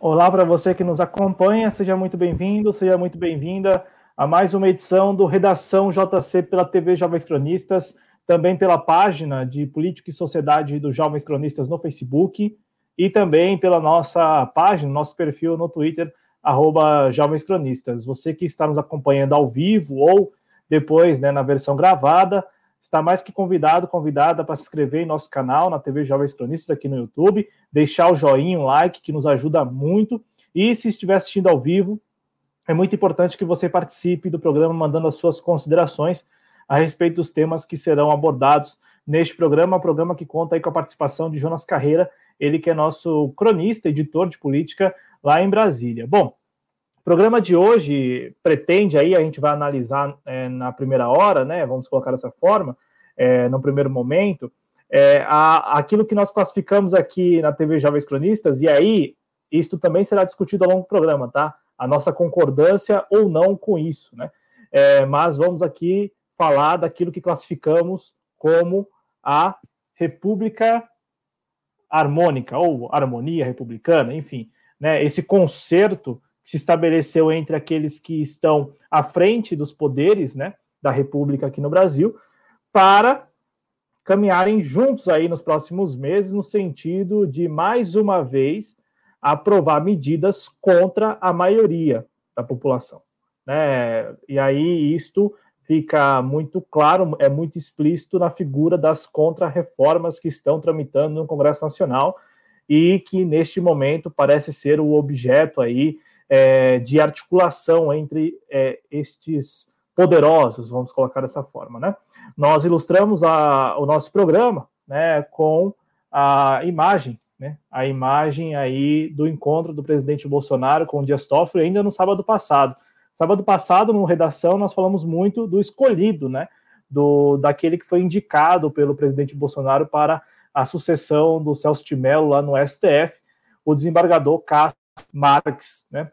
Olá para você que nos acompanha, seja muito bem-vindo, seja muito bem-vinda a mais uma edição do Redação JC pela TV Jovens Cronistas, também pela página de Política e Sociedade dos Jovens Cronistas no Facebook e também pela nossa página, nosso perfil no Twitter, arroba Jovens Cronistas. Você que está nos acompanhando ao vivo ou depois né, na versão gravada, está mais que convidado, convidada para se inscrever em nosso canal na TV Jovens Cronistas aqui no YouTube, deixar o joinha, um like, que nos ajuda muito. E se estiver assistindo ao vivo, é muito importante que você participe do programa mandando as suas considerações a respeito dos temas que serão abordados neste programa, programa que conta aí com a participação de Jonas Carreira, ele que é nosso cronista, editor de política lá em Brasília. Bom, programa de hoje pretende aí, a gente vai analisar é, na primeira hora, né? Vamos colocar dessa forma, é, no primeiro momento, é, a, aquilo que nós classificamos aqui na TV Jovens Cronistas, e aí isto também será discutido ao longo do programa, tá? A nossa concordância ou não com isso, né? É, mas vamos aqui falar daquilo que classificamos como a República Harmônica, ou Harmonia Republicana, enfim, né? Esse concerto se estabeleceu entre aqueles que estão à frente dos poderes né, da República aqui no Brasil, para caminharem juntos aí nos próximos meses, no sentido de, mais uma vez, aprovar medidas contra a maioria da população. Né? E aí isto fica muito claro, é muito explícito na figura das contra-reformas que estão tramitando no Congresso Nacional e que, neste momento, parece ser o objeto aí é, de articulação entre é, estes poderosos, vamos colocar dessa forma, né? Nós ilustramos a, o nosso programa, né, com a imagem, né, a imagem aí do encontro do presidente Bolsonaro com o Dias Toffoli ainda no sábado passado. Sábado passado, no redação, nós falamos muito do escolhido, né, do daquele que foi indicado pelo presidente Bolsonaro para a sucessão do Celso de Mello lá no STF, o desembargador Cássio Marques, né?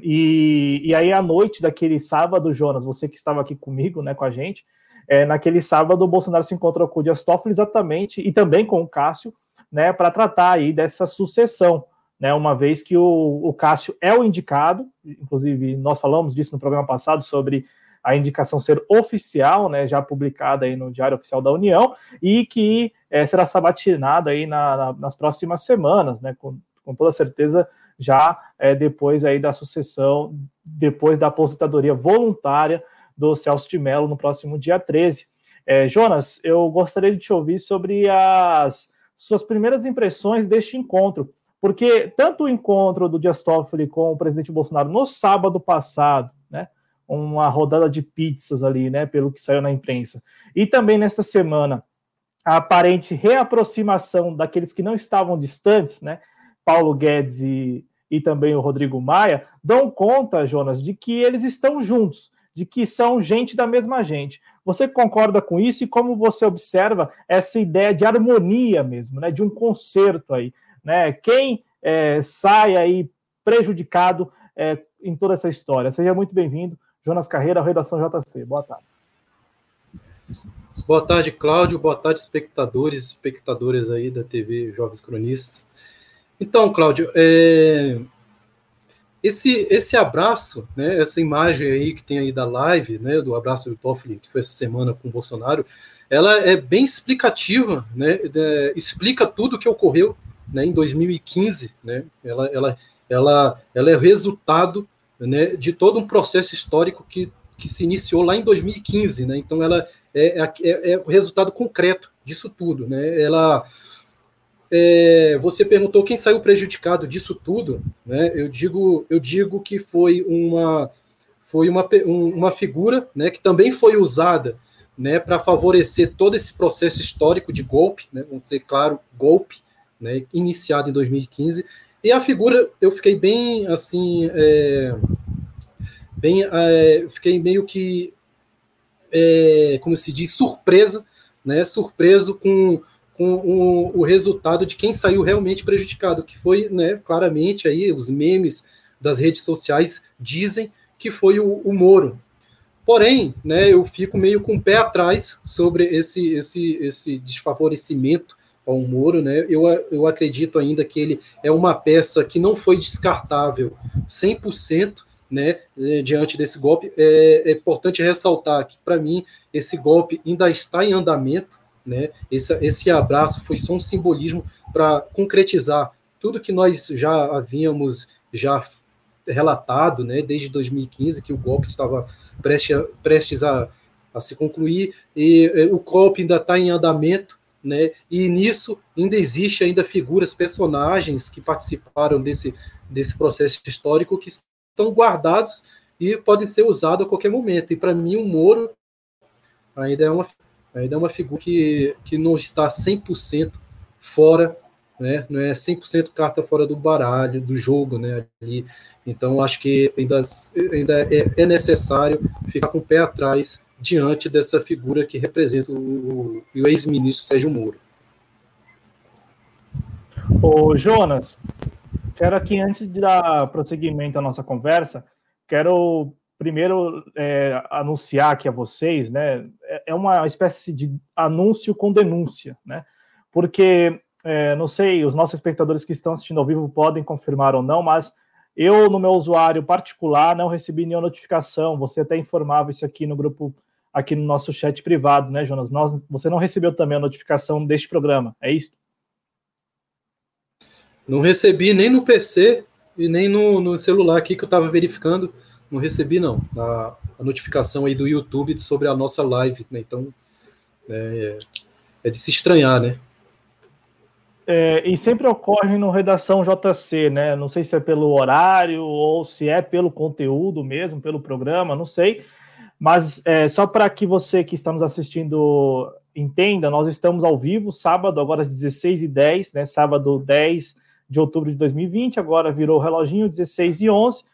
E, e aí, à noite daquele sábado, Jonas, você que estava aqui comigo, né, com a gente, é, naquele sábado, o Bolsonaro se encontrou com o Dias Toffoli exatamente, e também com o Cássio, né, para tratar aí dessa sucessão, né, uma vez que o, o Cássio é o indicado, inclusive nós falamos disso no programa passado sobre a indicação ser oficial, né, já publicada aí no Diário Oficial da União, e que é, será sabatinada aí na, na, nas próximas semanas, né, com, com toda certeza já é, depois aí da sucessão, depois da aposentadoria voluntária do Celso de Mello no próximo dia 13. É, Jonas, eu gostaria de te ouvir sobre as suas primeiras impressões deste encontro, porque tanto o encontro do Dias Toffoli com o presidente Bolsonaro no sábado passado, né, uma rodada de pizzas ali, né, pelo que saiu na imprensa, e também nesta semana a aparente reaproximação daqueles que não estavam distantes, né, Paulo Guedes e, e também o Rodrigo Maia, dão conta, Jonas, de que eles estão juntos, de que são gente da mesma gente. Você concorda com isso e como você observa essa ideia de harmonia mesmo, né, de um concerto aí, né? Quem é, sai aí prejudicado é, em toda essa história? Seja muito bem-vindo, Jonas Carreira, Redação JC. Boa tarde. Boa tarde, Cláudio. Boa tarde, espectadores, espectadoras aí da TV Jovens Cronistas. Então, Cláudio, é, esse, esse abraço, né, essa imagem aí que tem aí da live, né, do abraço do Toffoli, que foi essa semana com o Bolsonaro, ela é bem explicativa, né, é, explica tudo o que ocorreu né, em 2015, né, ela, ela, ela, ela é resultado né, de todo um processo histórico que, que se iniciou lá em 2015, né, então ela é, é, é o resultado concreto disso tudo, né, ela é, você perguntou quem saiu prejudicado disso tudo, né? Eu digo, eu digo que foi uma foi uma, uma figura, né, que também foi usada, né, para favorecer todo esse processo histórico de golpe, né, vamos dizer claro, golpe, né, iniciado em 2015. E a figura, eu fiquei bem assim, é, bem, é, fiquei meio que, é, como se diz, surpresa, né, surpreso com o, o, resultado de quem saiu realmente prejudicado, que foi, né, claramente aí os memes das redes sociais dizem que foi o, o Moro. Porém, né, eu fico meio com o pé atrás sobre esse, esse, esse desfavorecimento ao Moro, né? Eu, eu acredito ainda que ele é uma peça que não foi descartável 100%, né, eh, diante desse golpe. É, é importante ressaltar que, para mim, esse golpe ainda está em andamento, né? Esse, esse abraço foi só um simbolismo para concretizar tudo que nós já havíamos já relatado, né, desde 2015, que o golpe estava prestes, prestes a, a se concluir, e, e o golpe ainda está em andamento, né, e nisso ainda existe ainda figuras, personagens que participaram desse, desse processo histórico que estão guardados e podem ser usados a qualquer momento. E para mim, o Moro ainda é uma, ainda é uma figura que, que não está 100% fora, né? não é 100% carta fora do baralho, do jogo. Né? Então, acho que ainda, ainda é, é necessário ficar com o pé atrás diante dessa figura que representa o, o ex-ministro Sérgio Moro. Ô, Jonas, Quero aqui, antes de dar prosseguimento à nossa conversa, quero primeiro é, anunciar aqui a vocês, né? É, é uma espécie de anúncio com denúncia, né? Porque, é, não sei, os nossos espectadores que estão assistindo ao vivo podem confirmar ou não, mas eu, no meu usuário particular, não recebi nenhuma notificação. Você até informava isso aqui no grupo, aqui no nosso chat privado, né, Jonas? Nós, você não recebeu também a notificação deste programa, é isso? Não recebi nem no PC e nem no, no celular aqui que eu estava verificando. Não recebi, não. A, a, notificação aí do YouTube sobre a nossa live. Né? Então, é, é de se estranhar, né? É, e sempre ocorre no Redação JC, né? Não sei se é pelo horário ou se é pelo conteúdo mesmo, pelo programa, não sei. Mas é, só para que você que está nos assistindo entenda, nós estamos ao vivo, sábado, agora às 16h10, né? Sábado 10 de outubro de 2020, agora virou o reloginho 16 e 11.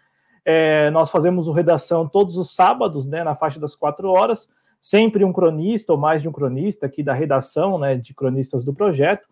É, nós fazemos o redação todos os sábados, né, na faixa das quatro horas, sempre um cronista ou mais de um cronista aqui da redação, né, de cronistas do projeto.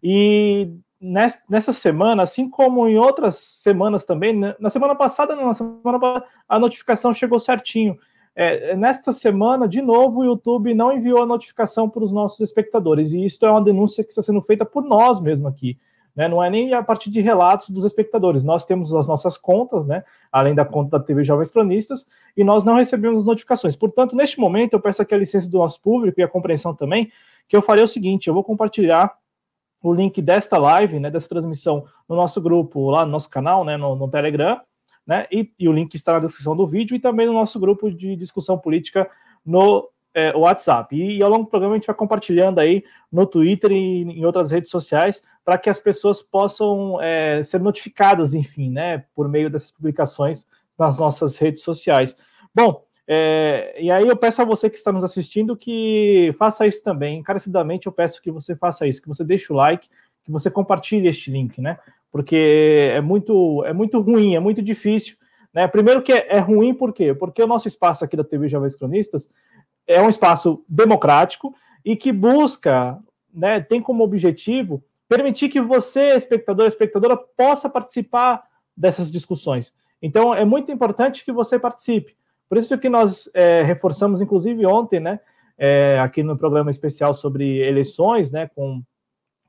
E nessa semana, assim como em outras semanas também, né, na semana passada, na semana a notificação chegou certinho. É, nesta semana, de novo, o YouTube não enviou a notificação para os nossos espectadores, e isso é uma denúncia que está sendo feita por nós mesmo aqui. Né? Não é nem a partir de relatos dos espectadores. Nós temos as nossas contas, né? além da conta da TV Jovens Cronistas, e nós não recebemos as notificações. Portanto, neste momento, eu peço aqui a licença do nosso público e a compreensão também, que eu farei o seguinte: eu vou compartilhar o link desta live, né, dessa transmissão, no nosso grupo, lá no nosso canal, né, no, no Telegram, né, e, e, o link está na descrição do vídeo e também no nosso grupo de discussão política no é, WhatsApp. E, e, ao longo do programa a gente vai compartilhando aí no Twitter e em outras redes sociais para que as pessoas possam é, ser notificadas, enfim, né, por meio dessas publicações nas nossas redes sociais. Bom, é, e aí eu peço a você que está nos assistindo que faça isso também. Encarecidamente eu peço que você faça isso, que você deixe o like, que você compartilhe este link, né? Porque é muito, é muito ruim, é muito difícil. Né? Primeiro que é, é ruim, por quê? Porque o nosso espaço aqui da TV Jovens Cronistas é um espaço democrático e que busca, né, tem como objetivo permitir que você, espectador, espectadora, possa participar dessas discussões. Então, é muito importante que você participe. Por isso que nós é, reforçamos, inclusive ontem, né, é, aqui no programa especial sobre eleições, né, com,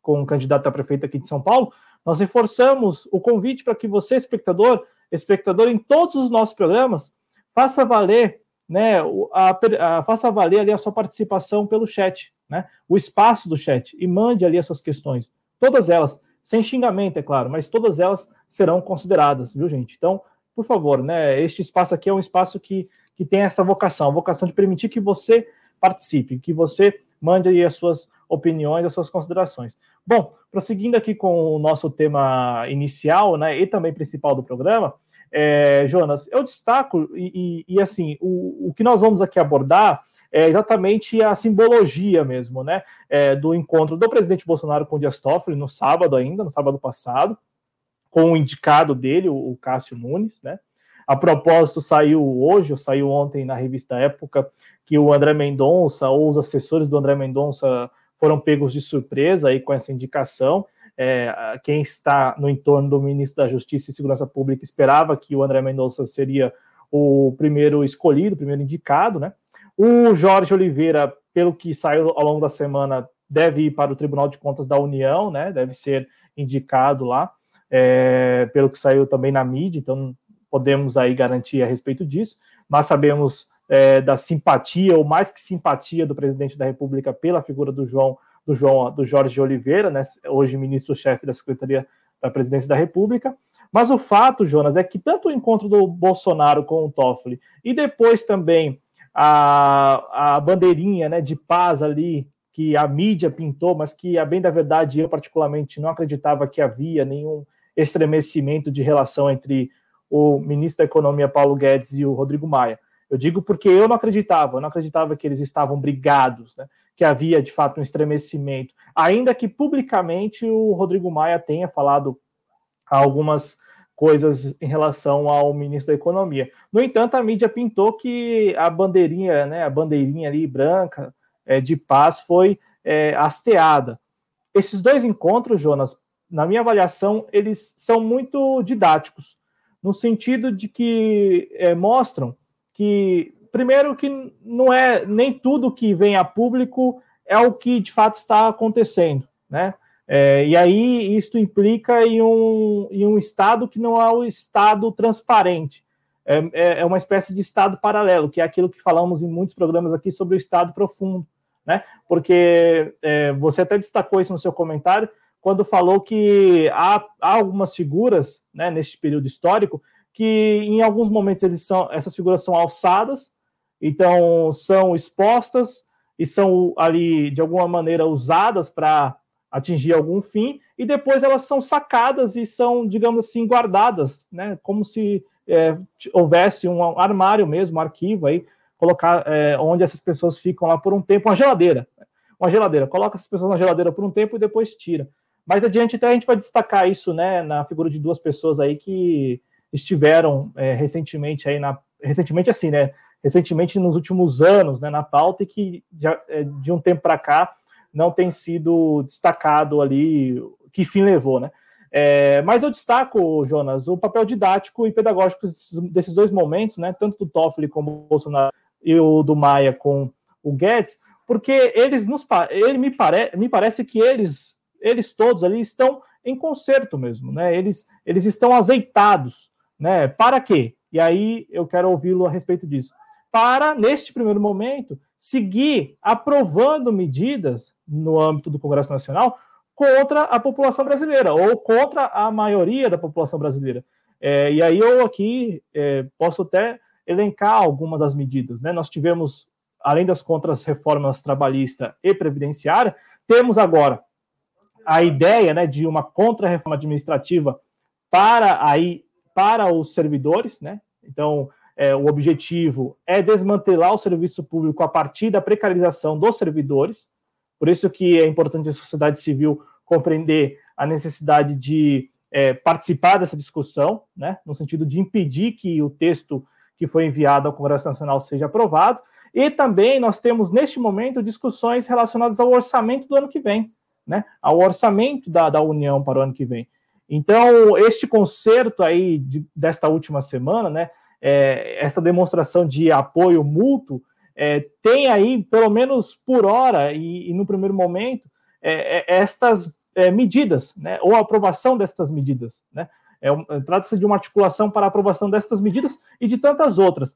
com o candidato a prefeito aqui de São Paulo, nós reforçamos o convite para que você, espectador, espectador, em todos os nossos programas, faça valer, né, a, a, faça valer ali a sua participação pelo chat, né, o espaço do chat, e mande ali as suas questões. Todas elas, sem xingamento, é claro, mas todas elas serão consideradas, viu, gente? Então, por favor, né? Este espaço aqui é um espaço que, que tem essa vocação, a vocação de permitir que você participe, que você mande aí as suas opiniões, as suas considerações. Bom, prosseguindo aqui com o nosso tema inicial, né, e também principal do programa, é, Jonas, eu destaco, e, e, e assim, o, o que nós vamos aqui abordar é exatamente a simbologia mesmo, né, é, do encontro do presidente Bolsonaro com o Dias Toffoli no sábado ainda, no sábado passado, com o indicado dele, o, Cássio Nunes, né. A propósito, saiu hoje, ou saiu ontem na revista Época, que o André Mendonça, ou os assessores do André Mendonça, foram pegos de surpresa aí com essa indicação. É, quem está no entorno do ministro da Justiça e Segurança Pública esperava que o André Mendonça seria o primeiro escolhido, o primeiro indicado, né? O Jorge Oliveira, pelo que saiu ao longo da semana, deve ir para o Tribunal de Contas da União, né? Deve ser indicado lá, é, pelo que saiu também na mídia, então podemos aí garantir a respeito disso, mas sabemos é, da simpatia, ou mais que simpatia, do presidente da República pela figura do João, do João, do Jorge Oliveira, né, hoje ministro-chefe da Secretaria da Presidência da República. Mas o fato, Jonas, é que tanto o encontro do Bolsonaro com o Toffoli e depois também a, a bandeirinha né, de paz ali que a mídia pintou, mas que, a bem da verdade, eu particularmente não acreditava que havia nenhum estremecimento de relação entre o ministro da Economia Paulo Guedes e o Rodrigo Maia. Eu digo porque eu não acreditava, eu não acreditava que eles estavam brigados, né? Que havia de fato um estremecimento, ainda que publicamente o Rodrigo Maia tenha falado algumas coisas em relação ao ministro da Economia. No entanto, a mídia pintou que a bandeirinha, né, a bandeirinha ali branca é, de paz foi é, hasteada. Esses dois encontros, Jonas, na minha avaliação, eles são muito didáticos no sentido de que é, mostram que, primeiro, que não é nem tudo que vem a público é o que de fato está acontecendo, né? É, e aí isto implica em um, em um Estado que não é o Estado transparente, é, é, é uma espécie de Estado paralelo, que é aquilo que falamos em muitos programas aqui sobre o Estado profundo, né? Porque é, você até destacou isso no seu comentário, quando falou que há, há algumas figuras, né, neste período histórico, que em alguns momentos eles são, essas figuras são alçadas, então são expostas e são ali de alguma maneira usadas para atingir algum fim, e depois elas são sacadas e são, digamos assim, guardadas, né, como se é, houvesse um armário mesmo, um arquivo aí, colocar é, onde essas pessoas ficam lá por um tempo, uma geladeira, uma geladeira, coloca essas pessoas na geladeira por um tempo e depois tira. Mais adiante, até a gente vai destacar isso, né, na figura de duas pessoas aí que estiveram é, recentemente aí na. Recentemente, assim, né? Recentemente, nos últimos anos, né, na pauta, e que de, é, de um tempo para cá não tem sido destacado ali que fim levou, né? É, mas eu destaco, Jonas, o papel didático e pedagógico desses dois momentos, né? Tanto do Toffoli como do Bolsonaro e o do Maia com o Guedes, porque eles nos ele me, pare, me parece que eles eles todos ali estão em conserto mesmo, né? Eles, eles estão azeitados, né? Para quê? E aí eu quero ouvi-lo a respeito disso. Para, neste primeiro momento, seguir aprovando medidas no âmbito do Congresso Nacional contra a população brasileira, ou contra a maioria da população brasileira. É, e aí eu aqui é, posso até elencar algumas das medidas. Né? Nós tivemos, além das contras-reformas trabalhista e previdenciária, temos agora a ideia né, de uma contra-reforma administrativa para, aí, para os servidores, né? Então, é, o objetivo é desmantelar o serviço público a partir da precarização dos servidores. Por isso que é importante a sociedade civil compreender a necessidade de é, participar dessa discussão, né, no sentido de impedir que o texto que foi enviado ao Congresso Nacional seja aprovado. E também nós temos, neste momento, discussões relacionadas ao orçamento do ano que vem né, ao orçamento da, da União para o ano que vem. Então, este concerto aí de, desta última semana, né, é, essa demonstração de apoio mútuo, é, tem aí, pelo menos por hora e, e no primeiro momento, é, é estas é, medidas, né, ou a aprovação destas medidas. Né, Trata-se de uma articulação para a aprovação destas medidas e de tantas outras.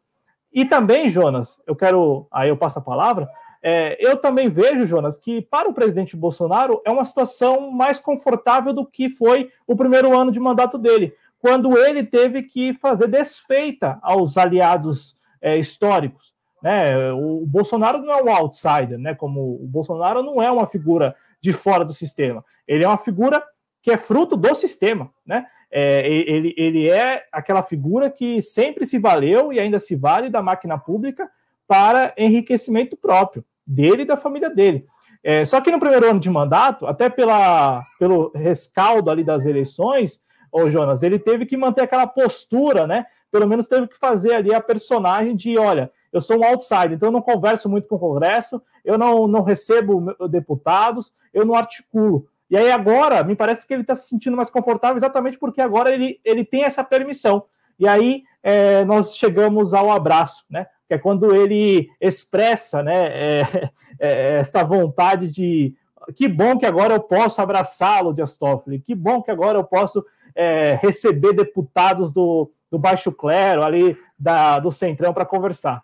E também, Jonas, eu quero, aí eu passo a palavra, é, eu também vejo, Jonas, que para o presidente Bolsonaro é uma situação mais confortável do que foi o primeiro ano de mandato dele, quando ele teve que fazer desfeita aos aliados é, históricos. Né? O, Bolsonaro não é um outsider, né? como o Bolsonaro não é uma figura de fora do sistema, ele é uma figura que é fruto do sistema. Né? É, ele, ele é aquela figura que sempre se valeu e ainda se vale da máquina pública para enriquecimento próprio, dele e da família dele. É, só que no primeiro ano de mandato, até pela, pelo rescaldo ali das eleições, o Jonas, ele teve que manter aquela postura, né? Pelo menos teve que fazer ali a personagem de, olha, eu sou um outsider, então eu não converso muito com o Congresso, eu não, não recebo deputados, eu não articulo. E aí agora, me parece que ele está se sentindo mais confortável exatamente porque agora ele, ele tem essa permissão. E aí é, nós chegamos ao abraço, né? que é quando ele expressa né, é, é, esta vontade de que bom que agora eu posso abraçá-lo, Dias Toffoli, que bom que agora eu posso é, receber deputados do, do Baixo Clero, ali da, do Centrão, para conversar.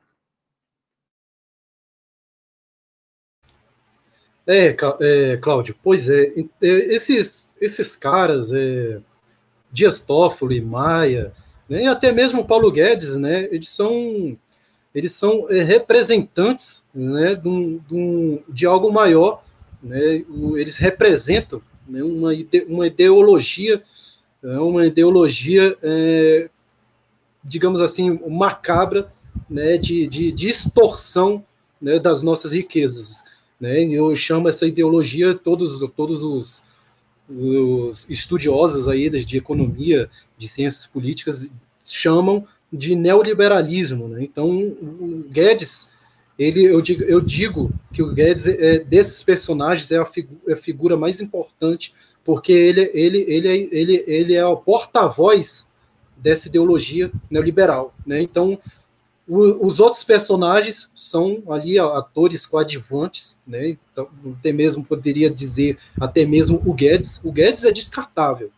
É, é, Cláudio, pois é, é, esses, esses caras, é, Dias Toffoli, Maia, né, e até mesmo Paulo Guedes, né, eles são, eles são é, representantes né, de, um, de, algo maior, né, eles representam né, uma, ide, uma ideologia, é, uma ideologia, é, digamos assim, macabra, né, de, de, de extorsão né, das nossas riquezas. Né? Eu chamo essa ideologia, todos, todos os, os estudiosos aí de economia, de ciências políticas, chamam de neoliberalismo. Né? Então, o Guedes, ele, eu, digo, eu digo que o Guedes, é, desses personagens, é a, figu é a figura mais importante, porque ele, ele, ele, é, ele, ele é o porta-voz dessa ideologia neoliberal. Né? Então, o, os outros personagens são ali atores coadjuvantes, né? Então, até mesmo poderia dizer até mesmo o Guedes. O Guedes é descartável.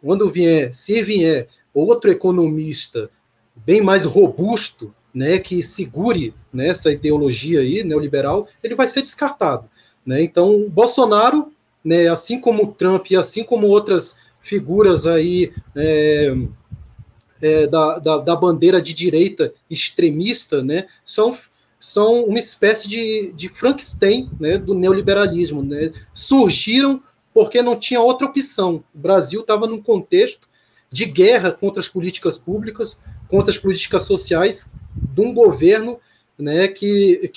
Quando vier, se vier outro economista bem mais robusto, né, que segure nessa ideologia aí neoliberal, ele vai ser descartado, né? Então, Bolsonaro, né, assim como o Trump e assim como outras figuras aí é, é, da, da, da, bandeira de direita extremista, né, são, são uma espécie de, de Frankenstein né, do neoliberalismo. Né, surgiram porque não tinha outra opção. O Brasil estava num contexto de guerra contra as políticas públicas, contra as políticas sociais de um governo né, que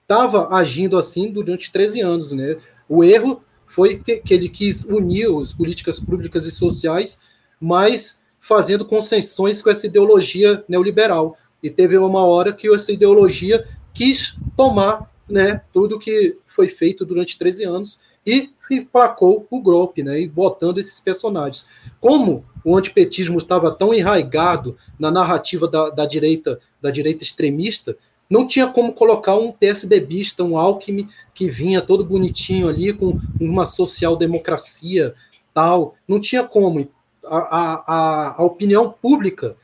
estava agindo assim durante 13 anos. Né. O erro foi que, ele quis unir as políticas públicas e sociais, mas fazendo concessões com essa ideologia neoliberal. E teve uma hora que essa ideologia quis tomar né, tudo que foi feito durante 13 anos e placou o golpe, né, e botando esses personagens. Como o antipetismo estava tão enraigado na narrativa da, da direita da direita extremista, não tinha como colocar um PSDBista, um Alckmin, que vinha todo bonitinho ali com uma social-democracia tal. Não tinha como a, a, a opinião pública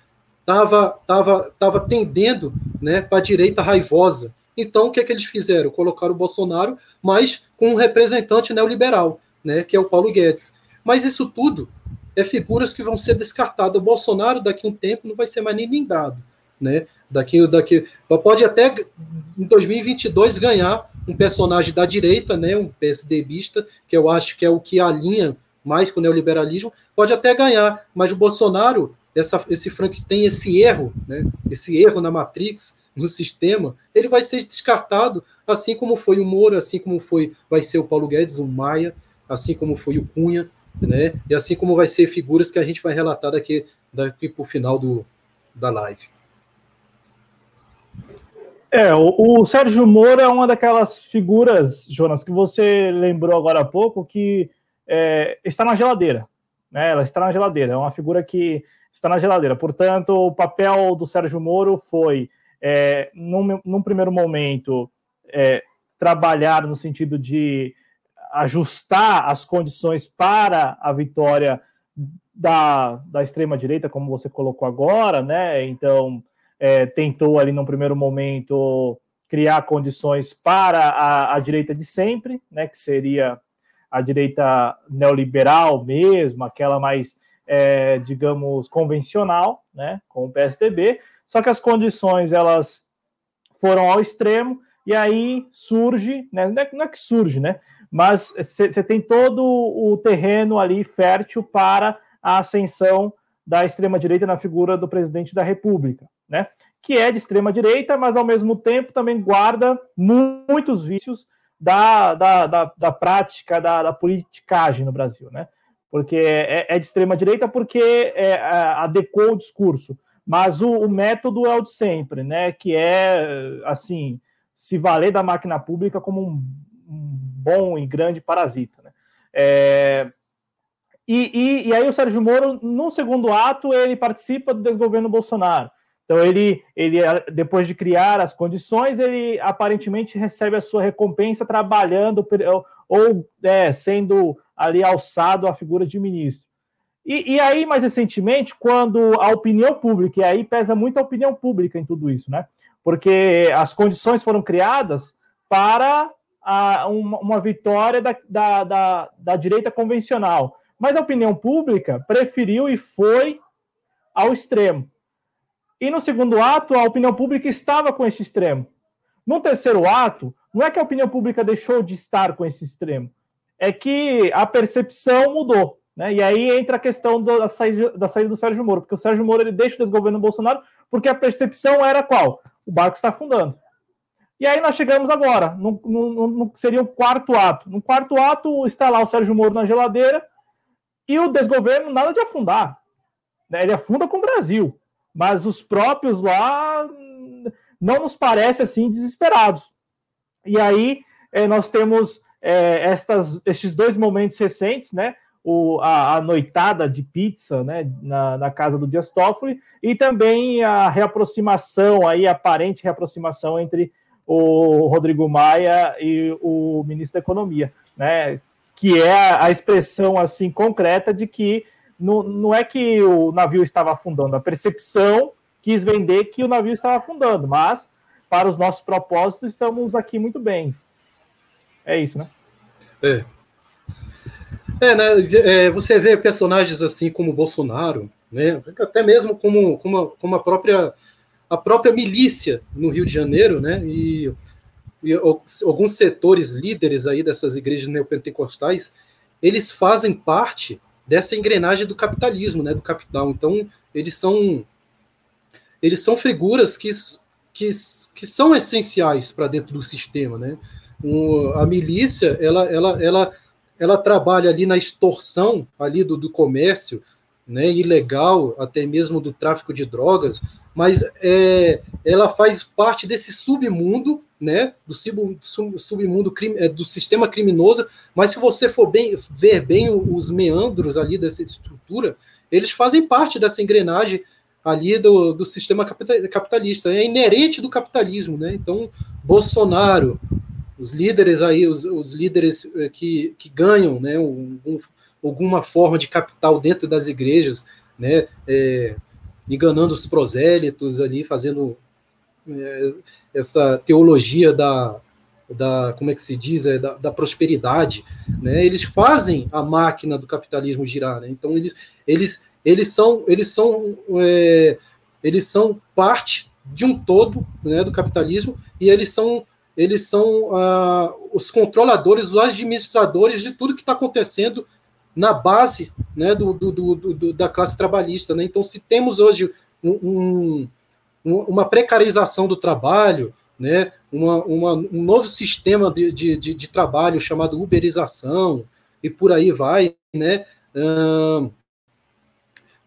estava tava, tava tendendo né, para a direita raivosa. Então, o que, é que eles fizeram? Colocaram o Bolsonaro, mas com um representante neoliberal, né, que é o Paulo Guedes. Mas isso tudo é figuras que vão ser descartadas. O Bolsonaro, daqui a um tempo, não vai ser mais nem lembrado. Né? Daqui, daqui, pode até em 2022 ganhar um personagem da direita, né, um PSDBista, que eu acho que é o que alinha mais com o neoliberalismo, pode até ganhar, mas o Bolsonaro, essa, esse Frankenstein, esse erro, né, esse erro na Matrix, no sistema, ele vai ser descartado, assim como foi o Moro, assim como foi, vai ser o Paulo Guedes, o Maia, assim como foi o Cunha, né, e assim como vai ser figuras que a gente vai relatar daqui, daqui para o final do, da live. É, o, o, Sérgio Moro é uma daquelas figuras, Jonas, que você lembrou agora há pouco, que é, está na geladeira. Né? Ela está na geladeira, é uma figura que está na geladeira. Portanto, o papel do Sérgio Moro foi, é, num, num, primeiro momento, é, trabalhar no sentido de ajustar as condições para a vitória da, da extrema-direita, como você colocou agora, né? Então, é, tentou ali, num primeiro momento, criar condições para a, a direita de sempre, né? Que seria a direita neoliberal mesmo, aquela mais, é, digamos, convencional, né, com o PSDB, só que as condições elas foram ao extremo e aí surge, né, não, é, não é que surge, né, mas você tem todo o terreno ali fértil para a ascensão da extrema-direita na figura do presidente da República, né, que é de extrema-direita, mas ao mesmo tempo também guarda muitos vícios da, da, da, da prática da, da, politicagem no Brasil, né? Porque é, é de extrema direita porque é, adequou o discurso, mas o, o, método é o de sempre, né? Que é assim se valer da máquina pública como um, um bom e grande parasita, né? É, e, e, e, aí o Sérgio Moro, no segundo ato, ele participa do desgoverno Bolsonaro. Então ele, ele depois de criar as condições, ele aparentemente recebe a sua recompensa trabalhando ou é, sendo ali alçado à figura de ministro. E, e, aí, mais recentemente, quando a opinião pública, e aí pesa muito a opinião pública em tudo isso, né? Porque as condições foram criadas para a, uma, uma, vitória da, da, da, da direita convencional. Mas a opinião pública preferiu e foi ao extremo. E no segundo ato, a opinião pública estava com esse extremo. No terceiro ato, não é que a opinião pública deixou de estar com esse extremo, é que a percepção mudou. Né? E aí entra a questão da saída, da saída do Sérgio Moro, porque o Sérgio Moro ele deixa o desgoverno Bolsonaro porque a percepção era qual? O barco está afundando. E aí nós chegamos agora, no, no, seria o quarto ato. No quarto ato está lá o Sérgio Moro na geladeira e o desgoverno nada de afundar. Né? Ele afunda com o Brasil, mas os próprios lá não nos parece assim desesperados. E aí eh, nós temos eh, estas, estes dois momentos recentes, né? o, a, a, noitada de pizza né, na, na, casa do Dias Toffoli e também a reaproximação, aí, a aparente reaproximação entre o Rodrigo Maia e o ministro da Economia, né, que é a expressão assim concreta de que não, não é que o navio estava afundando, a percepção quis vender que o navio estava afundando, mas para os nossos propósitos estamos aqui muito bem. É isso, né? É, é, né? É, você vê personagens assim como Bolsonaro, né? Até mesmo como, como, a, como a própria a própria milícia no Rio de Janeiro, né? E, e alguns setores líderes aí dessas igrejas neopentecostais, eles fazem parte dessa engrenagem do capitalismo, né? Do capital. Então, eles são eles são figuras que, que, que são essenciais para dentro do sistema, né? A milícia, ela, ela, ela ela trabalha ali na extorsão ali do, do comércio, né, ilegal, até mesmo do tráfico de drogas, mas é, ela faz parte desse submundo, né, do sub, submundo é, do sistema criminoso, mas se você for bem ver bem os meandros ali dessa estrutura, eles fazem parte dessa engrenagem ali do, do sistema capitalista, é inerente do capitalismo, né? Então, Bolsonaro, os líderes aí, os, os líderes eh, que, que ganham né, um, um, alguma forma de capital dentro das igrejas, né, é, enganando os prosélitos ali, fazendo é, essa teologia da, da, como é que se diz, é, da, da, prosperidade, né, eles fazem a máquina do capitalismo girar, né, então eles, eles, eles são, eles são, é, eles são parte de um todo, né, do capitalismo, e eles são eles são ah, os controladores, os administradores de tudo que está acontecendo na base né, do, do, do, do, da classe trabalhista. Né? Então, se temos hoje um, um, uma precarização do trabalho, né, uma, uma, um novo sistema de, de, de, de, trabalho chamado uberização, e por aí vai, né,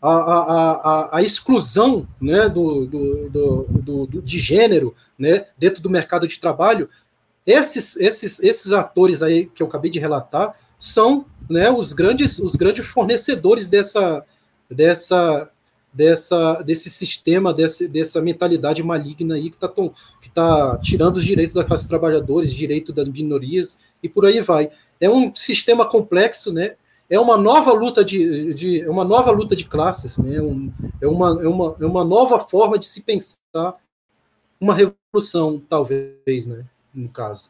a, a, a, a, exclusão né, do, do, do, do, de gênero né, dentro do mercado de trabalho, esses, esses, esses atores aí que eu acabei de relatar são né, os, grandes, os grandes fornecedores dessa, dessa, dessa, desse sistema, desse, dessa mentalidade maligna aí que está que tá tirando os direitos da classe trabalhadores, direito das minorias e por aí vai. É um sistema complexo, né? é uma nova luta de, de é uma nova luta de classes, né? Um, é, uma, é, uma, é uma nova forma de se pensar uma revolução, talvez, né? No caso.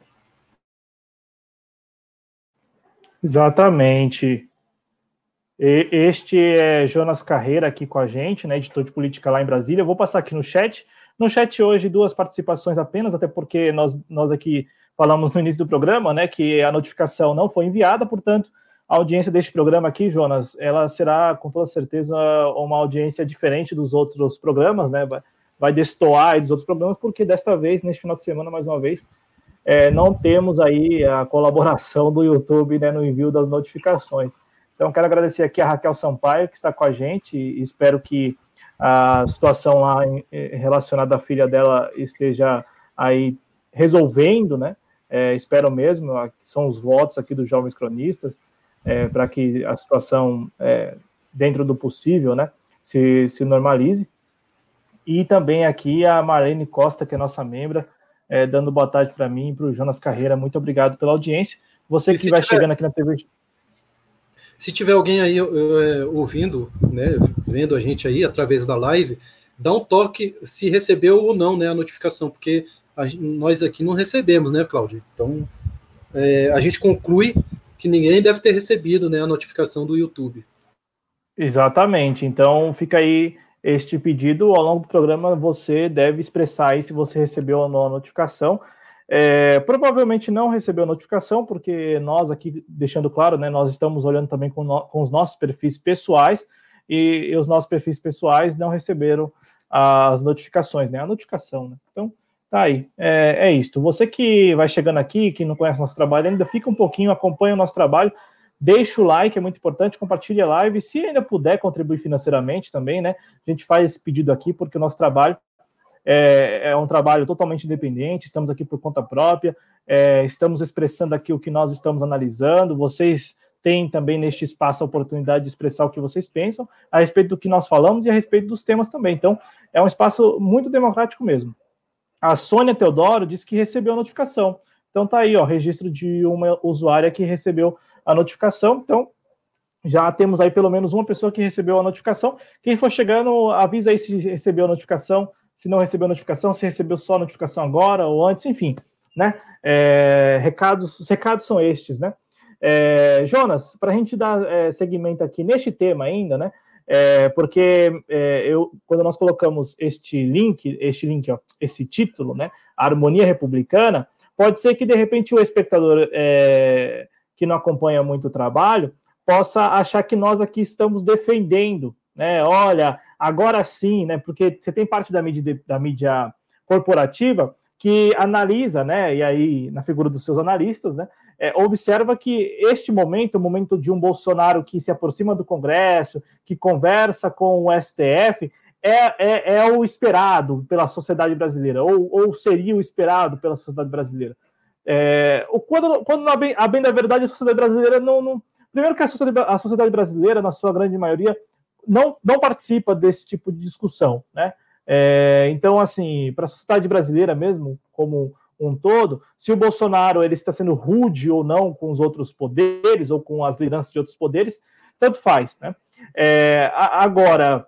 Exatamente. Este é Jonas Carreira aqui com a gente, né, editor de política lá em Brasília. Eu vou passar aqui no chat. No chat hoje, duas participações apenas, até porque nós, nós aqui falamos no início do programa, né, que a notificação não foi enviada, portanto, a audiência deste programa aqui, Jonas, ela será com toda certeza uma audiência diferente dos outros programas, né? Vai destoar dos outros programas, porque desta vez, neste final de semana, mais uma vez, é, não temos aí a colaboração do YouTube né, no envio das notificações. Então, quero agradecer aqui a Raquel Sampaio, que está com a gente, espero que a situação lá relacionada à filha dela esteja aí resolvendo, né? É, espero mesmo, são os votos aqui dos jovens cronistas, é, para que a situação, é, dentro do possível, né, se, se normalize. e também aqui a Marlene Costa, que é nossa membra, é, dando boa tarde para mim e para o Jonas Carreira. Muito obrigado pela audiência. Você que vai tiver, chegando aqui na TV. Se tiver alguém aí é, ouvindo, né, vendo a gente aí através da live, dá um toque se recebeu ou não né, a notificação, porque a, nós aqui não recebemos, né, Cláudio? Então, é, a gente conclui que ninguém deve ter recebido né, a notificação do YouTube. Exatamente. Então, fica aí este pedido. Ao longo do programa, você deve expressar aí se você recebeu ou não a notificação. É, provavelmente não recebeu notificação, porque nós aqui, deixando claro, né, nós estamos olhando também com, no, com os nossos perfis pessoais e, e, os nossos perfis pessoais não receberam as notificações, né? A notificação, né? Então, tá aí. É, é isto. Você que vai chegando aqui, que não conhece nosso trabalho ainda, fica um pouquinho, acompanha o nosso trabalho, deixa o like, é muito importante, compartilha a live, se ainda puder contribuir financeiramente também, né? A gente faz esse pedido aqui porque o nosso trabalho é, é um trabalho totalmente independente, estamos aqui por conta própria, é, estamos expressando aqui o que nós estamos analisando, vocês têm também neste espaço a oportunidade de expressar o que vocês pensam a respeito do que nós falamos e a respeito dos temas também. Então, é um espaço muito democrático mesmo. A Sônia Teodoro disse que recebeu a notificação. Então tá aí, ó, registro de uma usuária que recebeu a notificação. Então, já temos aí pelo menos uma pessoa que recebeu a notificação. Quem for chegando, avisa aí se recebeu a notificação se não recebeu notificação, se recebeu só a notificação agora ou antes, enfim, né? É, recados, os recados são estes, né? É, Jonas, para a gente dar é, segmento aqui neste tema ainda, né? É, porque é, eu, quando nós colocamos este link, este link, ó, esse título, né? A harmonia republicana, pode ser que de repente o espectador é, que não acompanha muito o trabalho possa achar que nós aqui estamos defendendo, né? Olha, agora sim, né? Porque você tem parte da mídia, da mídia corporativa que analisa, né? E aí, na figura dos seus analistas, né? É, observa que este momento, o momento de um Bolsonaro que se aproxima do Congresso, que conversa com o STF, é, é, é o esperado pela sociedade brasileira, ou, ou seria o esperado pela sociedade brasileira. É, quando, quando a bem, a bem da verdade, a sociedade brasileira não. não primeiro que a sociedade, a sociedade brasileira, na sua grande maioria, não, não participa desse tipo de discussão, né? É, então, assim, para a sociedade brasileira mesmo, como um todo, se o Bolsonaro ele está sendo rude ou não com os outros poderes ou com as lideranças de outros poderes, tanto faz, né? É, agora,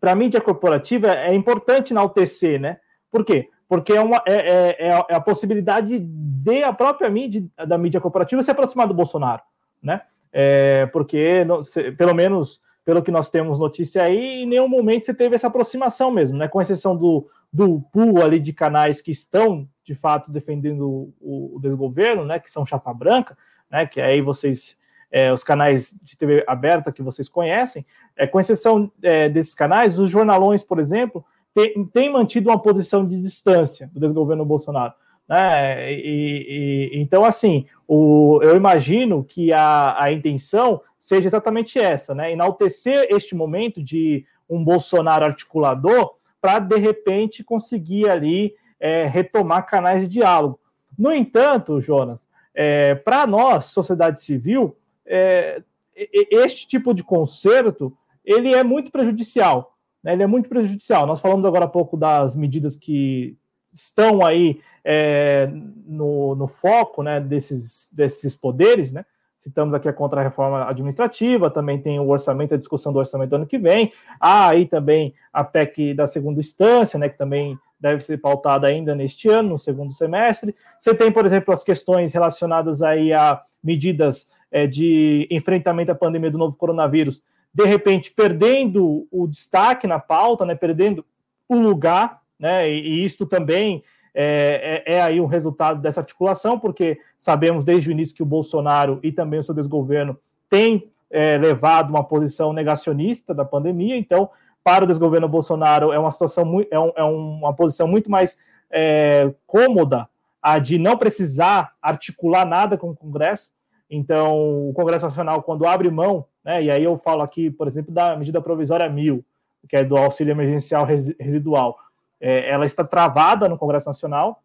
para a mídia corporativa é importante enaltecer, né? Por quê? Porque é, uma, é, é, é, é a possibilidade de a própria mídia da mídia corporativa se aproximar do Bolsonaro, né? É, porque, se, pelo menos pelo que nós temos notícia aí, em nenhum momento você teve essa aproximação mesmo, né? Com exceção do, do pool ali de canais que estão, de fato, defendendo o, o desgoverno, né? Que são chapa branca, né? Que aí vocês, é, os canais de TV aberta que vocês conhecem, é, com exceção é, desses canais, os jornalões, por exemplo, têm tem mantido uma posição de distância do desgoverno Bolsonaro. Né? E, e, então, assim, o, eu imagino que a, a intenção seja exatamente essa, né? Enaltecer este momento de um Bolsonaro articulador para, de repente, conseguir ali é, retomar canais de diálogo. No entanto, Jonas, é, para nós, sociedade civil, é, este tipo de conserto ele é muito prejudicial. Né? Ele é muito prejudicial. Nós falamos agora há pouco das medidas que estão aí é, no, no, foco né, desses, desses poderes, né? Citamos aqui a contra-reforma administrativa, também tem o orçamento, a discussão do orçamento do ano que vem. Há aí também a PEC da segunda instância, né, que também deve ser pautada ainda neste ano, no segundo semestre. Você tem, por exemplo, as questões relacionadas aí a medidas é, de enfrentamento à pandemia do novo coronavírus, de repente perdendo o destaque na pauta, né, perdendo o lugar né? E, e isto também é, é, é, aí um resultado dessa articulação, porque sabemos desde o início que o Bolsonaro e também o seu desgoverno têm é, levado uma posição negacionista da pandemia, então, para o desgoverno Bolsonaro é uma situação muito, é, um, é uma posição muito mais é, cômoda a de não precisar articular nada com o Congresso. Então, o Congresso Nacional, quando abre mão, né, e aí eu falo aqui, por exemplo, da medida provisória 1000, que é do auxílio emergencial residual, é, ela está travada no Congresso Nacional.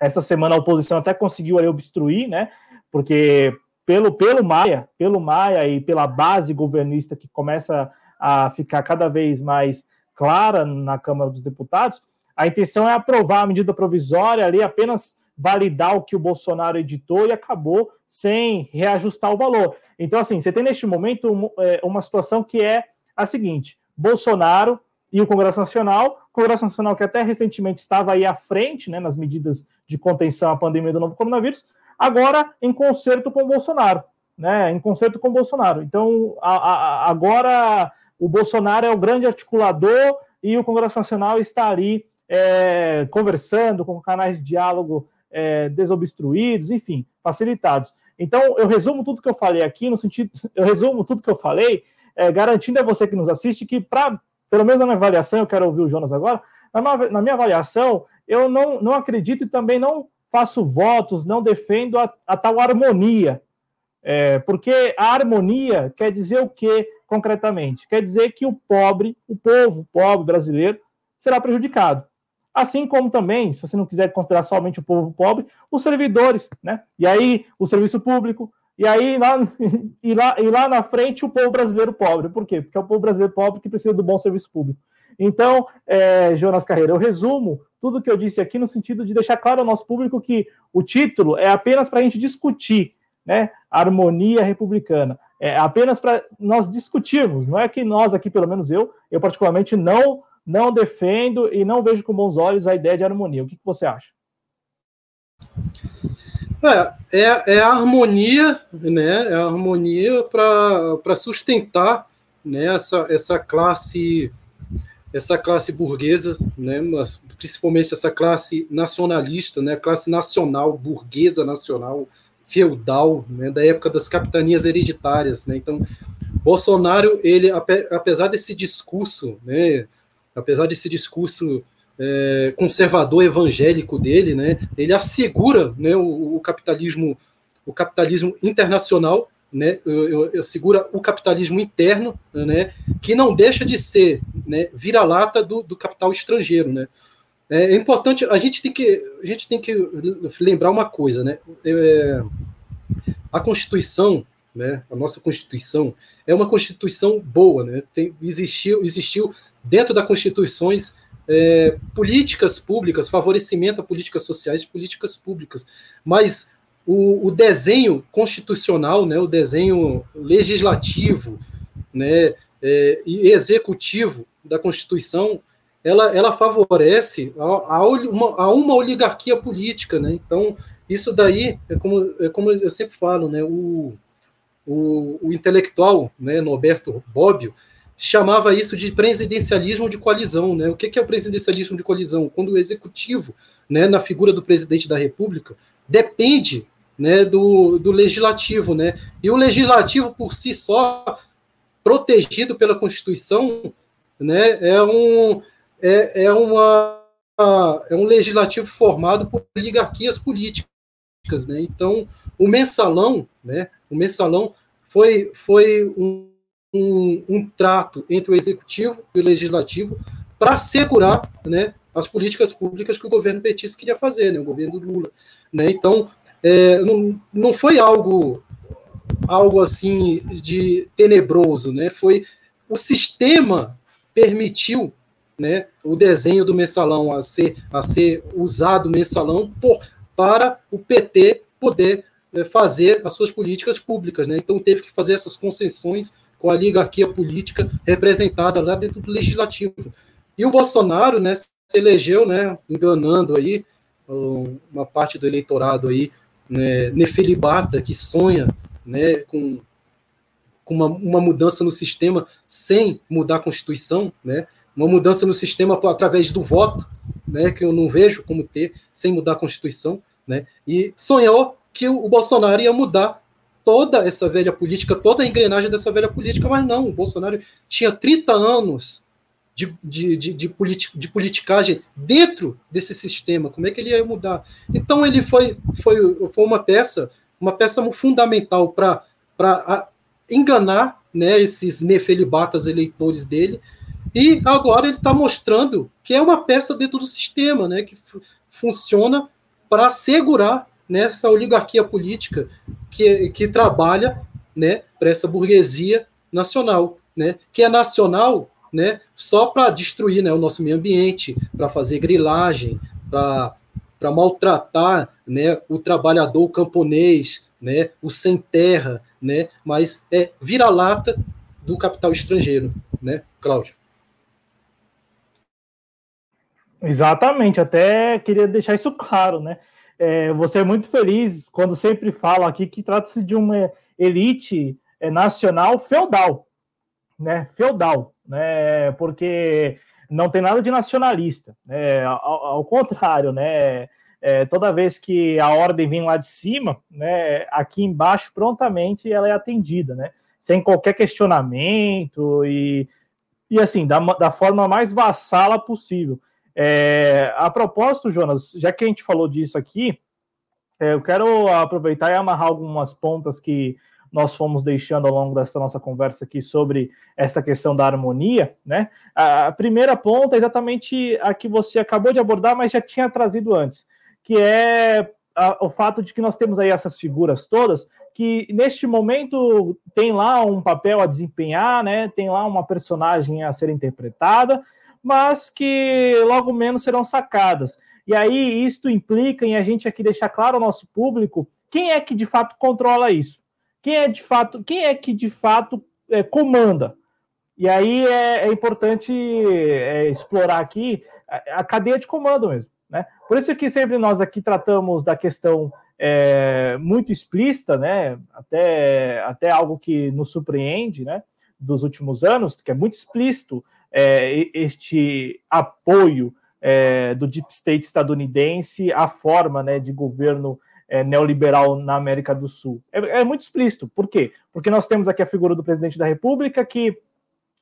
Esta semana a oposição até conseguiu ali obstruir, né? Porque pelo, pelo Maia, pelo Maia e pela base governista que começa a ficar cada vez mais clara na Câmara dos Deputados, a intenção é aprovar a medida provisória ali, apenas validar o que o Bolsonaro editou e acabou sem reajustar o valor. Então, assim, você tem neste momento é, uma situação que é a seguinte: Bolsonaro e o Congresso Nacional, o Congresso Nacional que até recentemente estava aí à frente, né, nas medidas de contenção à pandemia do novo coronavírus, agora em concerto com o Bolsonaro, né, em concerto com o Bolsonaro. Então, a, a, agora o Bolsonaro é o grande articulador e o Congresso Nacional está ali é, conversando com canais de diálogo é, desobstruídos, enfim, facilitados. Então, eu resumo tudo que eu falei aqui, no sentido, eu resumo tudo que eu falei, é, garantindo a você que nos assiste que, pra, pelo menos na minha avaliação, eu quero ouvir o Jonas agora, na, na minha avaliação, eu não, não acredito e também não faço votos, não defendo a, a tal harmonia. É, porque a harmonia quer dizer o que concretamente? Quer dizer que o pobre, o povo pobre brasileiro, será prejudicado. Assim como também, se você não quiser considerar somente o povo pobre, os servidores, né? E aí o serviço público, e aí lá, e lá, e lá na frente o povo brasileiro pobre. Por quê? Porque é o povo brasileiro pobre que precisa do bom serviço público. Então, é, Jonas Carreira, eu resumo tudo que eu disse aqui no sentido de deixar claro ao nosso público que o título é apenas para a gente discutir né, harmonia republicana. É apenas para nós discutirmos, não é que nós aqui, pelo menos eu, eu particularmente não não defendo e não vejo com bons olhos a ideia de harmonia. O que, que você acha? É, é, é, a harmonia, né? É a harmonia para sustentar né, essa, essa classe essa classe burguesa, né, mas principalmente essa classe nacionalista, né, classe nacional, burguesa nacional, feudal, né, da época das capitanias hereditárias, né, então Bolsonaro, ele, apesar desse discurso, né, apesar desse discurso é, conservador evangélico dele, né, ele assegura né, o, o capitalismo o capitalismo internacional, né, o capitalismo interno, né, que não deixa de ser né, vira-lata do, do, capital estrangeiro, né. É, é importante a gente tem que a gente tem que lembrar uma coisa, né, é, a Constituição, né, a nossa Constituição é uma Constituição boa, né, tem, existiu existiu dentro das constituições é, políticas públicas, favorecimento a políticas sociais e políticas públicas. Mas o, o, desenho constitucional, né, o desenho legislativo né, é, e executivo da Constituição, ela, ela favorece a, a, uma, a uma oligarquia política. Né? Então, isso daí, é como, é como eu sempre falo, né, o, o, o intelectual né, Norberto Bobbio, chamava isso de presidencialismo de coalizão. Né? O que é o presidencialismo de coalizão? Quando o executivo, né, na figura do presidente da República, depende né, do, do legislativo. Né? E o legislativo, por si só, protegido pela Constituição, né, é, um, é, é, uma, é um legislativo formado por oligarquias políticas. Né? Então, o mensalão, né, o mensalão foi, foi um um, um trato entre o executivo e o legislativo para assegurar né, as políticas públicas que o governo petista queria fazer, né, o governo Lula. Né? Então, é, não, não foi algo algo assim de tenebroso, né? Foi o sistema permitiu, né, o desenho do mensalão a ser a ser usado mensalão por, para o PT poder é, fazer as suas políticas públicas, né? Então teve que fazer essas concessões com a oligarquia política representada lá dentro do legislativo. E o Bolsonaro, né, se elegeu, né, enganando aí uma parte do eleitorado aí, né, nefelibata, que sonha, né, com, com uma, uma mudança no sistema sem mudar a Constituição, né, uma mudança no sistema através do voto, né, que eu não vejo como ter sem mudar a Constituição, né, e sonhou que o Bolsonaro ia mudar toda essa velha política, toda a engrenagem dessa velha política, mas não, o Bolsonaro tinha 30 anos de, de, de, de, politi de politicagem dentro desse sistema, como é que ele ia mudar? Então ele foi, foi, foi uma peça, uma peça fundamental para enganar né, esses nefelibatas eleitores dele, e agora ele está mostrando que é uma peça dentro do sistema, né, que funciona para assegurar nessa oligarquia política que, que trabalha né, para essa burguesia nacional, né, que é nacional né, só para destruir né, o nosso meio ambiente, para fazer grilagem, para maltratar né, o trabalhador camponês, né, o sem terra, né, mas é vira-lata do capital estrangeiro, né, Cláudio? Exatamente, até queria deixar isso claro, né? É, você é muito feliz quando sempre fala aqui que trata-se de uma elite é, nacional feudal, né? Feudal, né? Porque não tem nada de nacionalista, né? Ao, ao contrário, né? É, toda vez que a ordem vem lá de cima, né? Aqui embaixo prontamente ela é atendida, né? Sem qualquer questionamento e, e assim da, da forma mais vassala possível. É, a propósito, Jonas, já que a gente falou disso aqui, é, eu quero aproveitar e amarrar algumas pontas que nós fomos deixando ao longo dessa nossa conversa aqui sobre essa questão da harmonia, né? A primeira ponta é exatamente a que você acabou de abordar, mas já tinha trazido antes, que é a, o fato de que nós temos aí essas figuras todas que neste momento tem lá um papel a desempenhar, né? Tem lá uma personagem a ser interpretada mas que logo menos serão sacadas. E aí isto implica em a gente aqui deixar claro ao nosso público quem é que de fato controla isso. Quem é de fato, quem é que de fato é, comanda. E aí é, é importante é, explorar aqui a, a, cadeia de comando mesmo. Né? Por isso que sempre nós aqui tratamos da questão é, muito explícita, né? até, até algo que nos surpreende né? dos últimos anos, que é muito explícito é, este apoio é, do deep state estadunidense à forma né, de governo é, neoliberal na América do Sul. É, é, muito explícito. Por quê? Porque nós temos aqui a figura do presidente da República que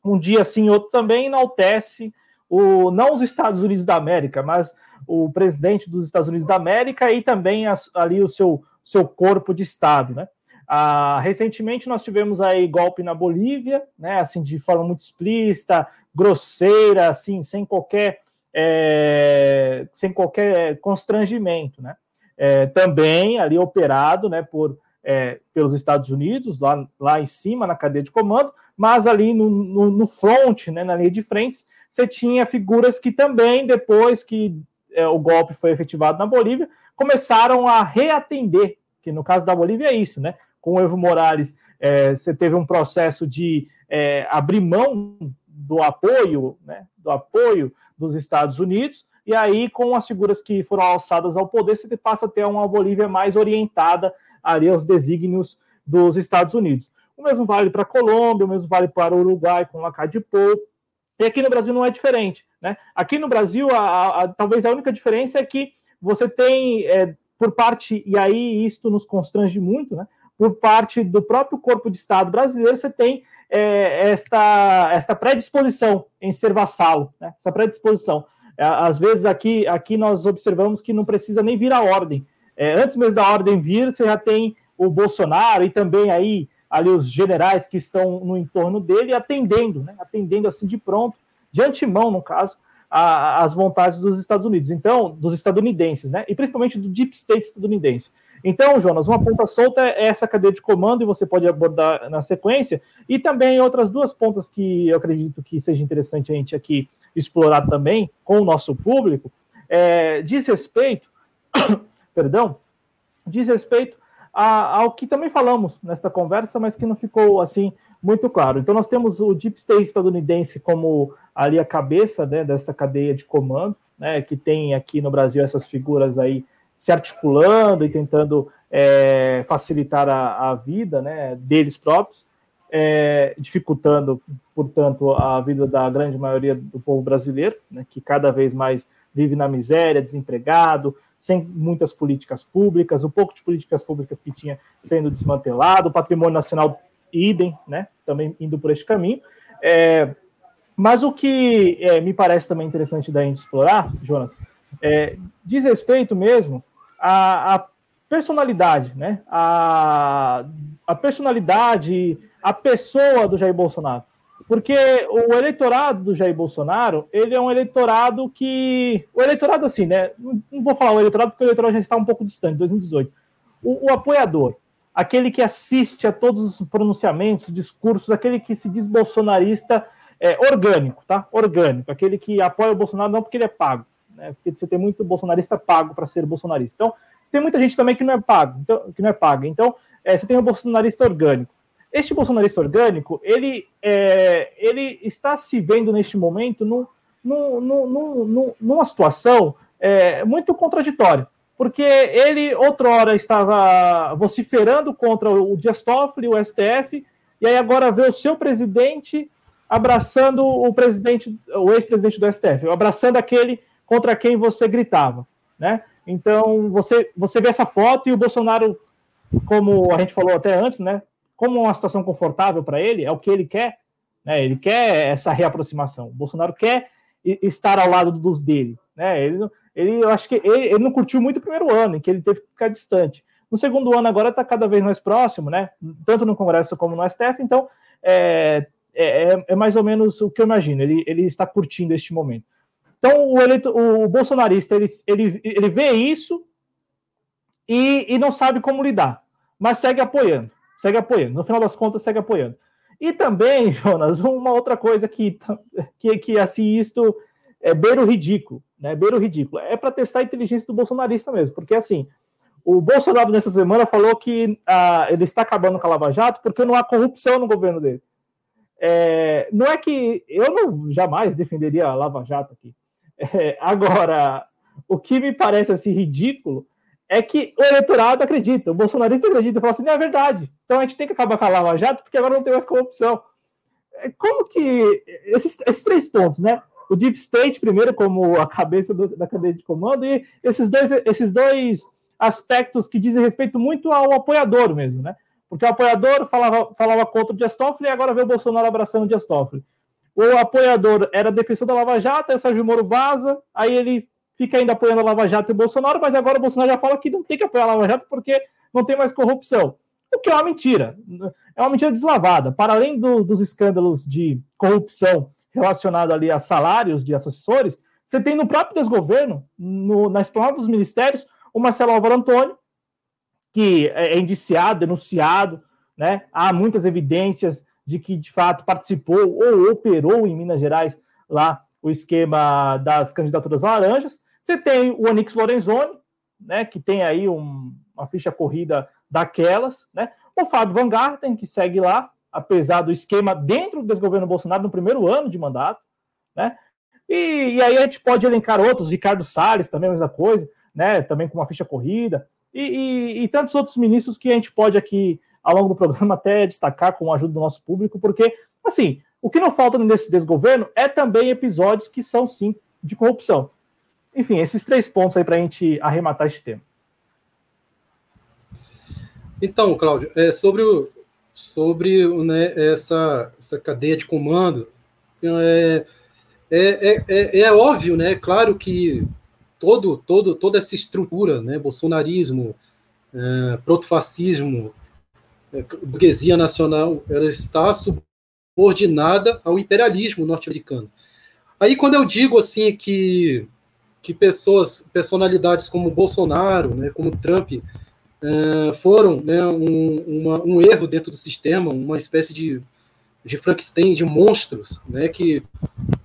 um dia sim, outro também enaltece o, não os Estados Unidos da América, mas o presidente dos Estados Unidos da América e também as, ali o seu, seu corpo de Estado, né? Ah, recentemente nós tivemos aí golpe na Bolívia, né? Assim de forma muito explícita, grosseira, assim, sem qualquer é, sem qualquer constrangimento, né? É, também ali operado, né, por é, pelos Estados Unidos lá, lá em cima na cadeia de comando, mas ali no, no, no front, né, na linha de frente, você tinha figuras que também depois que é, o golpe foi efetivado na Bolívia começaram a reatender, que no caso da Bolívia é isso, né? Com o Evo Morales, é, você teve um processo de é, abrir mão do apoio, né, do apoio dos Estados Unidos, e aí com as figuras que foram alçadas ao poder, você passa a ter uma Bolívia mais orientada ali aos desígnios dos Estados Unidos. O mesmo vale para a Colômbia, o mesmo vale para o Uruguai com de Pou, e aqui no Brasil não é diferente. Né? Aqui no Brasil, a, a, a, talvez a única diferença é que você tem, é, por parte, e aí isto nos constrange muito, né? Por parte do próprio corpo de Estado brasileiro, você tem é, esta, esta predisposição em ser vassalo, né? essa predisposição. É, às vezes aqui, aqui nós observamos que não precisa nem vir a ordem. É, antes mesmo da ordem vir, você já tem o Bolsonaro e também aí ali os generais que estão no entorno dele atendendo, né? atendendo assim de pronto, de antemão, no caso, a, as vontades dos Estados Unidos, então, dos estadunidenses, né? E principalmente do deep state estadunidense. Então, Jonas, uma ponta solta é essa cadeia de comando e você pode abordar na sequência, e também outras duas pontas que eu acredito que seja interessante a gente aqui explorar também com o nosso público, é, diz respeito, perdão, diz respeito a, ao que também falamos nesta conversa, mas que não ficou assim muito claro. Então, nós temos o Deep State estadunidense como ali a cabeça né, dessa cadeia de comando, né, que tem aqui no Brasil essas figuras aí se articulando e tentando é, facilitar a, a, vida né, deles próprios, é, dificultando, portanto, a vida da grande maioria do povo brasileiro, né, que cada vez mais vive na miséria, desempregado, sem muitas políticas públicas, o pouco de políticas públicas que tinha sendo desmantelado, o patrimônio nacional idem, né? Também indo por este caminho. É, mas o que é, me parece também interessante da gente explorar, Jonas, é, diz respeito mesmo à, à personalidade, né? A, personalidade, a pessoa do Jair Bolsonaro. Porque o eleitorado do Jair Bolsonaro, ele é um eleitorado que. O eleitorado, assim, né? Não vou falar o eleitorado, porque o eleitorado já está um pouco distante, 2018. O, o apoiador, aquele que assiste a todos os pronunciamentos, discursos, aquele que se diz bolsonarista é, orgânico, tá? Orgânico, aquele que apoia o Bolsonaro não porque ele é pago, né? Porque você tem muito bolsonarista pago para ser bolsonarista. Então, você tem muita gente também que não é pago, então, que não é paga. Então, é, você tem um bolsonarista orgânico. Este bolsonarista orgânico, ele, é, ele está se vendo neste momento numa situação é, muito contraditória porque ele outrora estava vociferando contra o Dias Toffoli, o STF, e aí agora vê o seu presidente abraçando o presidente, o ex-presidente do STF, abraçando aquele contra quem você gritava, né? Então você você vê essa foto e o Bolsonaro, como a gente falou até antes, né? Como uma situação confortável para ele, é o que ele quer, né? Ele quer essa reaproximação. O Bolsonaro quer estar ao lado dos dele, né? Ele ele, eu acho que ele, ele, não curtiu muito o primeiro ano, em que ele teve que ficar distante. No segundo ano, agora está cada vez mais próximo, né? Tanto no Congresso como no STF, então é, é, é, é mais ou menos o que eu imagino. Ele, ele está curtindo este momento. Então, o, eleito, o bolsonarista ele, ele, ele vê isso e, e não sabe como lidar, mas segue apoiando, segue apoiando. No final das contas, segue apoiando. E também, Jonas, uma outra coisa que, que, que assim, isto é beira o ridículo né? Beira o ridículo. É para testar a inteligência do bolsonarista mesmo, porque assim, o Bolsonaro nessa semana falou que ah, ele está acabando com a Lava Jato porque não há corrupção no governo dele. É, não é que eu não jamais defenderia a Lava Jato aqui. É, agora, o que me parece assim ridículo é que o eleitorado acredita, o bolsonarista acredita, fala assim, não é verdade. Então a gente tem que acabar com a Lava Jato porque agora não tem mais corrupção. É, como que esses, esses três pontos, né? o Deep State, primeiro, como a cabeça do, da cadeia de comando, e esses dois, esses dois aspectos que dizem respeito muito ao apoiador mesmo, né? Porque o apoiador falava, falava contra o Dias Toffoli e agora vê o Bolsonaro abraçando o Dias Toffoli. O apoiador era defensor da Lava Jato, aí o Sérgio Moro vaza, aí ele fica ainda apoiando a Lava Jato e o Bolsonaro, mas agora o Bolsonaro já fala que não tem que apoiar a Lava Jato porque não tem mais corrupção. O que é uma mentira. É uma mentira deslavada. Para além do, dos escândalos de corrupção relacionado ali a salários de assessores, você tem no próprio desgoverno, no, na esplanada dos ministérios, o Marcelo Álvaro Antônio, que é, é indiciado, denunciado, né? Há muitas evidências de que, de fato, participou ou operou em Minas Gerais lá o esquema das candidaturas laranjas. Você tem o Onix Lorenzoni, né, que tem aí um, uma ficha corrida daquelas, né? O Fábio Van Garten, que segue lá, apesar do esquema dentro do desgoverno Bolsonaro no primeiro ano de mandato, né? E, e aí a gente pode elencar outros, Ricardo Salles também a mesma coisa, né? Também com uma ficha corrida, e, e, e tantos outros ministros que a gente pode aqui, ao longo do programa, até destacar com a ajuda do nosso público, porque, assim, o que não falta nesse desgoverno é também episódios que são, sim, de corrupção. Enfim, esses três pontos aí para a gente arrematar este tema. Então, Cláudio, é, sobre o, sobre né, essa, essa cadeia de comando. É, é, é, é, é óbvio, né? Claro que todo, todo, toda essa estrutura, né, bolsonarismo, é, protofascismo, é, burguesia nacional, ela está subordinada ao imperialismo norte-americano. Aí quando eu digo assim que que pessoas, personalidades como Bolsonaro, né, como Trump, é, foram né, um, uma, um, erro dentro do sistema, uma espécie de, de Frankenstein, de monstros, né, que,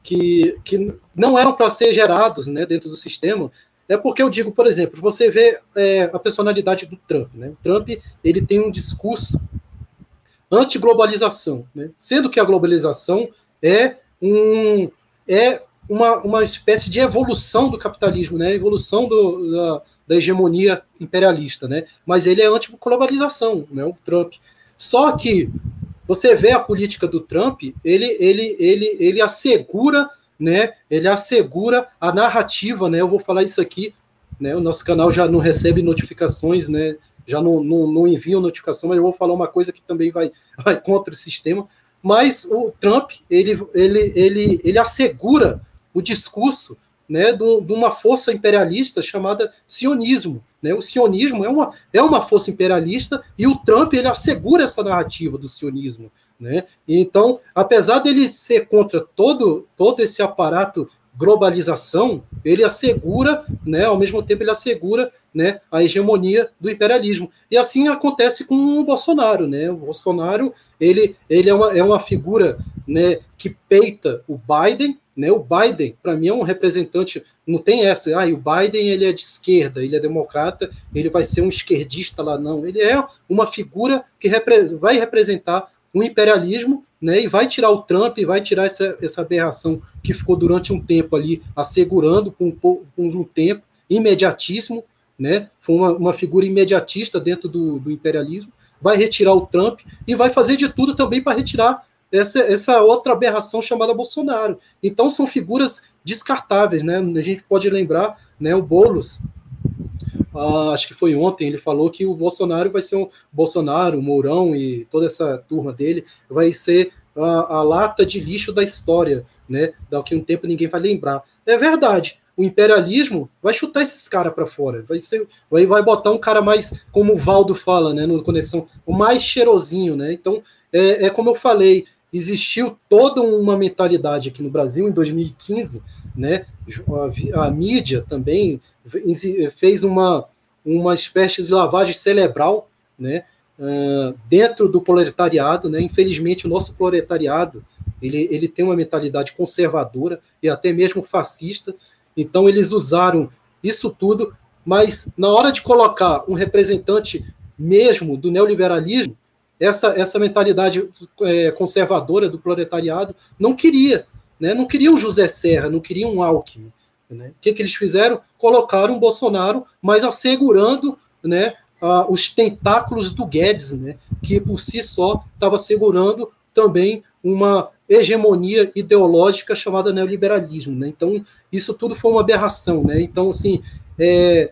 que, que não eram para ser gerados né, dentro do sistema. É porque eu digo, por exemplo, você vê é, a personalidade do Trump. Né? O Trump ele tem um discurso anti-globalização, né? sendo que a globalização é um é uma, uma espécie de evolução do capitalismo, né? evolução do, da, da hegemonia imperialista, né? Mas ele é anti-globalização, né? O Trump. Só que você vê a política do Trump, ele, ele, ele, ele assegura, né? Ele assegura a narrativa, né? Eu vou falar isso aqui, né? O nosso canal já não recebe notificações, né? Já não, não, não notificação, mas eu vou falar uma coisa que também vai, vai contra o sistema. Mas o Trump, ele, ele, ele, ele assegura o discurso né, de, de uma força imperialista chamada sionismo. Né? O sionismo é uma, é uma força imperialista e o Trump ele assegura essa narrativa do sionismo. Né? Então, apesar dele ser contra todo, todo esse aparato globalização, ele assegura, né, ao mesmo tempo ele assegura, né, a hegemonia do imperialismo. E assim acontece com o Bolsonaro, né? O Bolsonaro, ele, ele é, uma, é uma figura, né, que peita o Biden, né? O Biden, para mim é um representante, não tem essa, ah, o Biden ele é de esquerda, ele é democrata, ele vai ser um esquerdista lá não, ele é uma figura que repre vai representar o imperialismo né, e vai tirar o Trump, e vai tirar essa, essa aberração que ficou durante um tempo ali assegurando por um, por um tempo, imediatismo, né, foi uma, uma figura imediatista dentro do, do imperialismo, vai retirar o Trump e vai fazer de tudo também para retirar essa, essa outra aberração chamada Bolsonaro. Então são figuras descartáveis, né? A gente pode lembrar, né, o Bolos, uh, acho que foi ontem, ele falou que o Bolsonaro vai ser um Bolsonaro, o Mourão e toda essa turma dele vai ser a, a lata de lixo da história, né? Daqui a um tempo ninguém vai lembrar. É verdade. O imperialismo vai chutar esses caras para fora, vai ser, vai, vai botar um cara mais, como o Valdo fala, né, no Conexão, o mais cheirosinho, né? Então, é, é como eu falei, existiu toda uma mentalidade aqui no Brasil em 2015, né? A, a mídia também fez uma, uma espécie de lavagem cerebral, né? Uh, dentro do proletariado, né? Infelizmente, o nosso proletariado ele, ele tem uma mentalidade conservadora e até mesmo fascista. Então, eles usaram isso tudo, mas na hora de colocar um representante mesmo do neoliberalismo, essa, essa mentalidade é, conservadora do proletariado não queria, né? não queria um José Serra, não queria um Alckmin. Né? O que, que eles fizeram? Colocaram Bolsonaro, mas assegurando né, a, os tentáculos do Guedes, né, que por si só estava segurando também uma hegemonia ideológica chamada neoliberalismo. Né? Então, isso tudo foi uma aberração. Né? Então, assim, é,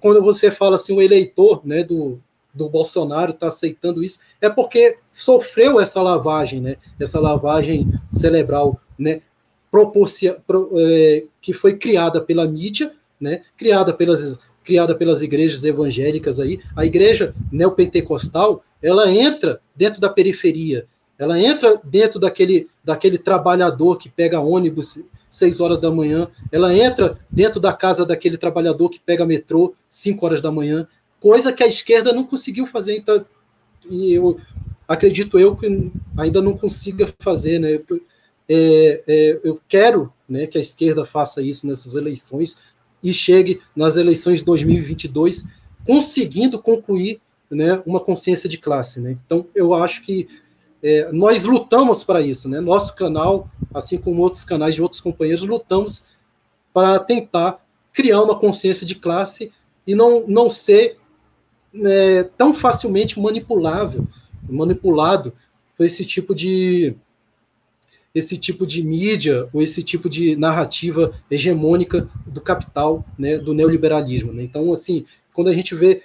quando você fala assim, o eleitor né, do, do Bolsonaro está aceitando isso, é porque sofreu essa lavagem, né? Essa lavagem cerebral, né? É, que foi criada pela mídia, né? Criada pelas criada pelas igrejas evangélicas aí, a igreja neopentecostal, ela entra dentro da periferia, ela entra dentro daquele, daquele trabalhador que pega ônibus seis horas da manhã, ela entra dentro da casa daquele trabalhador que pega metrô cinco horas da manhã, coisa que a esquerda não conseguiu fazer, então, e eu acredito eu que ainda não consiga fazer, né? É, é, eu quero né, que a esquerda faça isso nessas eleições e chegue nas eleições de 2022 conseguindo concluir né, uma consciência de classe. Né? Então, eu acho que é, nós lutamos para isso. Né? Nosso canal, assim como outros canais de outros companheiros, lutamos para tentar criar uma consciência de classe e não, não ser é, tão facilmente manipulável, manipulado por esse tipo de esse tipo de mídia ou esse tipo de narrativa hegemônica do capital, né, do neoliberalismo. Né? Então, assim, quando a gente vê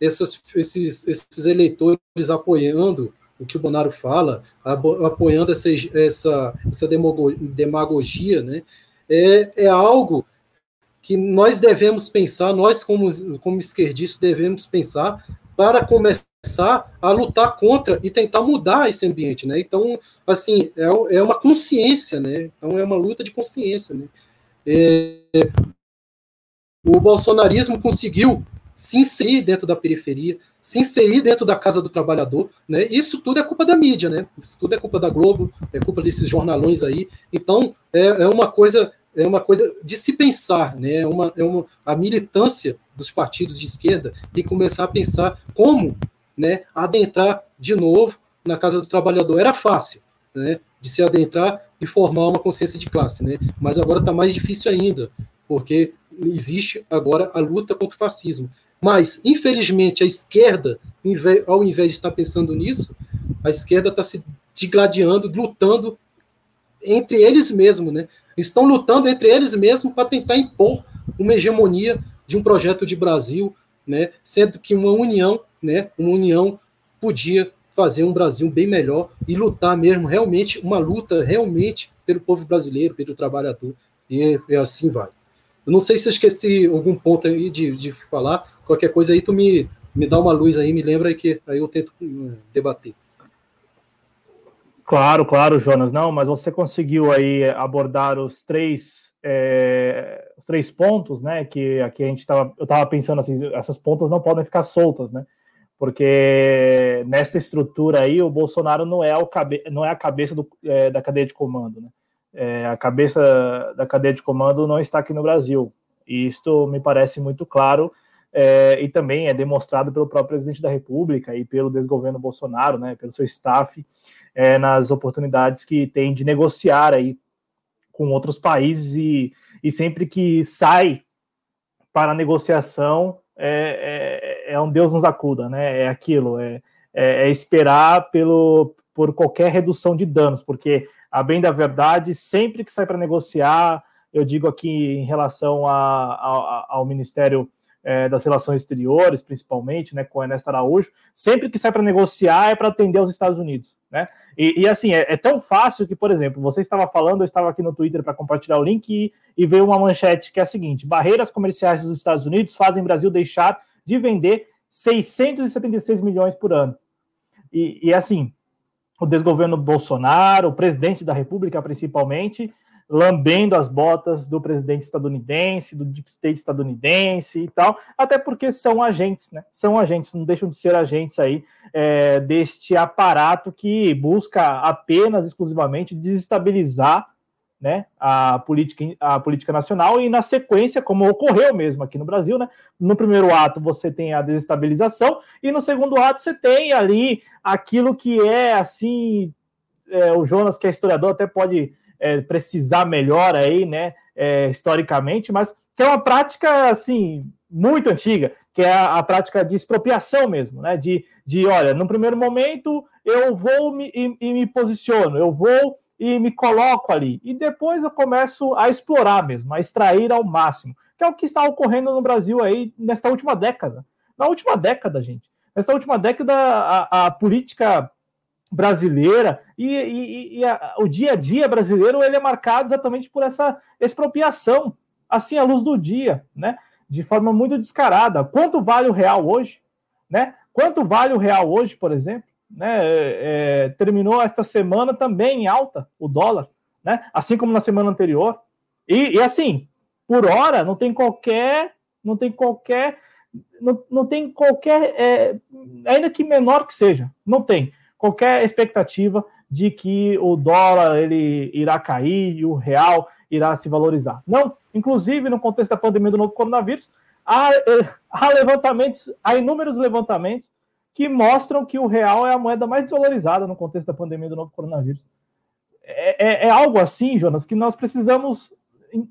essas, esses, esses eleitores apoiando o que o Bonaro fala, apoiando essa, essa, essa demagogia, né, é, é algo que nós devemos pensar, nós como, como esquerdistas devemos pensar para começar a lutar contra e tentar mudar esse ambiente, né? Então, assim, é, é uma consciência, né? Então, é uma luta de consciência, né? É, o bolsonarismo conseguiu se inserir dentro da periferia, se inserir dentro da casa do trabalhador, né? Isso tudo é culpa da mídia, né? Isso tudo é culpa da Globo, é culpa desses jornalões aí. Então, é, é uma coisa é uma coisa de se pensar, né? É uma, é uma, a militância dos partidos de esquerda que começar a pensar como né, adentrar de novo na casa do trabalhador. Era fácil né, de se adentrar e formar uma consciência de classe, né? mas agora está mais difícil ainda, porque existe agora a luta contra o fascismo. Mas, infelizmente, a esquerda, ao invés de estar pensando nisso, a esquerda está se digladiando, lutando entre eles mesmos, né? Estão lutando entre eles mesmos para tentar impor uma hegemonia de um projeto de Brasil, né? Sendo que uma união, né? Uma união podia fazer um Brasil bem melhor e lutar mesmo, realmente, uma luta realmente pelo povo brasileiro, pelo trabalhador, e, e assim vai. Eu não sei se eu esqueci algum ponto aí de, de falar, qualquer coisa aí tu me, me dá uma luz aí, me lembra aí que aí eu tento hum, debater. Claro, claro, Jonas. Não, mas você conseguiu aí abordar os três, é, os três pontos, né? Que aqui a gente estava, eu estava pensando assim, essas pontas não podem ficar soltas, né? Porque nessa estrutura aí o Bolsonaro não é, o cabe, não é a cabeça do, é, da cadeia de comando, né? É, a cabeça da cadeia de comando não está aqui no Brasil. E isto me parece muito claro é, e também é demonstrado pelo próprio presidente da República e pelo desgoverno Bolsonaro, né, pelo seu staff, é, nas oportunidades que tem de negociar aí com outros países e, e sempre que sai para negociação é, é, é, um Deus nos acuda, né? É aquilo, é, é, é esperar pelo, por qualquer redução de danos, porque a bem da verdade, sempre que sai para negociar, eu digo aqui em relação a, a, ao Ministério é, das Relações Exteriores, principalmente, né, com Ernesto Araújo, sempre que sai para negociar é para atender os Estados Unidos, né? E, e assim, é, é, tão fácil que, por exemplo, você estava falando, eu estava aqui no Twitter para compartilhar o link e, e veio uma manchete que é a seguinte: barreiras comerciais dos Estados Unidos fazem Brasil deixar de vender 676 milhões por ano. E, e assim, o desgoverno Bolsonaro, o presidente da República principalmente, lambendo as botas do presidente estadunidense, do deep state estadunidense e tal, até porque são agentes, né? São agentes, não deixam de ser agentes aí é, deste aparato que busca apenas, exclusivamente, desestabilizar né, a, política, a política nacional e, na sequência, como ocorreu mesmo aqui no Brasil, né, no primeiro ato você tem a desestabilização e no segundo ato você tem ali aquilo que é assim. É, o Jonas, que é historiador, até pode é, precisar melhor aí, né, é, historicamente, mas que é uma prática, assim, muito antiga, que é a, a, prática de expropriação mesmo, né, de, de, olha, no primeiro momento eu vou me, e, e me posiciono, eu vou e me coloco ali, e depois eu começo a explorar mesmo, a extrair ao máximo, que é o que está ocorrendo no Brasil aí nesta última década. Na última década, gente. Nesta última década, a, a política brasileira e, e, e a, o dia a dia brasileiro ele é marcado exatamente por essa expropriação, assim à luz do dia, né? De forma muito descarada. Quanto vale o real hoje, né? Quanto vale o real hoje, por exemplo? Né? É, é terminou esta semana também em alta o dólar, né? Assim como na semana anterior. E, e assim, por hora não tem qualquer, não tem qualquer, não, não tem qualquer, é, ainda que menor que seja, não tem qualquer expectativa de que o dólar ele irá cair e o real irá se valorizar. Não, inclusive no contexto da pandemia do novo coronavírus, há, eh, há levantamentos, há inúmeros levantamentos que mostram que o real é a moeda mais desvalorizada no contexto da pandemia do novo coronavírus. É, é, é algo assim, Jonas, que nós precisamos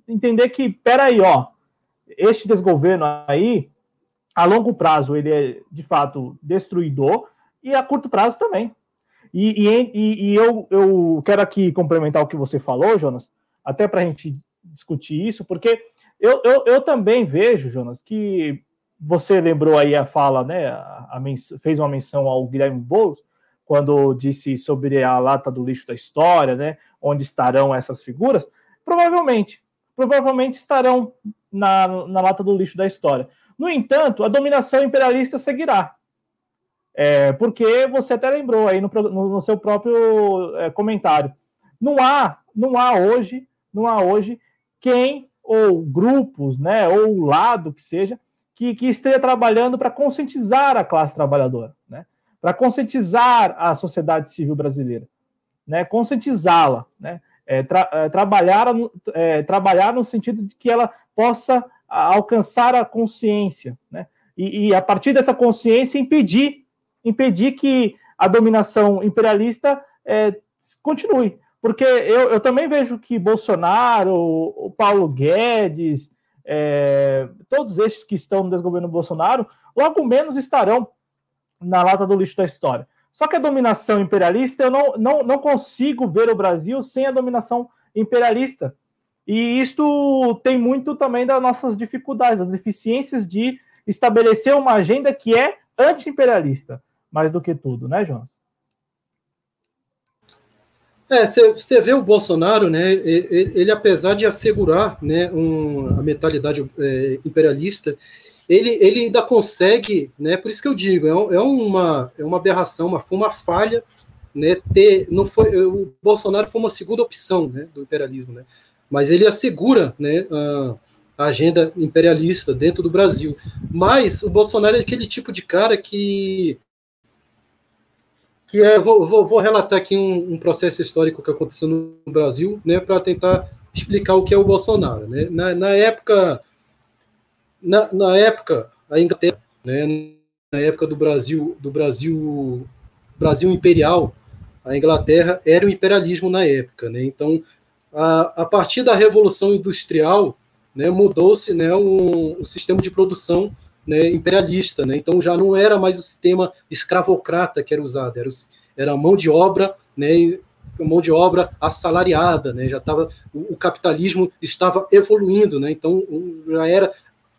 entender que, peraí, ó, este desgoverno aí, a longo prazo, ele é de fato destruidor, e a curto prazo também. E, e, e eu, eu quero aqui complementar o que você falou, Jonas, até para a gente discutir isso, porque eu, eu, eu, também vejo, Jonas, que você lembrou aí a fala, né? A, a fez uma menção ao Guilherme Boulos, quando disse sobre a lata do lixo da história, né? Onde estarão essas figuras? Provavelmente, provavelmente estarão na, na lata do lixo da história. No entanto, a dominação imperialista seguirá. É, porque você até lembrou aí no, no, no seu próprio é, comentário. Não há, não há hoje, não há hoje quem ou grupos, né, ou lado que seja, que, que esteja trabalhando para conscientizar a classe trabalhadora, né, para conscientizar a sociedade civil brasileira, né, conscientizá-la, né, é, tra, é, trabalhar, é, trabalhar no sentido de que ela possa alcançar a consciência, né, e, e a partir dessa consciência impedir impedir que a dominação imperialista é, continue. Porque eu, eu, também vejo que Bolsonaro, o Paulo Guedes, é, todos estes que estão no desgoverno Bolsonaro, logo menos estarão na lata do lixo da história. Só que a dominação imperialista, eu não, não, não consigo ver o Brasil sem a dominação imperialista. E isto tem muito também das nossas dificuldades, as deficiências de estabelecer uma agenda que é anti-imperialista mais do que tudo, né, João? É, você vê o Bolsonaro, né? Ele, ele, apesar de assegurar, né, um, a mentalidade é, imperialista, ele, ele ainda consegue, né? Por isso que eu digo, é, é uma é uma aberração, uma, uma falha né, ter, não foi, o Bolsonaro foi uma segunda opção, né, do imperialismo, né, mas ele assegura, né, a agenda imperialista dentro do Brasil. Mas o Bolsonaro é aquele tipo de cara que que é, vou, vou, vou relatar aqui um, um, processo histórico que aconteceu no Brasil, né, para tentar explicar o que é o Bolsonaro, né? Na, na época, na, na época, a Inglaterra, né, na época do Brasil, do Brasil, Brasil imperial, a Inglaterra era o imperialismo na época, né? Então, a, a partir da Revolução Industrial, né, mudou-se né, o, o sistema de produção né, imperialista, né? Então já não era mais o sistema escravocrata que era usado, era, era mão de obra, né, mão de obra assalariada, né? Já estava o, o, capitalismo estava evoluindo, né? Então já era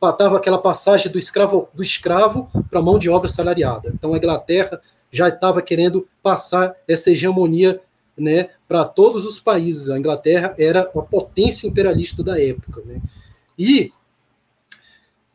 estava aquela passagem do escravo do escravo para mão de obra assalariada. Então a Inglaterra já estava querendo passar essa hegemonia, né, para todos os países. A Inglaterra era a potência imperialista da época, né? E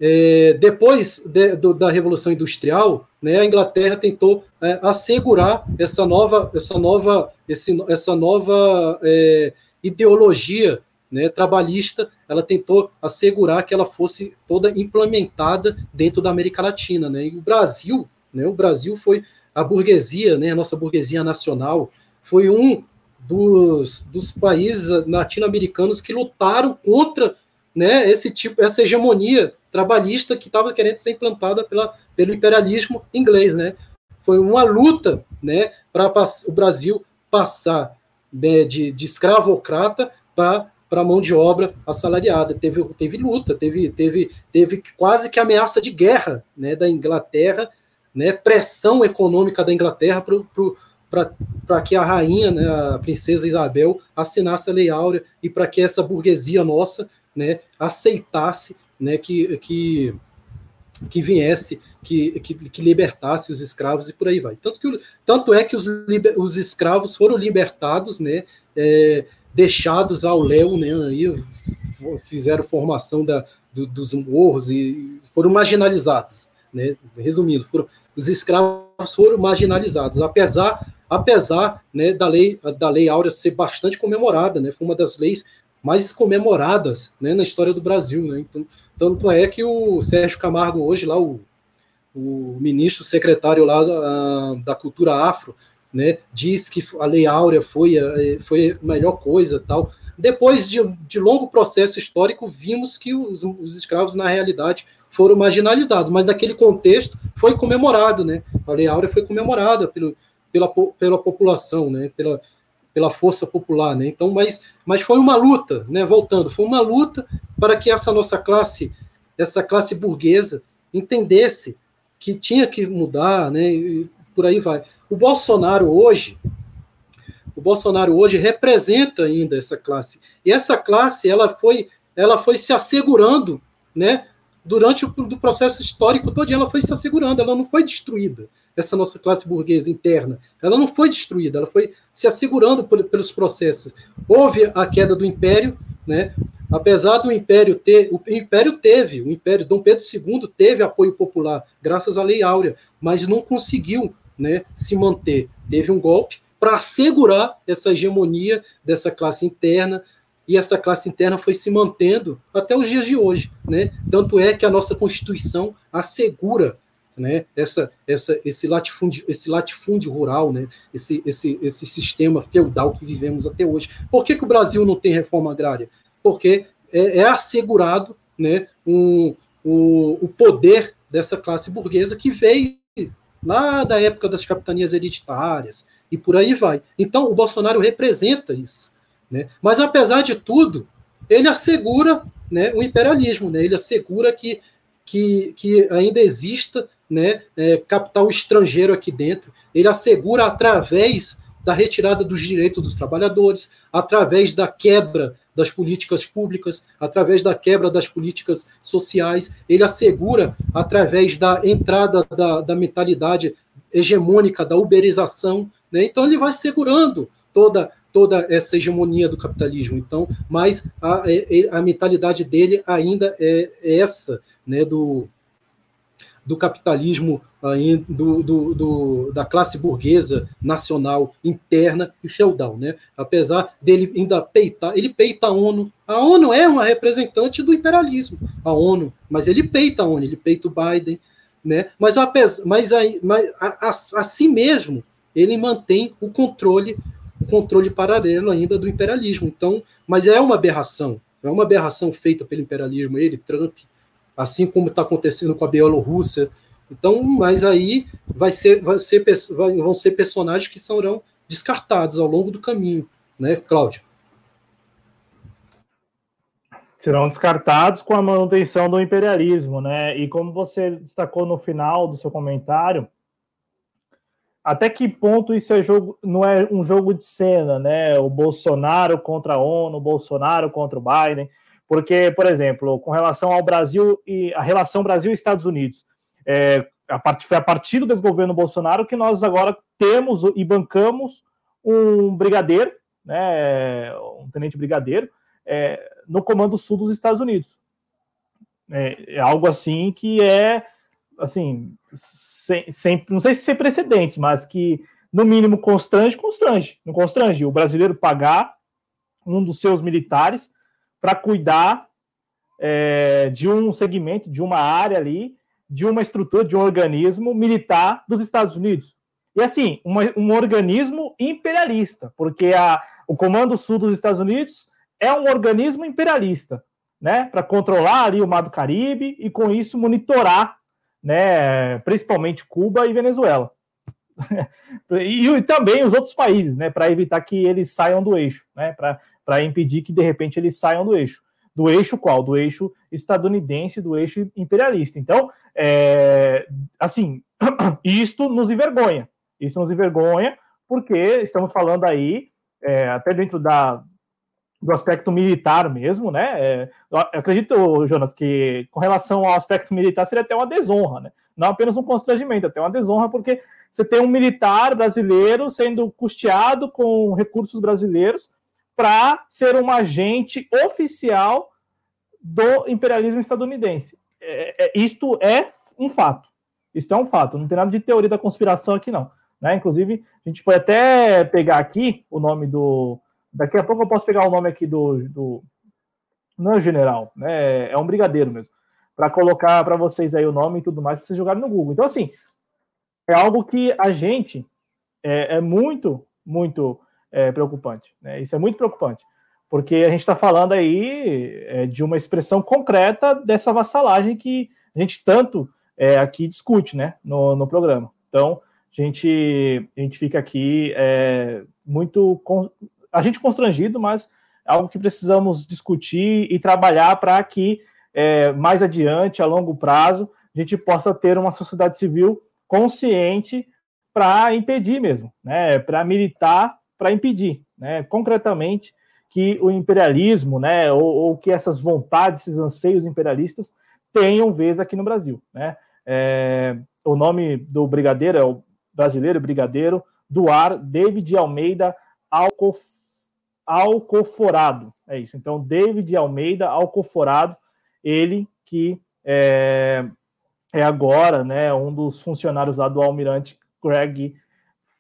é, depois de, do, da Revolução Industrial, né, a Inglaterra tentou é, assegurar essa nova, essa nova, esse, essa nova é, ideologia né, trabalhista. Ela tentou assegurar que ela fosse toda implementada dentro da América Latina, né? E o Brasil, né, o Brasil foi a burguesia, né, a nossa burguesia nacional, foi um dos, dos países latino-americanos que lutaram contra né, esse tipo, essa hegemonia trabalhista que estava querendo ser implantada pela, pelo imperialismo inglês, né? Foi uma luta, né, para o Brasil passar né, de, de escravocrata para para mão de obra assalariada. Teve, teve luta, teve, teve, teve quase que ameaça de guerra né, da Inglaterra, né, pressão econômica da Inglaterra para que a rainha, né, a princesa Isabel, assinasse a Lei Áurea e para que essa burguesia nossa né, aceitasse né, que, que, que viesse, que, que, que, libertasse os escravos e por aí vai. Tanto, que, tanto é que os, os escravos foram libertados, né, é, deixados ao léu, né, aí fizeram formação da, do, dos morros e foram marginalizados. Né, resumindo, foram, os escravos foram marginalizados, apesar apesar né, da lei da lei áurea ser bastante comemorada, né, foi uma das leis mais comemoradas né, na história do Brasil. Né? Então, tanto é que o Sérgio Camargo, hoje, lá, o, o ministro secretário lá da, da cultura afro, né, diz que a Lei Áurea foi, foi a melhor coisa tal. Depois de, de longo processo histórico, vimos que os, os escravos, na realidade, foram marginalizados, mas naquele contexto foi comemorado, né? A Lei Áurea foi comemorada pelo, pela, pela população, né? Pela, pela força popular, né? Então, mas, mas foi uma luta, né? Voltando, foi uma luta para que essa nossa classe, essa classe burguesa, entendesse que tinha que mudar, né? E por aí vai. O Bolsonaro hoje, o Bolsonaro hoje representa ainda essa classe. E essa classe, ela foi, ela foi se assegurando, né? Durante o do processo histórico todo, ela foi se assegurando, ela não foi destruída essa nossa classe burguesa interna. Ela não foi destruída, ela foi se assegurando por, pelos processos. Houve a queda do império, né? Apesar do império ter, o império teve, o império Dom Pedro II teve apoio popular graças à Lei Áurea, mas não conseguiu, né, se manter. Teve um golpe para assegurar essa hegemonia dessa classe interna, e essa classe interna foi se mantendo até os dias de hoje, né? Tanto é que a nossa Constituição assegura né, essa, essa, esse, latifúndio, esse latifúndio rural, né, esse, esse, esse sistema feudal que vivemos até hoje. Por que, que o Brasil não tem reforma agrária? Porque é, é assegurado né, um, o, o poder dessa classe burguesa que veio lá da época das capitanias hereditárias e por aí vai. Então, o Bolsonaro representa isso. Né? Mas, apesar de tudo, ele assegura né, o imperialismo, né? ele assegura que, que, que ainda exista né, é, capital estrangeiro aqui dentro. Ele assegura através da retirada dos direitos dos trabalhadores, através da quebra das políticas públicas, através da quebra das políticas sociais, ele assegura através da entrada da, da mentalidade hegemônica da uberização, né? Então ele vai segurando toda toda essa hegemonia do capitalismo. Então, mas a, a mentalidade dele ainda é essa, né, do do capitalismo do, do, do, da classe burguesa nacional interna e feudal, né? Apesar dele ainda peitar, ele peita a ONU. A ONU é uma representante do imperialismo, a ONU, mas ele peita a ONU, ele peita o Biden, né? Mas, apesar, mas, mas a, a, assim mesmo ele mantém o controle, o controle paralelo ainda do imperialismo. Então, mas é uma aberração, é uma aberração feita pelo imperialismo, ele, Trump, assim como está acontecendo com a Bielorrússia. Então, mas aí vai ser, vai ser, vai, vão ser personagens que serão descartados ao longo do caminho, né, Cláudio? Serão descartados com a manutenção do imperialismo, né? E como você destacou no final do seu comentário, até que ponto isso é jogo, não é um jogo de cena, né? O Bolsonaro contra a ONU, o Bolsonaro contra o Biden. Porque, por exemplo, com relação ao Brasil e a relação Brasil-Estados Unidos, é, a part, foi a partir do desgoverno Bolsonaro que nós agora temos e bancamos um brigadeiro, né, um tenente brigadeiro, é, no comando sul dos Estados Unidos. É, é algo assim que é, assim, sem, sem, não sei se sem precedentes, mas que no mínimo constrange, constrange, não constrange o brasileiro pagar um dos seus militares para cuidar é, de um segmento, de uma área ali, de uma estrutura, de um organismo militar dos Estados Unidos. E assim, um organismo imperialista, porque a, o Comando Sul dos Estados Unidos é um organismo imperialista, né, para controlar ali o Mar do Caribe e com isso monitorar, né, principalmente Cuba e Venezuela. e, e, também os outros países, né, para evitar que eles saiam do eixo, né, para impedir que de repente eles saiam do eixo. Do eixo qual? Do eixo estadunidense, do eixo imperialista. Então, é, assim, isto nos envergonha. Isso nos envergonha porque estamos falando aí, é, até dentro da, do aspecto militar mesmo, né? É, acredito, Jonas, que com relação ao aspecto militar seria até uma desonra, né? Não apenas um constrangimento, até uma desonra, porque você tem um militar brasileiro sendo custeado com recursos brasileiros para ser um agente oficial do imperialismo estadunidense. É, é, isto é um fato. Isto é um fato. Não tem nada de teoria da conspiração aqui, não. Né? Inclusive, a gente pode até pegar aqui o nome do. Daqui a pouco eu posso pegar o nome aqui do. do não é general, né? é um brigadeiro mesmo. Para colocar para vocês aí o nome e tudo mais, para vocês jogarem no Google. Então, assim, é algo que a gente é, é muito, muito é, preocupante. Né? Isso é muito preocupante, porque a gente está falando aí é, de uma expressão concreta dessa vassalagem que a gente tanto é, aqui discute né, no, no programa. Então, a gente, a gente fica aqui é, muito. A gente constrangido, mas algo que precisamos discutir e trabalhar para que é, mais adiante, a longo prazo, a gente possa ter uma sociedade civil consciente para impedir mesmo, né, para militar para impedir, né, concretamente, que o imperialismo, né, ou, ou, que essas vontades, esses anseios imperialistas tenham vez aqui no Brasil, né? É, o nome do brigadeiro é o brasileiro brigadeiro Duar David Almeida Alcof, Alcoforado, é isso. Então, David Almeida Alcoforado, ele que é, é agora, né, um dos funcionários lá do Almirante Greg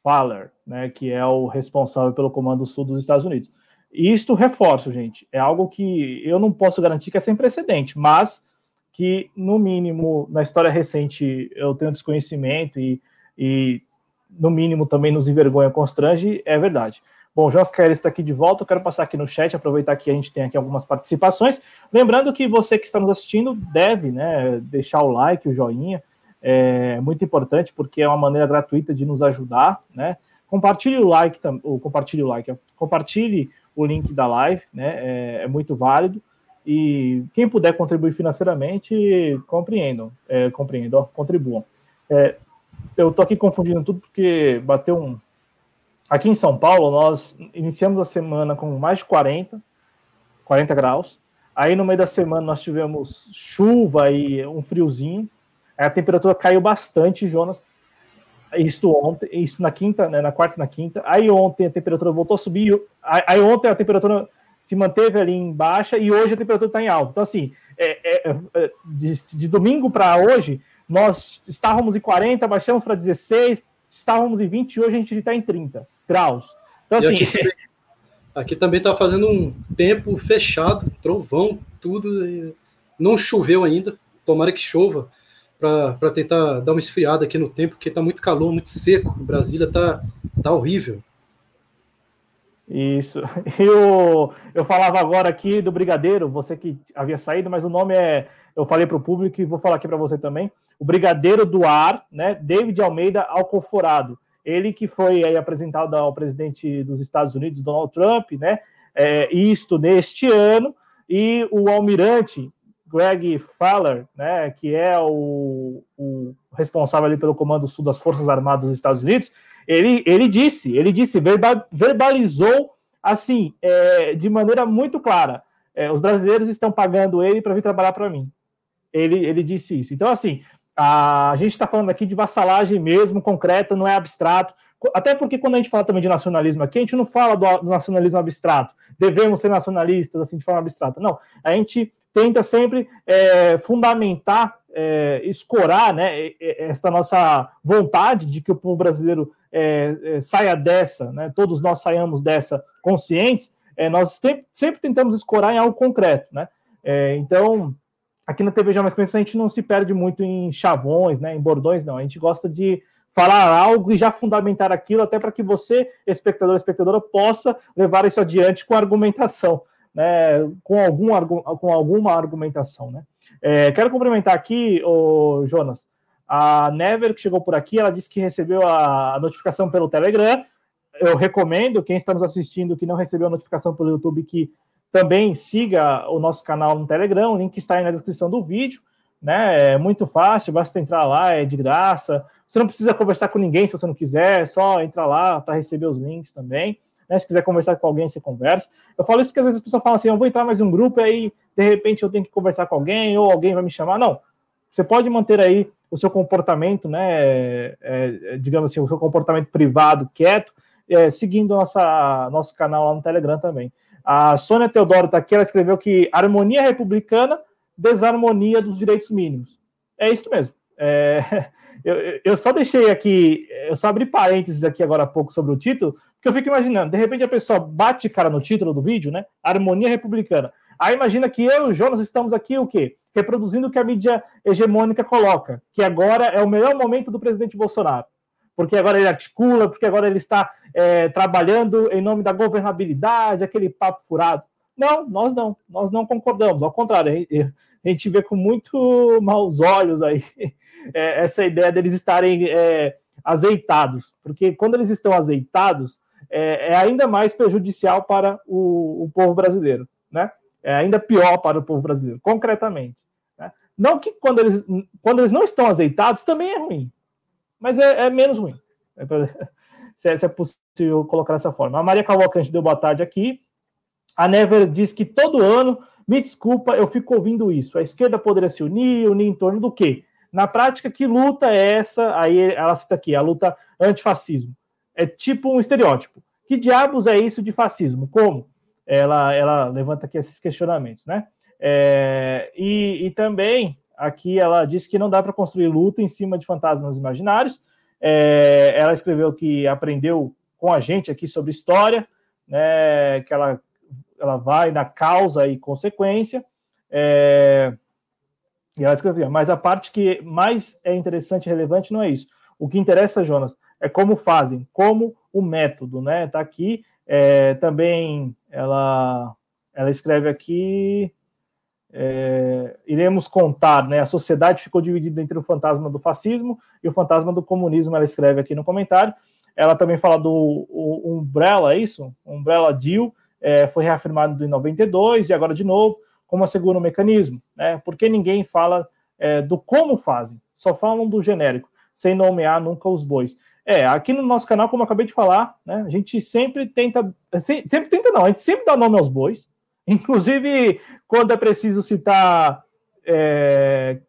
Fowler, né, que é o responsável pelo Comando Sul dos Estados Unidos. E isto reforço, gente, é algo que eu não posso garantir que é sem precedente, mas que, no mínimo, na história recente, eu tenho desconhecimento e, e no mínimo, também nos envergonha, constrange, é verdade. Bom, Jonas Kelly está aqui de volta, eu quero passar aqui no chat, aproveitar que a gente tem aqui algumas participações. Lembrando que você que está nos assistindo deve né, deixar o like, o joinha, é muito importante porque é uma maneira gratuita de nos ajudar, né? Compartilhe o like, o compartilhe o like, compartilhe o link da live, né? É, é muito válido. E quem puder contribuir financeiramente, compreendam, é, compreendam, contribuam. É, eu tô aqui confundindo tudo porque bateu um. Aqui em São Paulo, nós iniciamos a semana com mais de 40, 40 graus. Aí no meio da semana nós tivemos chuva e um friozinho a temperatura caiu bastante, Jonas. Isso ontem, isso na quinta, né, na quarta e na quinta. Aí ontem a temperatura voltou a subir. Aí ontem a temperatura se manteve ali em baixa e hoje a temperatura está em alta. Então, assim, é, é, é, de, de, domingo para hoje, nós estávamos em 40, baixamos para 16, estávamos em 20 e hoje a gente está em 30 graus. Então, assim. Aqui, aqui, também está fazendo um tempo fechado, trovão, tudo. Não choveu ainda, tomara que chova para tentar dar uma esfriada aqui no tempo, porque está muito calor, muito seco. Brasília está tá horrível. Isso. Eu, eu falava agora aqui do Brigadeiro, você que havia saído, mas o nome é. Eu falei para o público e vou falar aqui para você também. O Brigadeiro do Ar, né? David Almeida Alcoforado. Ele que foi aí apresentado ao presidente dos Estados Unidos, Donald Trump, né? É, isto neste ano. E o almirante Greg Fowler, né, que é o, o responsável pelo Comando Sul das Forças Armadas dos Estados Unidos, ele, ele disse, ele disse, verba, verbalizou assim, é, de maneira muito clara, é, os brasileiros estão pagando ele para vir trabalhar para mim. Ele, ele disse isso. Então, assim, a, a gente está falando aqui de vassalagem mesmo, concreta, não é abstrato. Até porque quando a gente fala também de nacionalismo aqui, a gente não fala do, do nacionalismo abstrato. Devemos ser nacionalistas, assim, de forma abstrata. Não, a gente tenta sempre é, fundamentar, é, escorar né, essa nossa vontade de que o povo brasileiro é, é, saia dessa, né, todos nós saiamos dessa conscientes, é, nós sempre, tentamos escorar em algo concreto. Né? É, então, aqui na TV Já Mais Conhecido, a gente não se perde muito em chavões, né, em bordões, não. A gente gosta de falar algo e já fundamentar aquilo, até para que você, espectador, espectadora, possa levar isso adiante com argumentação né, com, algum, com alguma argumentação. Né? É, quero cumprimentar aqui, o Jonas, a Never, que chegou por aqui, ela disse que recebeu a notificação pelo Telegram. Eu recomendo, quem está nos assistindo que não recebeu a notificação pelo YouTube, que também siga o nosso canal no Telegram, o link está aí na descrição do vídeo. Né? É muito fácil, basta entrar lá, é de graça. Você não precisa conversar com ninguém se você não quiser, é só entrar lá para receber os links também. Né? Se quiser conversar com alguém, você conversa. Eu falo isso porque às vezes as pessoas falam assim: eu vou entrar mais um grupo aí, de repente, eu tenho que conversar com alguém ou alguém vai me chamar. Não. Você pode manter aí o seu comportamento, né? É, é, digamos assim, o seu comportamento privado, quieto, é, seguindo nossa, nosso canal lá no Telegram também. A Sônia Teodoro está aqui, ela escreveu que harmonia republicana, desarmonia dos direitos mínimos. É isso mesmo. É, eu, eu, só deixei aqui, eu só abri parênteses aqui agora há pouco sobre o título, porque eu fico imaginando, de repente a pessoa bate cara no título do vídeo, né? Harmonia republicana. Aí imagina que eu e o Jonas estamos aqui o quê? Reproduzindo o que a mídia hegemônica coloca, que agora é o melhor momento do presidente Bolsonaro. Porque agora ele articula, porque agora ele está é, trabalhando em nome da governabilidade, aquele papo furado. Não, nós não, nós não concordamos. Ao contrário, a gente vê com muito maus olhos aí é, essa ideia deles estarem é, azeitados, porque quando eles estão azeitados, é, é ainda mais prejudicial para o, o, povo brasileiro, né? É ainda pior para o povo brasileiro, concretamente. Né? Não que quando eles, quando eles não estão azeitados também é ruim, mas é, é menos ruim. É pra, se, é, se, é, possível colocar dessa forma. A Maria Cavalcante deu boa tarde aqui. A Never diz que todo ano, me desculpa, eu fico ouvindo isso. A esquerda poderia se unir, unir em torno do quê? Na prática, que luta é essa? Aí ela cita aqui, a luta antifascismo. É tipo um estereótipo. Que diabos é isso de fascismo? Como? Ela, ela levanta aqui esses questionamentos, né? É, e, e, também aqui ela diz que não dá para construir luta em cima de fantasmas imaginários. É, ela escreveu que aprendeu com a gente aqui sobre história, né? Que ela, ela vai na causa e consequência. É, e ela escrevia, mas a parte que mais é interessante e relevante não é isso. O que interessa, Jonas, é como fazem, como o método, né? Tá aqui. É, também ela, ela escreve aqui. É, iremos contar, né? A sociedade ficou dividida entre o fantasma do fascismo e o fantasma do comunismo. Ela escreve aqui no comentário. Ela também fala do o, Umbrella, é isso? Umbrella Deal é, foi reafirmado em 92 e agora de novo como assegura o mecanismo, né? Porque ninguém fala é, do como fazem, só falam do genérico, sem nomear nunca os bois. É, aqui no nosso canal, como eu acabei de falar, né, a gente sempre tenta, sempre tenta não, a gente sempre dá nome aos bois, inclusive quando é preciso citar é,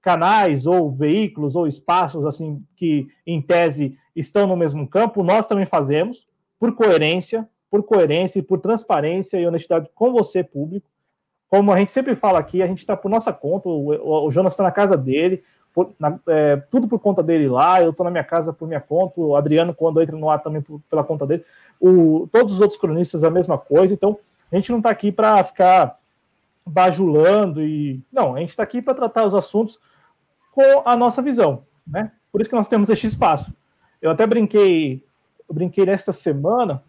canais ou veículos ou espaços assim que em tese estão no mesmo campo, nós também fazemos por coerência, por coerência e por transparência e honestidade com você público. Como a gente sempre fala aqui, a gente está por nossa conta, o, o, o Jonas está na casa dele, por, na, é, tudo por conta dele lá, eu estou na minha casa por minha conta, o Adriano, quando entra no ar, também por, pela conta dele, o, todos os outros cronistas a mesma coisa, então a gente não está aqui para ficar bajulando e. Não, a gente está aqui para tratar os assuntos com a nossa visão, né? Por isso que nós temos este espaço. Eu até brinquei, eu brinquei nesta semana,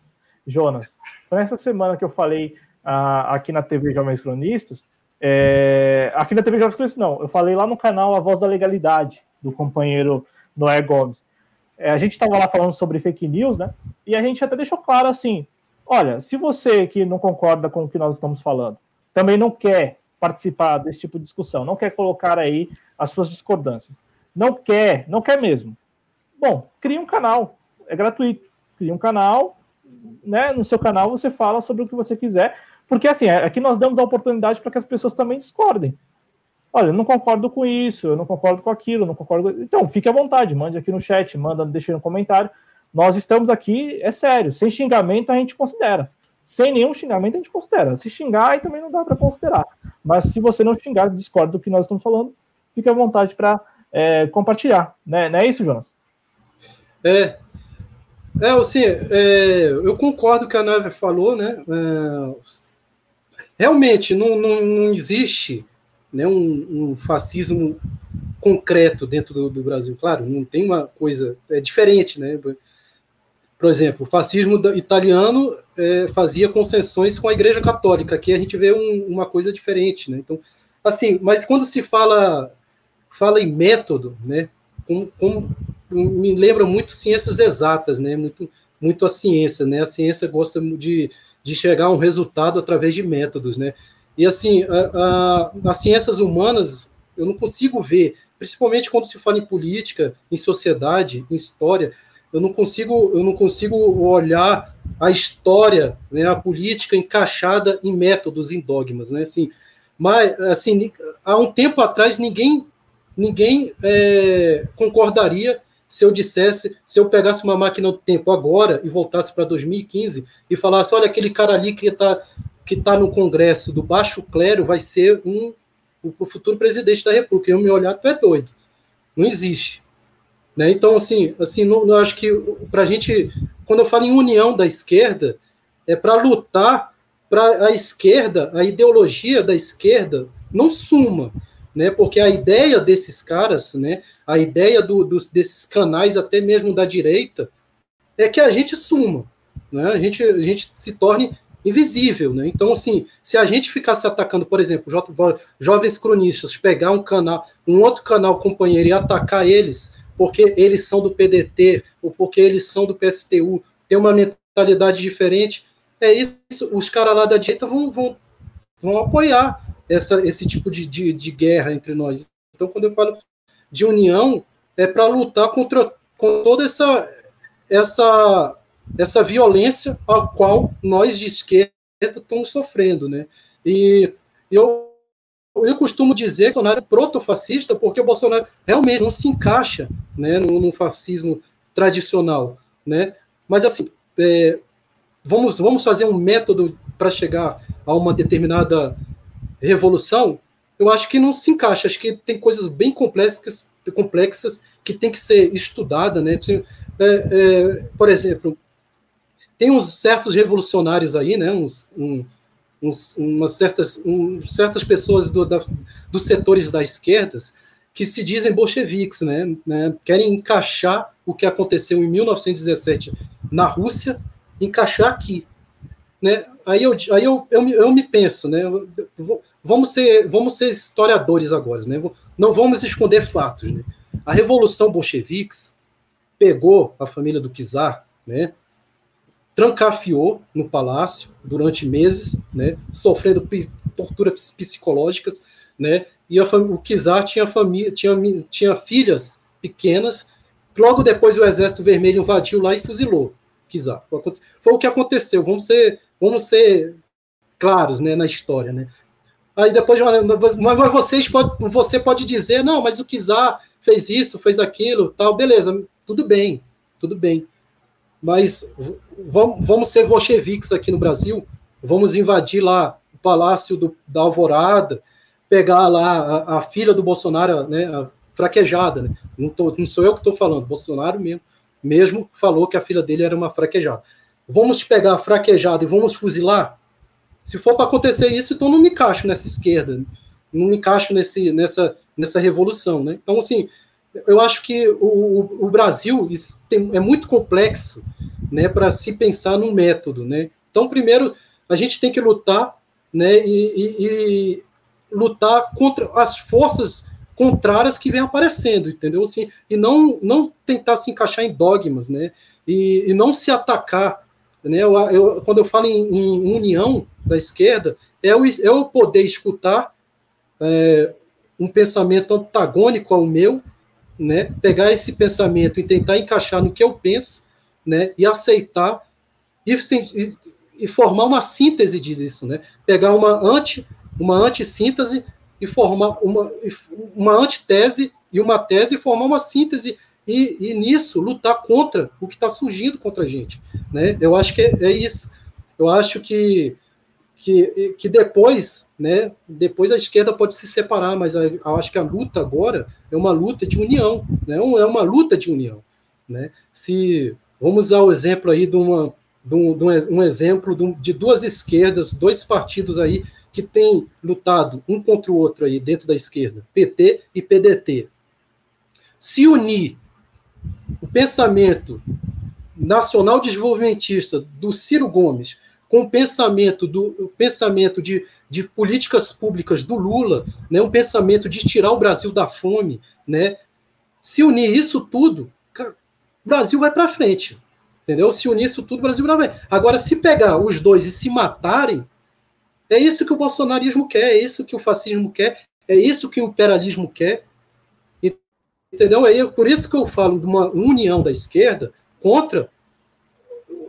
Jonas, foi nesta semana que eu falei ah, aqui na TV Jovens Cronistas, é, aqui na TV Jovens Cronistas não, eu falei lá no canal A Voz da Legalidade, do companheiro Noé Gomes. É, a gente estava lá falando sobre fake news, né? E a gente até deixou claro assim: olha, se você que não concorda com o que nós estamos falando, também não quer participar desse tipo de discussão, não quer colocar aí as suas discordâncias, não quer, não quer mesmo. Bom, cria um canal, é gratuito. Cria um canal, né? No seu canal você fala sobre o que você quiser, porque assim, aqui nós damos a oportunidade para que as pessoas também discordem. Olha, eu não concordo com isso, eu não concordo com aquilo, não concordo. Então, fique à vontade, mande aqui no chat, manda, deixe no comentário. Nós estamos aqui, é sério, sem xingamento a gente considera. Sem nenhum xingamento a gente considera. Se xingar, aí também não dá para considerar. Mas se você não xingar, discorda do que nós estamos falando, fique à vontade para é, compartilhar. Né? Não é isso, Jonas? É. É, assim, é, eu concordo com o que a Neve falou, né? É, realmente, não, não, não existe né, um, um, fascismo concreto dentro do, do, Brasil. Claro, não tem uma coisa. É diferente, né? Por exemplo, o fascismo italiano é, fazia concessões com a Igreja Católica. Aqui a gente vê um, uma coisa diferente, né? Então, assim, mas quando se fala fala em método, né? Como, como me lembra muito ciências exatas, né? Muito, muito a ciência, né? A ciência gosta de, de chegar a um resultado através de métodos, né? E assim, a, a, as ciências humanas, eu não consigo ver, principalmente quando se fala em política, em sociedade, em história, eu não consigo, eu não consigo olhar a história, né, a política encaixada em métodos, em dogmas, né? Assim, mas assim, há um tempo atrás ninguém ninguém é, concordaria se eu dissesse, se eu pegasse uma máquina do tempo agora e voltasse para 2015 e falasse, olha aquele cara ali que está que tá no Congresso do baixo clero vai ser um o futuro presidente da República. Eu me olhar, tu é doido. Não existe. Né? Então, assim, assim não, eu acho que para a gente, quando eu falo em união da esquerda, é para lutar para a esquerda, a ideologia da esquerda não suma, né? Porque a ideia desses caras, né? A ideia do, dos, desses canais, até mesmo da direita, é que a gente suma, né? A gente, a gente se torne invisível, né? Então, assim, se a gente ficasse atacando, por exemplo, jovens cronistas, pegar um canal, um outro canal companheiro e atacar eles, porque eles são do PDT ou porque eles são do PSTU, tem uma mentalidade diferente, é isso, os caras lá da direita vão, vão, vão apoiar essa, esse tipo de, de, de guerra entre nós. Então, quando eu falo de união, é para lutar contra, toda essa, essa, essa violência a qual nós de esquerda estamos sofrendo. Né? E eu eu costumo dizer que o Bolsonaro é proto-fascista porque o Bolsonaro realmente não se encaixa né, no, no fascismo tradicional. Né? Mas, assim, é, vamos, vamos fazer um método para chegar a uma determinada revolução? Eu acho que não se encaixa. Acho que tem coisas bem complexas, complexas que tem que ser estudada. Né? É, é, por exemplo, tem uns certos revolucionários aí, né? uns, um, uns, umas certas, um, certas pessoas do, da, dos setores da esquerda que se dizem bolcheviques, né, né, querem encaixar o que aconteceu em 1917 na Rússia, encaixar aqui. Né? Aí, eu, aí eu, eu, eu me penso, né, vamos, ser, vamos ser historiadores agora, né, não vamos esconder fatos. Né? A Revolução Bolcheviques pegou a família do Czar, né, trancafiou no palácio durante meses, né, sofrendo torturas psicológicas, né, e a, o Kizar tinha, família, tinha, tinha filhas pequenas, logo depois o Exército Vermelho invadiu lá e fuzilou Kizar. Foi, foi o que aconteceu, vamos ser, vamos ser claros né, na história. Né. Aí depois, mas vocês você pode dizer, não, mas o Kizar fez isso, fez aquilo, tal, beleza, tudo bem, tudo bem mas vamos, vamos ser bolcheviques aqui no Brasil, vamos invadir lá o Palácio do, da Alvorada, pegar lá a, a filha do Bolsonaro, né, fraquejada. Né? Não, tô, não sou eu que estou falando, Bolsonaro mesmo, mesmo falou que a filha dele era uma fraquejada. Vamos pegar a fraquejada e vamos fuzilar? Se for para acontecer isso, então não me encaixo nessa esquerda, não me encaixo nesse, nessa, nessa revolução. Né? Então, assim, eu acho que o, o Brasil tem, é muito complexo né, para se pensar num método. Né? Então, primeiro, a gente tem que lutar né, e, e, e lutar contra as forças contrárias que vêm aparecendo, entendeu? Assim, e não, não tentar se encaixar em dogmas, né? E, e não se atacar. Né? Eu, eu, quando eu falo em, em, união da esquerda, é o, é o poder escutar é, um pensamento antagônico ao meu, né? pegar esse pensamento e tentar encaixar no que eu penso, né? e aceitar e, e, e formar uma síntese disso, né? pegar uma anti uma antissíntese e formar uma, uma antitese e uma tese e formar uma síntese e, e nisso lutar contra o que está surgindo contra a gente. Né? Eu acho que é, isso. Eu acho que, que, que depois, né, depois a esquerda pode se separar, mas eu acho que a luta agora é uma luta de união, né? é uma luta de união. Né? Se vamos usar o exemplo aí de, uma, de, um, de um exemplo de duas esquerdas, dois partidos aí que têm lutado um contra o outro aí dentro da esquerda, PT e PDT, se unir o pensamento nacional desenvolvimentista do Ciro Gomes com o pensamento do o pensamento de, de políticas públicas do Lula, né, um pensamento de tirar o Brasil da fome, né, se unir isso tudo, o Brasil vai para frente, entendeu? Se unir isso tudo, o Brasil vai para frente. Agora, se pegar os dois e se matarem, é isso que o bolsonarismo quer, é isso que o fascismo quer, é isso que o imperialismo quer. Entendeu? É por isso que eu falo de uma união da esquerda contra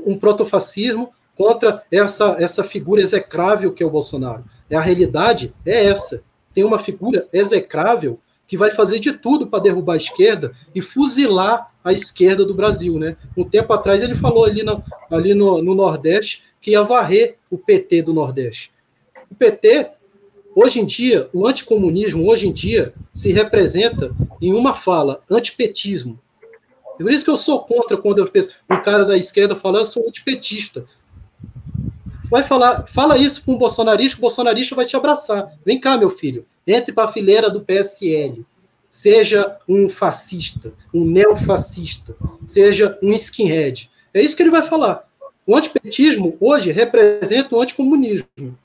um protofascismo, contra essa, essa figura execrável que é o Bolsonaro. É a realidade é essa. Tem uma figura execrável que vai fazer de tudo para derrubar a esquerda e fuzilar a esquerda do Brasil. Né? Um tempo atrás ele falou ali no, ali no, no Nordeste que ia varrer o PT do Nordeste. O PT, hoje em dia, o anticomunismo, hoje em dia, se representa em uma fala, antipetismo. Por isso que eu sou contra quando eu penso, um cara da esquerda fala, eu sou antipetista. Vai falar, fala isso para um bolsonarista, o bolsonarista vai te abraçar. Vem cá, meu filho, entre para a fileira do PSL. Seja um fascista, um neofascista, seja um skinhead. É isso que ele vai falar. O antipetismo hoje representa o anticomunismo.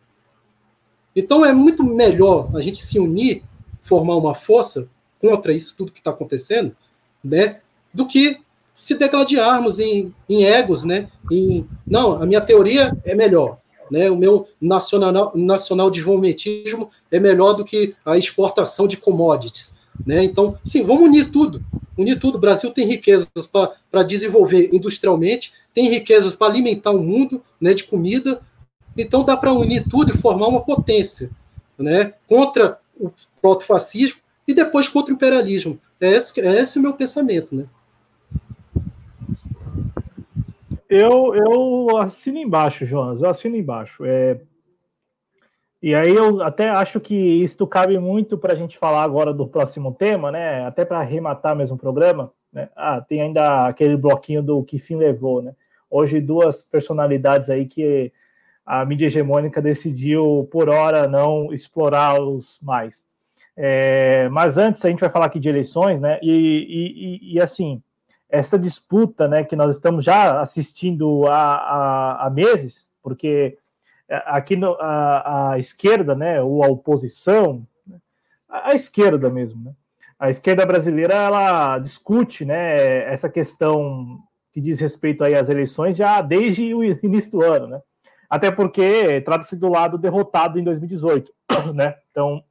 Então é muito melhor a gente se unir, formar uma força contra isso tudo que está acontecendo, né, do que se degladiarmos em, em egos, né, em, não, a minha teoria é melhor, né, o meu nacional, nacional desenvolvimentismo é melhor do que a exportação de commodities, né, então, sim, vamos unir tudo, unir tudo, o Brasil tem riquezas para desenvolver industrialmente, tem riquezas para alimentar o mundo, né, de comida, então dá para unir tudo e formar uma potência, né? Contra o protofascismo e depois contra o imperialismo. É esse, é esse o meu pensamento, né? Eu, eu assino embaixo, Jonas, eu assino embaixo. É... E aí eu até acho que isso cabe muito para a gente falar agora do próximo tema, né? Até para arrematar mesmo o programa. Né? Ah, tem ainda aquele bloquinho do que fim levou, né? Hoje duas personalidades aí que a mídia hegemônica decidiu, por hora, não explorá-los mais. É, mas antes, a gente vai falar aqui de eleições, né? E, e, e, assim, essa disputa, né, que nós estamos já assistindo há, há, meses, porque é, aqui no, a, a, esquerda, né, ou a oposição, a, a esquerda mesmo, né? A esquerda brasileira ela discute, né, essa questão que diz respeito aí às eleições já desde o início do ano, né? até porque trata-se do lado derrotado em 2018, né? Então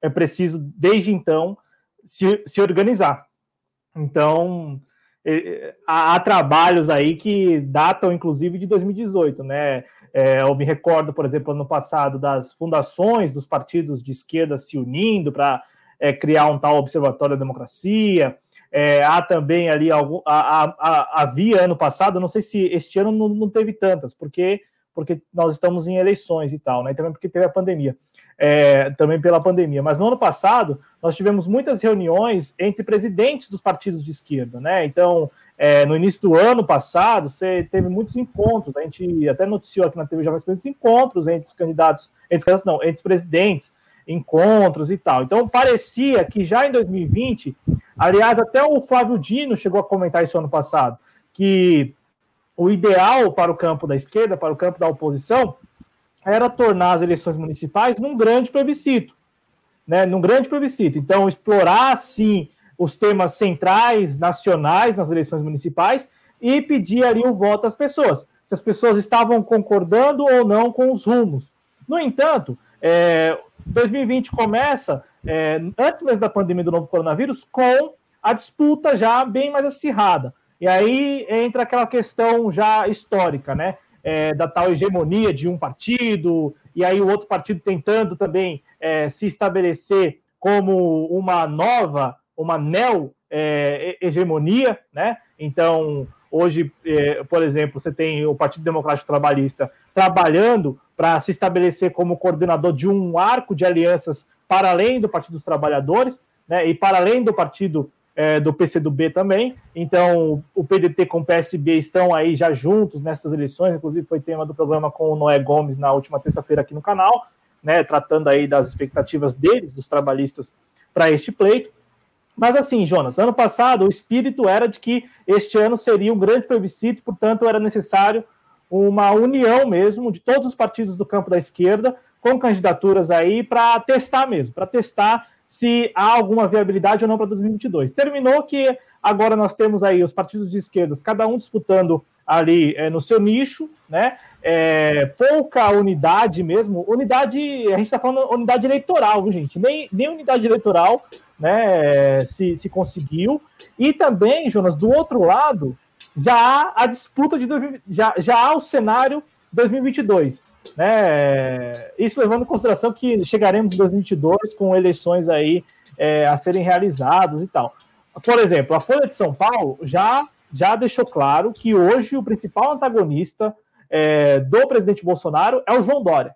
é preciso, desde então, se, se organizar. Então há, trabalhos aí que datam, inclusive, de 2018, né? É, eu me recordo, por exemplo, ano passado, das fundações dos partidos de esquerda se unindo para é, criar um tal observatório da democracia. É, há também ali algum. Havia ano passado, não sei se este ano não, não teve tantas, porque, porque nós estamos em eleições e tal, né? E também porque teve a pandemia, é, também pela pandemia. Mas no ano passado, nós tivemos muitas reuniões entre presidentes dos partidos de esquerda, né? Então, é, no início do ano passado, você teve muitos encontros, a gente até noticiou aqui na TV já muitos encontros entre os candidatos, entre os candidatos não, entre os presidentes, encontros e tal. Então, parecia que já em 2020, aliás, até o Flávio Dino chegou a comentar isso ano passado, que o ideal para o campo da esquerda, para o campo da oposição, era tornar as eleições municipais num grande plebiscito, né? Num grande plebiscito. Então, explorar, sim, os temas centrais, nacionais nas eleições municipais e pedir ali o voto às pessoas, se as pessoas estavam concordando ou não com os rumos. No entanto, é, 2020 começa, é, antes mesmo da pandemia do novo coronavírus, com a disputa já bem mais acirrada. E aí entra aquela questão já histórica, né? É, da tal hegemonia de um partido, e aí o outro partido tentando também é, se estabelecer como uma nova, uma neo-hegemonia, é, né? Então, hoje, é, por exemplo, você tem o Partido Democrático Trabalhista trabalhando para se estabelecer como coordenador de um arco de alianças para além do Partido dos Trabalhadores, né, e para além do partido é, do PCdoB também. Então, o PDT com o PSB estão aí já juntos nessas eleições, inclusive foi tema do programa com o Noé Gomes na última terça-feira aqui no canal, né, tratando aí das expectativas deles, dos trabalhistas, para este pleito. Mas assim, Jonas, ano passado o espírito era de que este ano seria um grande plebiscito, portanto era necessário uma união mesmo de todos os partidos do campo da esquerda com candidaturas aí para testar mesmo, para testar se há alguma viabilidade ou não para 2022. Terminou que agora nós temos aí os partidos de esquerdas, cada um disputando ali é, no seu nicho, né? É, pouca unidade mesmo. Unidade, a gente está falando unidade eleitoral, viu, gente? Nem, nem unidade eleitoral né, se, se conseguiu. E também, Jonas, do outro lado, já há a disputa de 2000, já, já há o cenário 2022. Né? Isso levando em consideração que chegaremos em 2022 com eleições aí é, a serem realizadas e tal. Por exemplo, a Folha de São Paulo já, já deixou claro que hoje o principal antagonista é, do presidente Bolsonaro é o João Dória.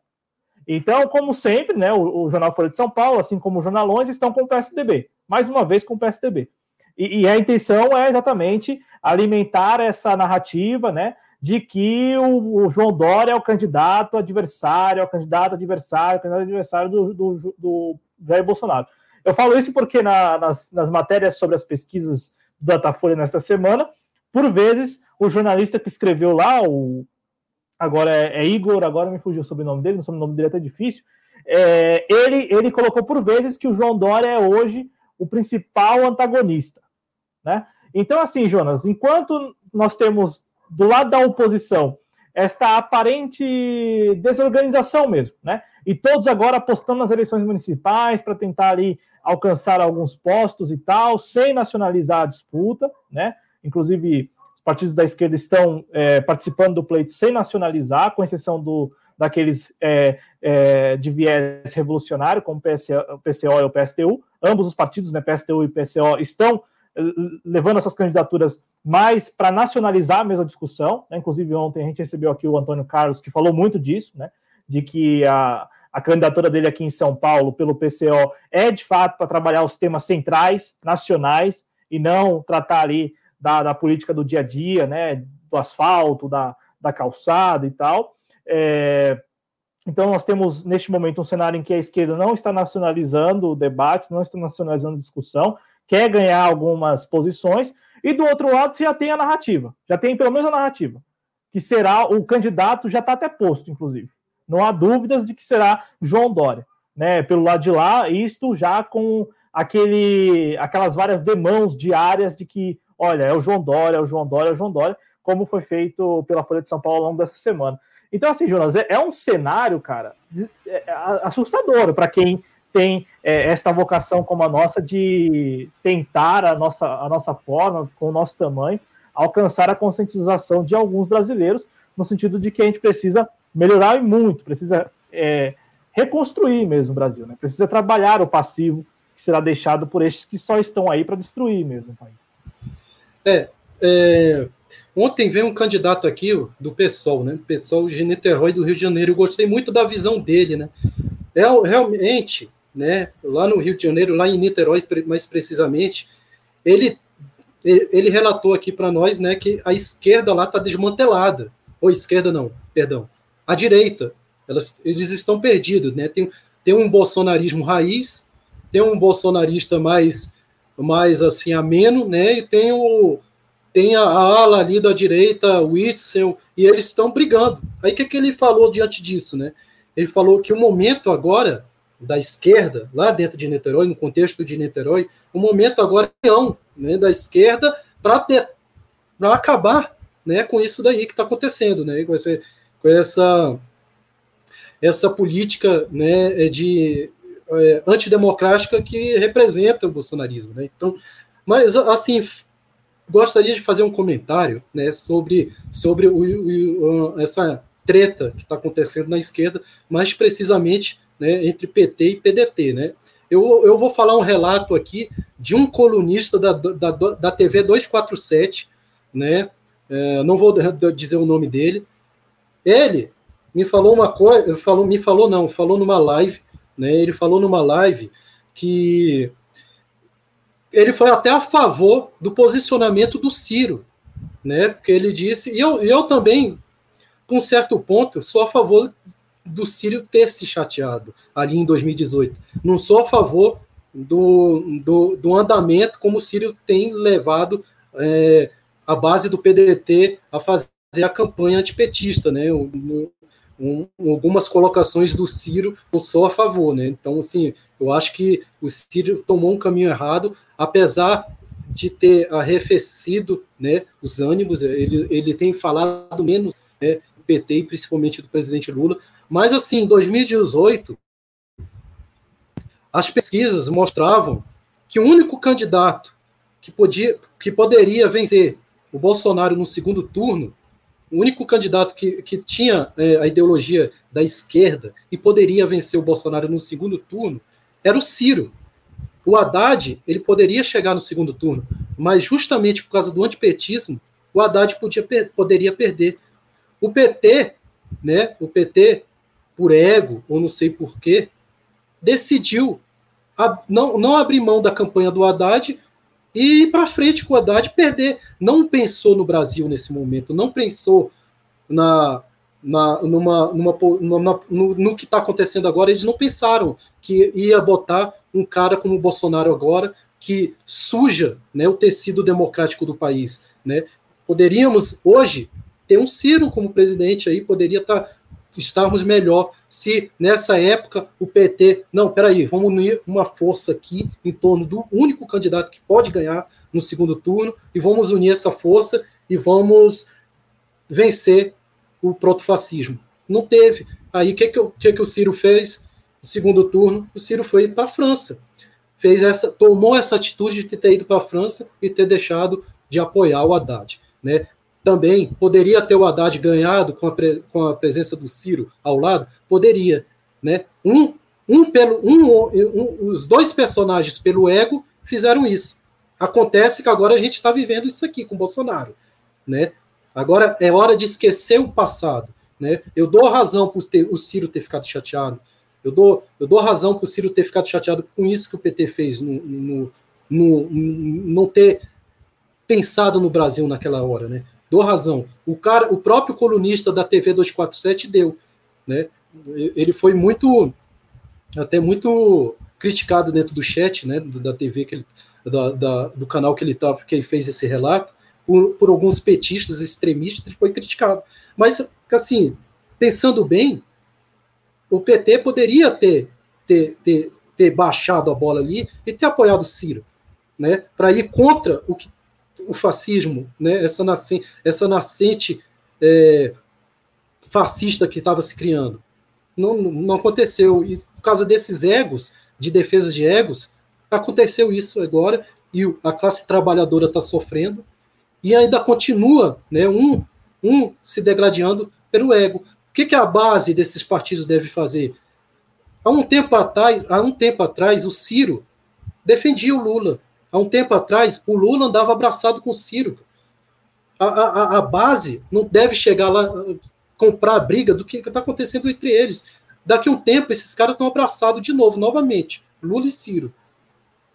Então, como sempre, né, o, o, jornal Folha de São Paulo, assim como os jornalões, estão com o PSDB. Mais uma vez com o PSDB. E, e a intenção é exatamente alimentar essa narrativa, né, de que o, o, João Dória é o candidato adversário, é o candidato adversário, o candidato adversário do, do, do Jair Bolsonaro. Eu falo isso porque na, nas, nas matérias sobre as pesquisas do Datafolha nesta semana, por vezes, o jornalista que escreveu lá, o, agora é, é Igor, agora me fugiu o sobrenome dele, o sobrenome dele é até difícil, é, ele, ele colocou por vezes que o João Dória é hoje o principal antagonista. Né? Então, assim, Jonas, enquanto nós temos do lado da oposição esta aparente desorganização mesmo, né? E todos agora apostando nas eleições municipais para tentar ali alcançar alguns postos e tal, sem nacionalizar a disputa, né? Inclusive, os partidos da esquerda estão é, participando do pleito sem nacionalizar, com exceção do, daqueles é, é, de viés revolucionário, como o PCO, o PCO e o PSTU. Ambos os partidos, né, PSTU e PCO, estão levando essas candidaturas mais para nacionalizar a mesma discussão. Né? Inclusive, ontem a gente recebeu aqui o Antônio Carlos, que falou muito disso, né? de que a, a candidatura dele aqui em São Paulo, pelo PCO, é de fato para trabalhar os temas centrais, nacionais, e não tratar ali da, da política do dia a dia, né? do asfalto, da, da calçada e tal. É, então, nós temos, neste momento, um cenário em que a esquerda não está nacionalizando o debate, não está nacionalizando a discussão, quer ganhar algumas posições, e do outro lado você já tem a narrativa, já tem pelo menos a narrativa, que será o candidato, já está até posto, inclusive. Não há dúvidas de que será João Dória. Né, pelo lado de lá, isto já com aquele, aquelas várias demãos diárias de que, olha, é o João Dória, é o João Dória, é o João Dória, como foi feito pela Folha de São Paulo ao longo dessa semana. Então, assim, Jonas, é, é um cenário, cara, é, é assustador para quem tem é, esta vocação como a nossa de tentar a nossa, a nossa forma, com o nosso tamanho, alcançar a conscientização de alguns brasileiros, no sentido de que a gente precisa melhorar e muito, precisa é, reconstruir mesmo o Brasil, né? precisa trabalhar o passivo que será deixado por estes que só estão aí para destruir mesmo o país. É, é Ontem veio um candidato aqui do PSOL, né? PSOL de Niterói do Rio de Janeiro. Eu gostei muito da visão dele, né? É realmente, né? Lá no Rio de Janeiro, lá em Niterói, mais precisamente, ele ele relatou aqui para nós, né, que a esquerda lá está desmantelada. Ou esquerda não, perdão, a direita. Elas, eles estão perdidos, né? Tem, tem um bolsonarismo raiz, tem um bolsonarista mais mais assim ameno, né? E tem o tem a, a ala ali da direita, o Witzel, e eles estão brigando. Aí o que, que ele falou diante disso, né? Ele falou que o momento agora da esquerda, lá dentro de Niterói, no contexto de Niterói, o momento agora é né, da esquerda para acabar né, com isso daí que está acontecendo, né, com, essa, com essa, essa política né, de é, antidemocrática que representa o bolsonarismo. Né? Então, mas assim, gostaria de fazer um comentário né, sobre, sobre o, o, essa treta que está acontecendo na esquerda, mais precisamente né, entre PT e PDT. Né? Eu, eu vou falar um relato aqui de um colunista da, da, da TV 247, né? É, não vou dizer o nome dele. Ele me falou uma coisa, falou, me falou não, falou numa live, né? Ele falou numa live que ele foi até a favor do posicionamento do Ciro, né? Porque ele disse, e eu, eu também, com certo ponto, sou a favor do Ciro ter se chateado ali em 2018. Não sou a favor do, do, do andamento como o Ciro tem levado é, a base do PDT a fazer a campanha antipetista, né? Um, um, algumas colocações do Ciro não sou a favor, né? Então, assim, eu acho que o Ciro tomou um caminho errado, apesar de ter arrefecido né, os ânimos, ele, ele tem falado menos né, PT e principalmente do presidente Lula, mas assim, em 2018, as pesquisas mostravam que o único candidato que, podia, que poderia vencer o Bolsonaro no segundo turno, o único candidato que, que tinha é, a ideologia da esquerda e poderia vencer o Bolsonaro no segundo turno, era o Ciro. O Haddad, ele poderia chegar no segundo turno, mas justamente por causa do antipetismo, o Haddad podia, poderia perder. O PT, né, o PT, por ego, ou não sei porquê, decidiu não, não abrir mão da campanha do Haddad e ir para frente com o Haddad perder. Não pensou no Brasil nesse momento, não pensou na, na, numa, numa, numa no, no, que está acontecendo agora. Eles não pensaram que ia botar um cara como o Bolsonaro agora, que suja né, o tecido democrático do país. Né? Poderíamos, hoje, ter um Ciro como presidente aí, poderia estar. Tá estarmos melhor se nessa época o PT, não, peraí, vamos unir uma força aqui em torno do único candidato que pode ganhar no segundo turno e vamos unir essa força e vamos vencer o protofascismo. Não teve. Aí o que, que, que, que o Ciro fez? No segundo turno, o Ciro foi para a França. Fez essa, tomou essa atitude de ter ido para a França e ter deixado de apoiar o Haddad. Né? Também poderia ter o Haddad ganhado com a, pre, com a presença do Ciro ao lado? Poderia. Né? Um, um pelo, um, um, os dois personagens pelo ego fizeram isso. Acontece que agora a gente está vivendo isso aqui com Bolsonaro. Né? Agora é hora de esquecer o passado. Né? Eu dou razão por ter, o Ciro ter ficado chateado. Eu dou, eu dou razão por o Ciro ter ficado chateado com isso que o PT fez, no, no, no, no não ter pensado no Brasil naquela hora, né? Dou razão. O cara, o próprio colunista da TV 247 deu, né? Ele foi muito até muito criticado dentro do chat, né, da TV que ele, da, da, do canal que ele tava, que ele fez esse relato, por, por alguns petistas extremistas, ele foi criticado. Mas assim, pensando bem, o PT poderia ter, ter, ter, ter baixado a bola ali e ter apoiado o Ciro, né, para ir contra o que o fascismo, né, essa, nascente, essa nascente é, fascista que estava se criando. Não, não aconteceu. E por causa desses egos, de defesa de egos, aconteceu isso agora e a classe trabalhadora está sofrendo e ainda continua né, um, um se degradando pelo ego. O que, que a base desses partidos deve fazer? Há um tempo atrás, há um tempo atrás o Ciro defendia o Lula. Há um tempo atrás, o Lula andava abraçado com o Ciro. a, a, a base não deve chegar lá, comprar a briga do que está acontecendo entre eles. Daqui a um tempo, esses caras estão abraçados de novo, novamente, Lula e Ciro.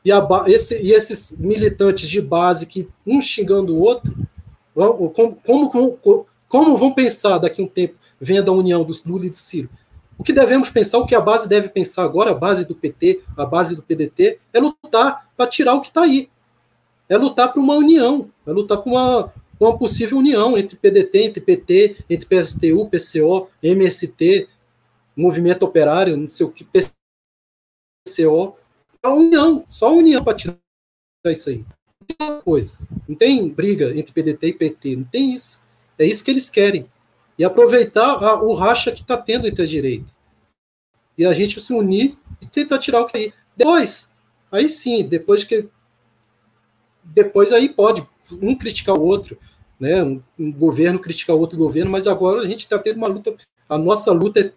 E, a, esse, e esses militantes de base que um xingando o outro, como, como, como, vão pensar daqui a um tempo, vendo a união do Lula e do Ciro? O que devemos pensar, o que a base deve pensar agora, a base do PT, a base do PDT, é lutar para tirar o que está aí. É lutar por uma união, é lutar por uma, uma possível união entre PDT, entre PT, entre PSTU, PCO, MST, Movimento Operário, não sei o que, PCO. A união, só união para tirar isso aí. Não tem coisa. Não tem briga entre PDT e PT, não tem isso. É isso que eles querem e aproveitar a, o racha que está tendo entre a direita. E a gente se unir e tentar tirar o que aí. Depois, aí sim, depois que. Depois aí pode um criticar o outro, né? Um, um governo criticar outro governo, mas agora a gente está tendo uma luta. A nossa luta é,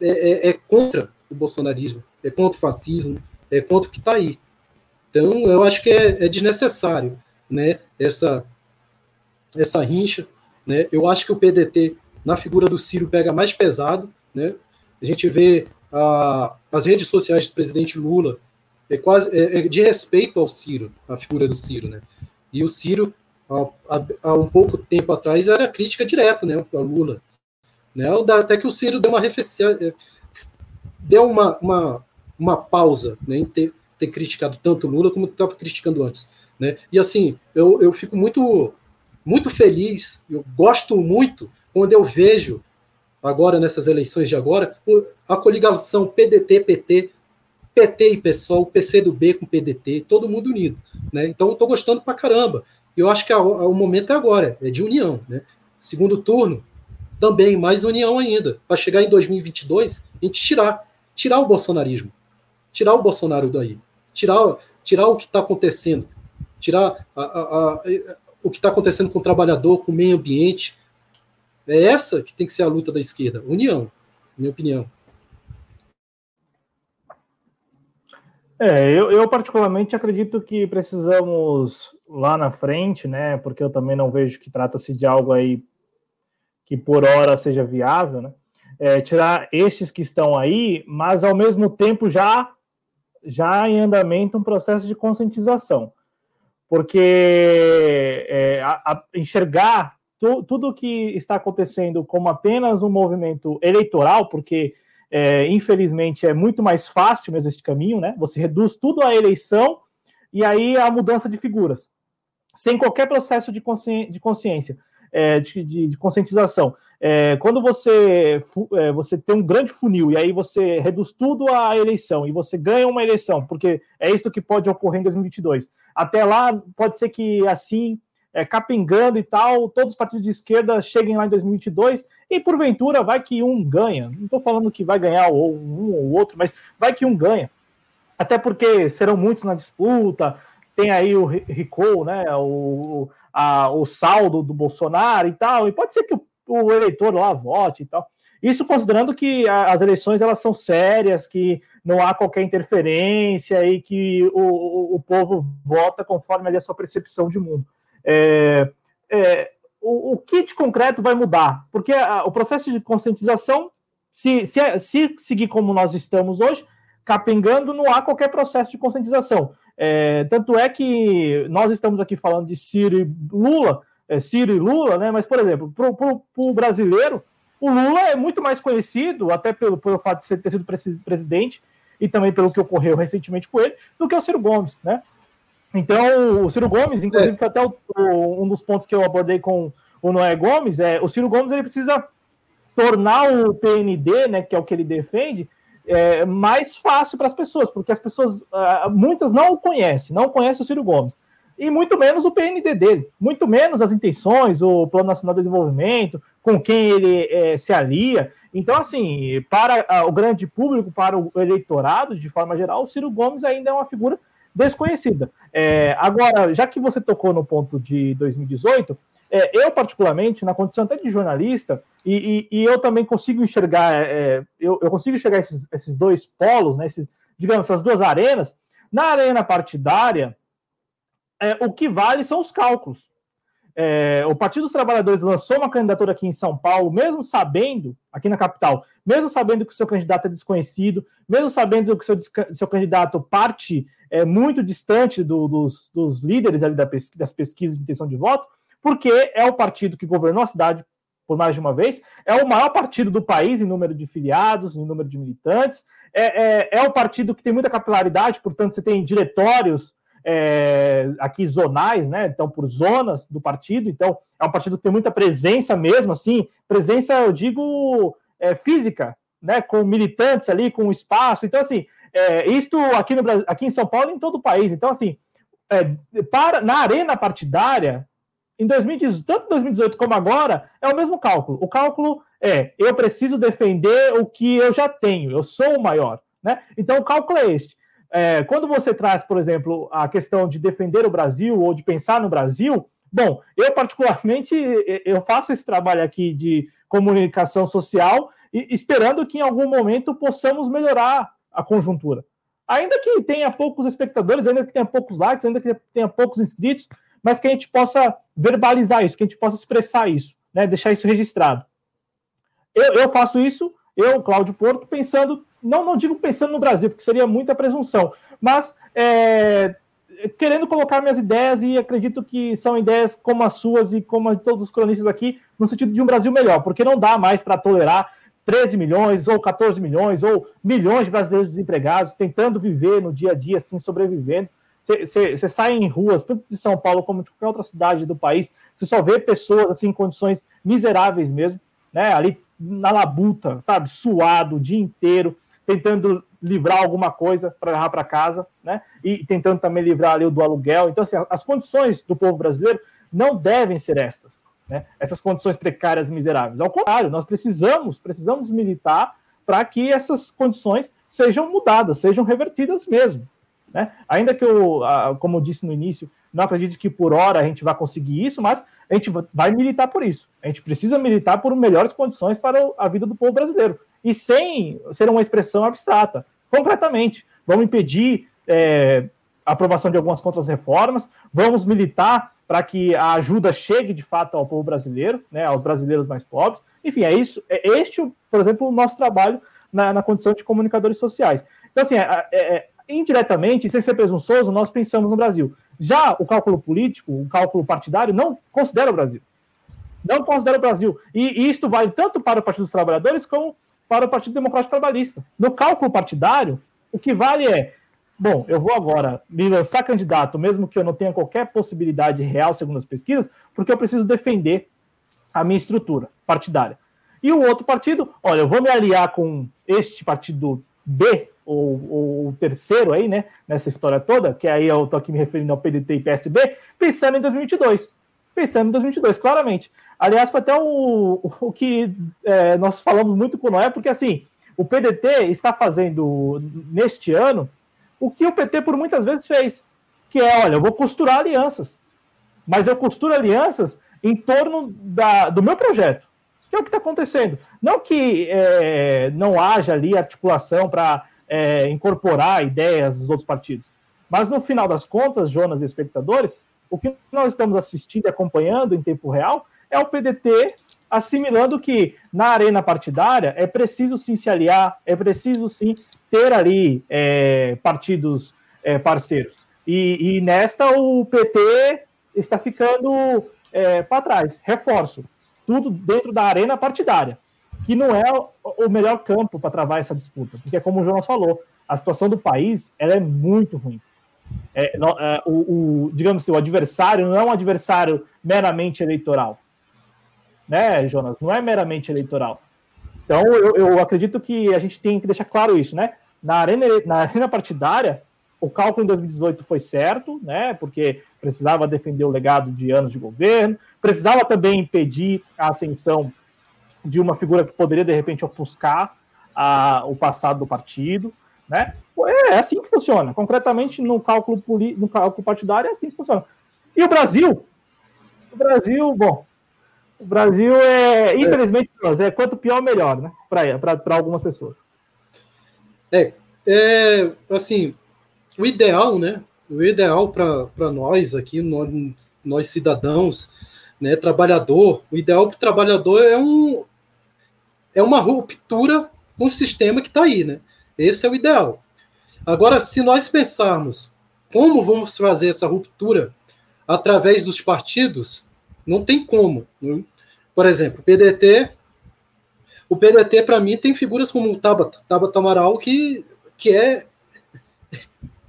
é, é, é, contra o bolsonarismo, é contra o fascismo, é contra o que está aí. Então, eu acho que é, é desnecessário né? essa, essa rincha. Né? Eu acho que o PDT na figura do Ciro pega mais pesado, né? A gente vê a, as redes sociais do presidente Lula é quase é, é de respeito ao Ciro, a figura do Ciro, né? E o Ciro há, um pouco tempo atrás era crítica direta, né, ao Lula, né? Até que o Ciro deu uma arrefecida, é, deu uma, uma, uma pausa, né, em ter, ter criticado tanto Lula como estava criticando antes, né? E assim, eu, eu fico muito muito feliz, eu gosto muito quando eu vejo, agora nessas eleições de agora, a coligação PDT-PT, PT e PSOL, PC do B com PDT, todo mundo unido. Né? Então estou gostando pra caramba. E eu acho que a, a, o momento é agora, é de união. Né? Segundo turno, também mais união ainda, para chegar em 2022, a gente tirar, tirar o bolsonarismo, tirar o Bolsonaro daí, tirar, tirar o que está acontecendo, tirar a, a, o que está acontecendo com o trabalhador, com o meio ambiente, é essa que tem que ser a luta da esquerda, união, minha opinião. É, eu, eu, particularmente acredito que precisamos lá na frente, né? Porque eu também não vejo que trata-se de algo aí que por hora seja viável, né? É, tirar estes que estão aí, mas ao mesmo tempo já já em andamento um processo de conscientização, porque é, a, a enxergar tu, tudo que está acontecendo como apenas um movimento eleitoral, porque é, infelizmente é muito mais fácil mesmo este caminho, né? Você reduz tudo à eleição e aí a mudança de figuras, sem qualquer processo de, consci, de consciência. É, de, de, de, conscientização. É, quando você, é, você tem um grande funil e aí você reduz tudo à eleição e você ganha uma eleição, porque é isso que pode ocorrer em 2022. Até lá, pode ser que assim é, capengando e tal, todos os partidos de esquerda cheguem lá em 2022 e porventura vai que um ganha. Não estou falando que vai ganhar ou um ou outro, mas vai que um ganha. Até porque serão muitos na disputa, tem aí o recall, né, o, a, o saldo do Bolsonaro e tal, e pode ser que o, o eleitor lá vote e tal. Isso considerando que a, as eleições elas são sérias, que não há qualquer interferência e que o, o, o povo vota conforme a sua percepção de mundo. É, é, o, o, que de concreto vai mudar? Porque a, o processo de conscientização, se, se, se, seguir como nós estamos hoje, capengando, não há qualquer processo de conscientização. É, tanto é que nós estamos aqui falando de Ciro e Lula, é, Ciro e Lula, né? Mas, por exemplo, para o brasileiro, o Lula é muito mais conhecido, até pelo, pelo fato de ter sido presidente e também pelo que ocorreu recentemente com ele, do que o Ciro Gomes, né? Então, o Ciro Gomes, inclusive, é. foi até o, o, um dos pontos que eu abordei com o Noé Gomes, é o Ciro Gomes ele precisa tornar o PND, né, que é o que ele defende, é, mais fácil para as pessoas, porque as pessoas, uh, muitas não o conhecem, não conhecem o Ciro Gomes, e muito menos o PND dele, muito menos as intenções, o Plano Nacional de Desenvolvimento, com quem ele é, se alia. Então, assim, para uh, o grande público, para o eleitorado, de forma geral, o Ciro Gomes ainda é uma figura desconhecida. É, agora, já que você tocou no ponto de 2018, é, eu, particularmente, na condição até de jornalista, e, e, e eu também consigo enxergar, é, eu, eu, consigo enxergar esses, esses dois polos, né, esses, digamos, essas duas arenas. Na arena partidária, é, o que vale são os cálculos. É, o Partido dos Trabalhadores lançou uma candidatura aqui em São Paulo, mesmo sabendo, aqui na capital, mesmo sabendo que o seu candidato é desconhecido, mesmo sabendo que o seu, seu candidato parte é, muito distante do, dos, dos, líderes ali da pesquisa, das pesquisas de intenção de voto, porque é o partido que governou a cidade por mais de uma vez, é o maior partido do país em número de filiados, em número de militantes, é, é, é o partido que tem muita capilaridade, portanto, você tem diretórios é, aqui zonais, né? Então, por zonas do partido. Então, é um partido que tem muita presença mesmo, assim, presença, eu digo, é, física, né? Com militantes ali, com espaço. Então, assim, é, isto aqui, no, aqui em São Paulo e em todo o país. Então, assim, é, para, na arena partidária, em 2018, tanto 2018 como agora, é o mesmo cálculo. O cálculo é: eu preciso defender o que eu já tenho, eu sou o maior. Né? Então, o cálculo é este. É, quando você traz, por exemplo, a questão de defender o Brasil ou de pensar no Brasil, bom, eu particularmente eu faço esse trabalho aqui de comunicação social e esperando que em algum momento possamos melhorar a conjuntura. Ainda que tenha poucos espectadores, ainda que tenha poucos likes, ainda que tenha poucos inscritos, mas que a gente possa verbalizar isso, que a gente possa expressar isso, né, deixar isso registrado. Eu, eu faço isso, eu, Cláudio Porto, pensando não, não digo pensando no Brasil, porque seria muita presunção, mas é, querendo colocar minhas ideias e acredito que são ideias como as suas e como a de todos os cronistas aqui, no sentido de um Brasil melhor, porque não dá mais para tolerar 13 milhões ou 14 milhões ou milhões de brasileiros desempregados tentando viver no dia a dia, assim, sobrevivendo. Você sai em ruas, tanto de São Paulo como de qualquer outra cidade do país, você só vê pessoas assim, em condições miseráveis mesmo, né? Ali na labuta, sabe? Suado o dia inteiro, tentando livrar alguma coisa para levar para casa, né? E tentando também livrar ali do aluguel. Então, assim, as condições do povo brasileiro não devem ser estas, né? Essas condições precárias e miseráveis. Ao contrário, nós precisamos, precisamos militar para que essas condições sejam mudadas, sejam revertidas mesmo. Né? Ainda que eu, como eu disse no início, não acredito que por hora a gente vai conseguir isso, mas a gente vai militar por isso. A gente precisa militar por melhores condições para a vida do povo brasileiro e sem ser uma expressão abstrata. Concretamente, vamos impedir é, a aprovação de algumas contra-reformas, vamos militar para que a ajuda chegue de fato ao povo brasileiro, né, aos brasileiros mais pobres. Enfim, é isso. É este, por exemplo, o nosso trabalho na, na condição de comunicadores sociais. Então, assim, é, é, é, indiretamente, sem ser presunçoso, nós pensamos no Brasil. Já o cálculo político, o cálculo partidário, não considera o Brasil. Não considera o Brasil. E, e isto vale tanto para o Partido dos Trabalhadores como para o Partido Democrático Trabalhista. No cálculo partidário, o que vale é, bom, eu vou agora me lançar candidato, mesmo que eu não tenha qualquer possibilidade real, segundo as pesquisas, porque eu preciso defender a minha estrutura partidária. E o outro partido, olha, eu vou me aliar com este partido B, ou, o terceiro aí, né, nessa história toda, que aí eu tô aqui me referindo ao PDT e PSB, pensando em 2022. Pensando em 2022, claramente. Aliás, foi até o, o que é, nós falamos muito com o Noé, porque assim, o PDT está fazendo neste ano o que o PT por muitas vezes fez, que é, olha, eu vou costurar alianças, mas eu costuro alianças em torno da, do meu projeto, que é o que está acontecendo. Não que é, não haja ali articulação para é, incorporar ideias dos outros partidos, mas no final das contas, Jonas e espectadores, o que nós estamos assistindo e acompanhando em tempo real é o PDT assimilando que na arena partidária é preciso sim se aliar, é preciso sim ter ali é, partidos é, parceiros. E, e, nesta o PT está ficando é, para trás. Reforço, tudo dentro da arena partidária, que não é o melhor campo para travar essa disputa, porque como o Jonas falou, a situação do país ela é muito ruim. É, é, o, o, digamos assim, o adversário não é um adversário meramente eleitoral né, Jonas? Não é meramente eleitoral. Então, eu, eu acredito que a gente tem que deixar claro isso, né? Na arena, na arena partidária, o cálculo em 2018 foi certo, né? Porque precisava defender o legado de anos de governo, precisava também impedir a ascensão de uma figura que poderia, de repente, ofuscar a, o passado do partido, né? É, é assim que funciona. Concretamente, no cálculo, no cálculo partidário, é assim que funciona. E o Brasil? O Brasil, bom, o Brasil é, infelizmente, é quanto pior, melhor, né? Para algumas pessoas. É, é, assim, o ideal, né? O ideal para nós aqui, nós, nós cidadãos, né, trabalhador, o ideal para o trabalhador é, um, é uma ruptura com o sistema que está aí. Né? Esse é o ideal. Agora, se nós pensarmos como vamos fazer essa ruptura através dos partidos, não tem como. Né? Por exemplo, o PDT, o PDT para mim tem figuras como o Tabata, Tabata Amaral que, que é,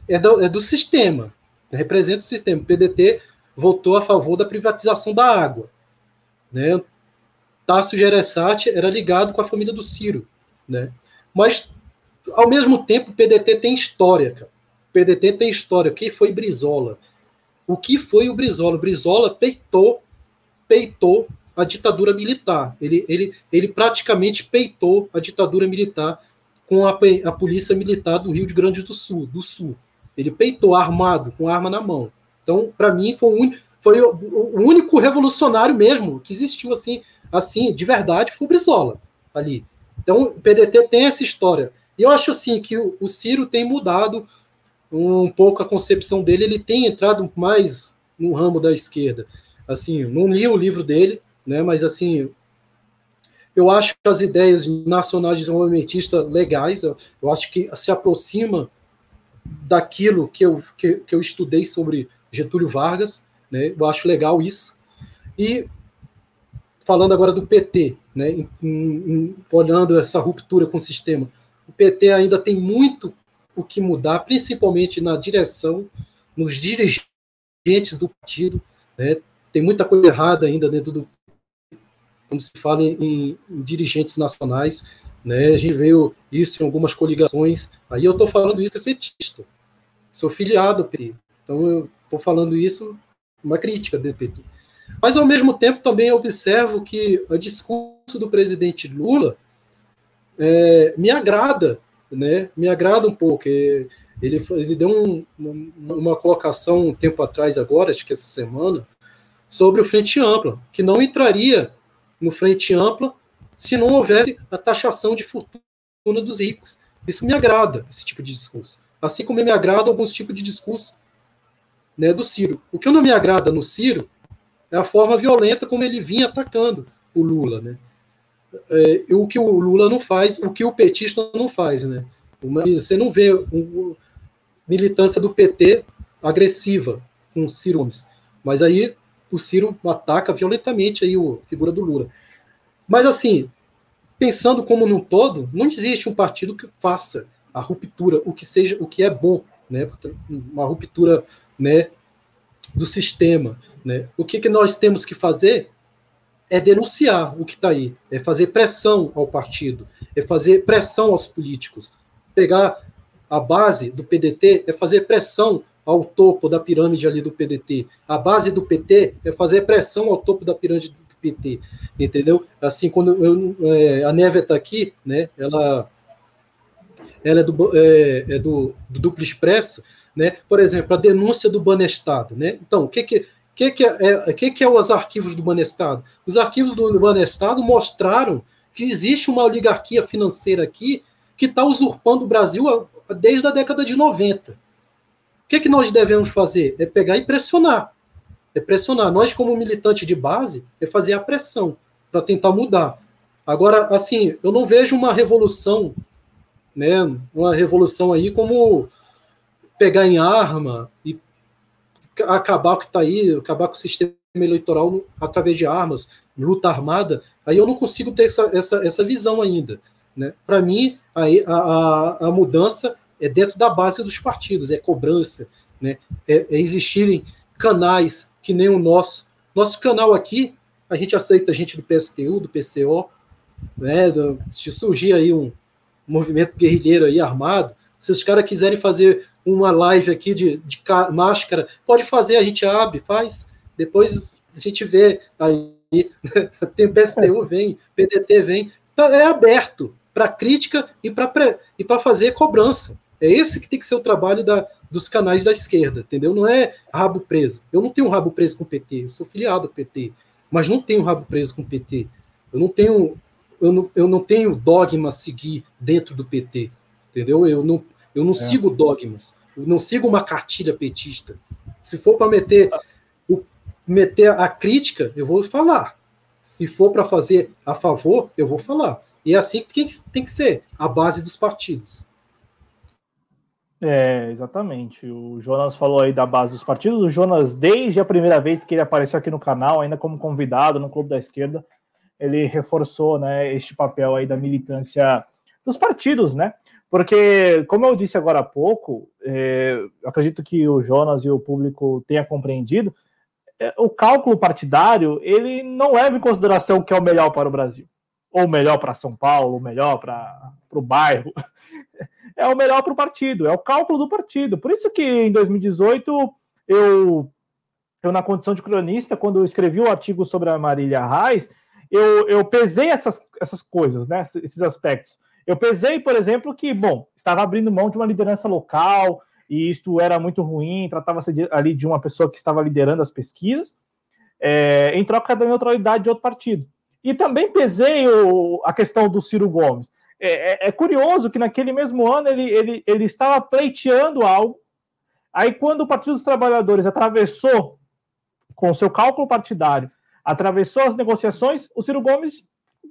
é, do, é do sistema, representa o sistema. O PDT votou a favor da privatização da água. Né? Tasso Gereissati era ligado com a família do Ciro. Né? Mas, ao mesmo tempo, o PDT tem história. Cara. O PDT tem história. O que foi Brizola? O que foi o Brizola? O Brizola peitou, peitou a ditadura militar. Ele, ele, ele praticamente peitou a ditadura militar com a, a polícia militar do Rio de Grande do Sul, do Sul. Ele peitou armado, com arma na mão. Então, para mim, foi, foi o, o, único revolucionário mesmo que existiu assim, assim, de verdade, foi o Brizola ali. Então, o PDT tem essa história. E eu acho assim que o, o Ciro tem mudado um pouco a concepção dele, ele tem entrado mais no ramo da esquerda. Assim, não li o livro dele, né, mas assim, eu acho as ideias nacionais desenvolvimentistas legais, eu, eu acho que se aproxima daquilo que eu, que, que eu estudei sobre Getúlio Vargas, né? Eu acho legal isso. E falando agora do PT, né? Em, em, olhando essa ruptura com o sistema, o PT ainda tem muito o que mudar, principalmente na direção, nos dirigentes do partido, né? Tem muita coisa errada ainda dentro do quando se fala em, em dirigentes nacionais, né? A gente veio isso em algumas coligações. Aí eu estou falando isso que sou petista, sou filiado ao PT. Então eu estou falando isso uma crítica do PT. Mas, ao mesmo tempo, também observo que o discurso do presidente Lula é, me agrada, né? me agrada um pouco. Ele, ele deu um, uma colocação um tempo atrás, agora, acho que essa semana, sobre o Frente Ampla, que não entraria no Frente Ampla se não houvesse a taxação de fortuna dos ricos. Isso me agrada, esse tipo de discurso. Assim como me agrada alguns tipos de discurso né, do Ciro. O que não me agrada no Ciro é a forma violenta como ele vinha atacando o Lula, né? É, o que o Lula não faz, o que o petista não faz, né? Você não vê um, militância do PT agressiva com o Ciro Gomes, mas aí o Ciro ataca violentamente aí o figura do Lula. Mas assim, pensando como num todo, não existe um partido que faça a ruptura, o que seja, o que é bom, né? Uma ruptura né, do sistema. Né? O que, que nós temos que fazer é denunciar o que está aí, é fazer pressão ao partido, é fazer pressão aos políticos. Pegar a base do PDT é fazer pressão ao topo da pirâmide ali do PDT. A base do PT é fazer pressão ao topo da pirâmide do PT, entendeu? Assim, quando eu, é, a Neve está aqui, né? Ela, ela é do, é, é do, do duplo expresso né? Por exemplo, a denúncia do Banestado. Né? Então, o que, que, que, que, é, que, que é os arquivos do Banestado? Os arquivos do Banestado mostraram que existe uma oligarquia financeira aqui que está usurpando o Brasil desde a década de 90. Que, que nós devemos fazer? É pegar e pressionar. É pressionar. Nós, como militante de base, é fazer a pressão para tentar mudar. Agora, assim, eu não vejo uma revolução, né? Uma revolução aí como pegar em arma e acabar o que está aí, acabar com o sistema eleitoral através de armas, luta armada, aí eu não consigo ter essa, essa, essa visão ainda. Né? Para mim, a, a, a, mudança é dentro da base dos partidos, é cobrança, né? é, é existirem canais que nem o nosso. Nosso canal aqui, a gente aceita gente do PSTU, do PCO, né? Do, se surgir aí um movimento guerrilheiro aí armado, se os caras quiserem fazer uma live aqui de, de máscara, pode fazer, a gente abre, faz. Depois a gente vê aí, tem PSTU, vem, PDT vem. Então, é aberto para crítica e para fazer cobrança. É esse que tem que ser o trabalho da, dos canais da esquerda, entendeu? Não é rabo preso. Eu não tenho rabo preso com o PT, eu sou filiado ao PT, mas não tenho rabo preso com o PT. Eu não tenho eu não, eu não tenho dogma a seguir dentro do PT, entendeu? Eu não, eu não é. sigo dogmas. Eu não sigo uma cartilha petista. Se for para meter o, meter a crítica, eu vou falar. Se for para fazer a favor, eu vou falar. E é assim que tem que ser a base dos partidos. É, exatamente. O Jonas falou aí da base dos partidos. O Jonas, desde a primeira vez que ele apareceu aqui no canal, ainda como convidado no Clube da Esquerda, ele reforçou né, este papel aí da militância dos partidos, né? Porque, como eu disse agora há pouco, é, acredito que o Jonas e o público tenha compreendido, é, o cálculo partidário ele não leva em consideração o que é o melhor para o Brasil, ou melhor para São Paulo, ou melhor para o bairro. É o melhor para o partido, é o cálculo do partido. Por isso que em 2018 eu, eu na condição de cronista, quando eu escrevi o artigo sobre a Marília Reis, eu, eu pesei essas, essas coisas, né, esses aspectos. Eu pesei, por exemplo, que, bom, estava abrindo mão de uma liderança local, e isto era muito ruim, tratava-se ali de uma pessoa que estava liderando as pesquisas, é, em troca da neutralidade de outro partido. E também pesei o, a questão do Ciro Gomes. É, é, é, curioso que naquele mesmo ano ele, ele, ele estava pleiteando algo, aí quando o Partido dos Trabalhadores atravessou, com seu cálculo partidário, atravessou as negociações, o Ciro Gomes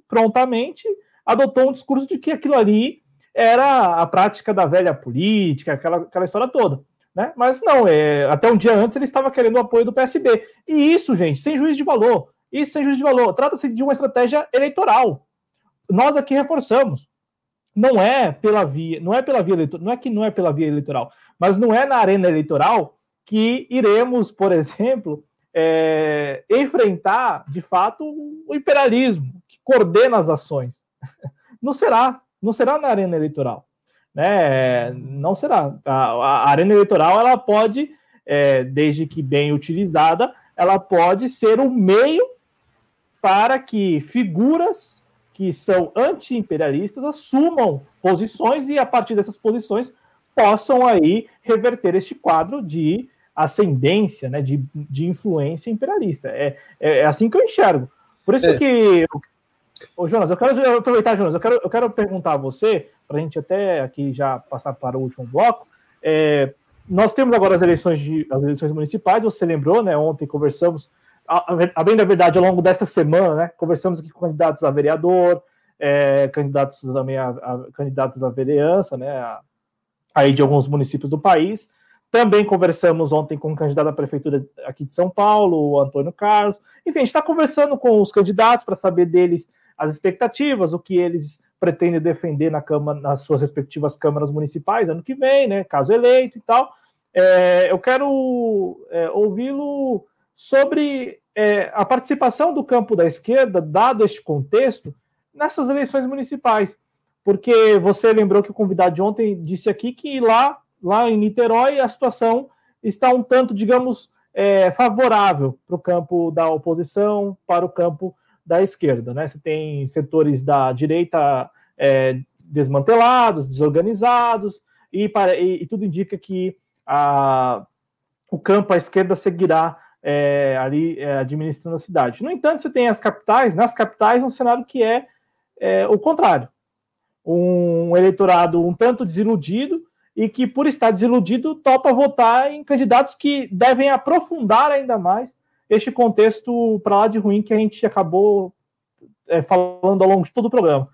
prontamente adotou um discurso de que aquilo ali era a prática da velha política, aquela, aquela história toda. Né? Mas não, é, até um dia antes ele estava querendo o apoio do PSB. E isso, gente, sem juízo de valor. Isso sem juízo de valor. Trata-se de uma estratégia eleitoral. Nós aqui reforçamos. Não é pela via, não é pela via eleitoral, não é que não é pela via eleitoral, mas não é na arena eleitoral que iremos, por exemplo, é, enfrentar de fato o imperialismo que coordena as ações. Não será, não será na arena eleitoral, né? Não será. A, a arena eleitoral ela pode, é, desde que bem utilizada, ela pode ser um meio para que figuras que são anti-imperialistas assumam posições e a partir dessas posições possam aí reverter este quadro de ascendência, né, de, de influência imperialista. É, é, é assim que eu enxergo. Por isso é. que Ô, Jonas, eu quero aproveitar, Jonas, eu quero, eu quero perguntar a você, para a gente até aqui já passar para o último bloco. É, nós temos agora as eleições, de, as eleições municipais, você lembrou, né? Ontem conversamos, a, a verdade, ao longo dessa semana, né? Conversamos aqui com candidatos a vereador, é, candidatos também a, a, candidatos a vereança, né? A, aí de alguns municípios do país. Também conversamos ontem com o candidato à prefeitura aqui de São Paulo, o Antônio Carlos. Enfim, a gente está conversando com os candidatos para saber deles as expectativas, o que eles pretendem defender na Câmara, nas suas respectivas câmaras municipais ano que vem, né, caso eleito e tal. É, eu quero é, ouvi-lo sobre é, a participação do campo da esquerda, dado este contexto, nessas eleições municipais. Porque você lembrou que o convidado de ontem disse aqui que lá, lá em Niterói a situação está um tanto, digamos, é, favorável para o campo da oposição, para o campo da esquerda. Né? Você tem setores da direita é, desmantelados, desorganizados, e, para, e, e, tudo indica que a, o campo à esquerda seguirá é, ali é, administrando a cidade. No entanto, você tem as capitais, nas capitais, um cenário que é, é o contrário. Um eleitorado um tanto desiludido e que, por estar desiludido, topa votar em candidatos que devem aprofundar ainda mais este contexto para lá de ruim que a gente acabou é, falando ao longo de todo o programa.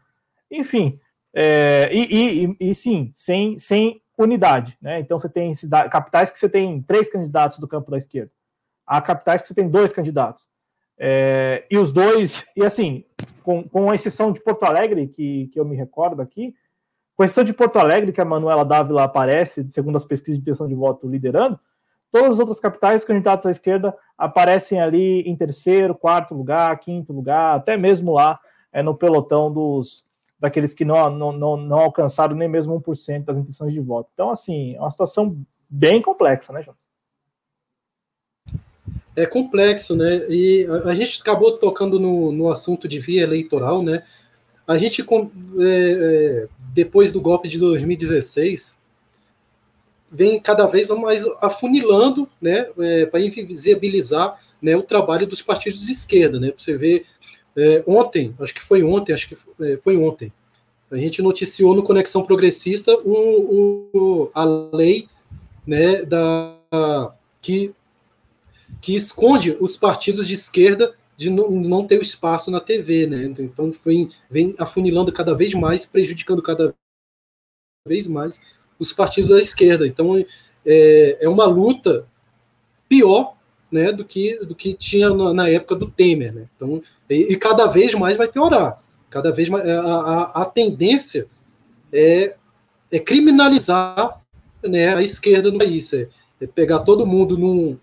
Enfim, é, e, e, e, sim, sem, sem unidade. Né? Então você tem cidade, capitais que você tem três candidatos do campo da esquerda. Há capitais que você tem dois candidatos. É, e os dois, e assim, com, com a exceção de Porto Alegre, que, que eu me recordo aqui, com exceção de Porto Alegre, que a Manuela Dávila aparece, segundo as pesquisas de intenção de voto, liderando, Todas as outras capitais, candidatos à esquerda aparecem ali em terceiro, quarto lugar, quinto lugar, até mesmo lá é, no pelotão dos daqueles que não, não, não, não alcançaram nem mesmo 1% das intenções de voto. Então, assim, é uma situação bem complexa, né, João? É complexo, né? E a, gente acabou tocando no, no assunto de via eleitoral, né? A gente, é, é, depois do golpe de 2016, vem cada vez mais afunilando né, é, para invisibilizar né, o trabalho dos partidos de esquerda. Né, você vê, é, ontem, acho que foi ontem, acho que foi, é, foi ontem, a gente noticiou no Conexão Progressista o, o, a lei né, da, que que esconde os partidos de esquerda de não, não ter o espaço na TV, né? Então vem, vem afunilando cada vez mais, prejudicando cada vez mais os partidos da esquerda. Então é, é uma luta pior né, do que do que tinha na, na época do Temer. Né? Então, e, e, cada vez mais vai piorar. Cada vez mais a, a, a tendência é, é criminalizar né, a esquerda no país. É, é pegar todo mundo num,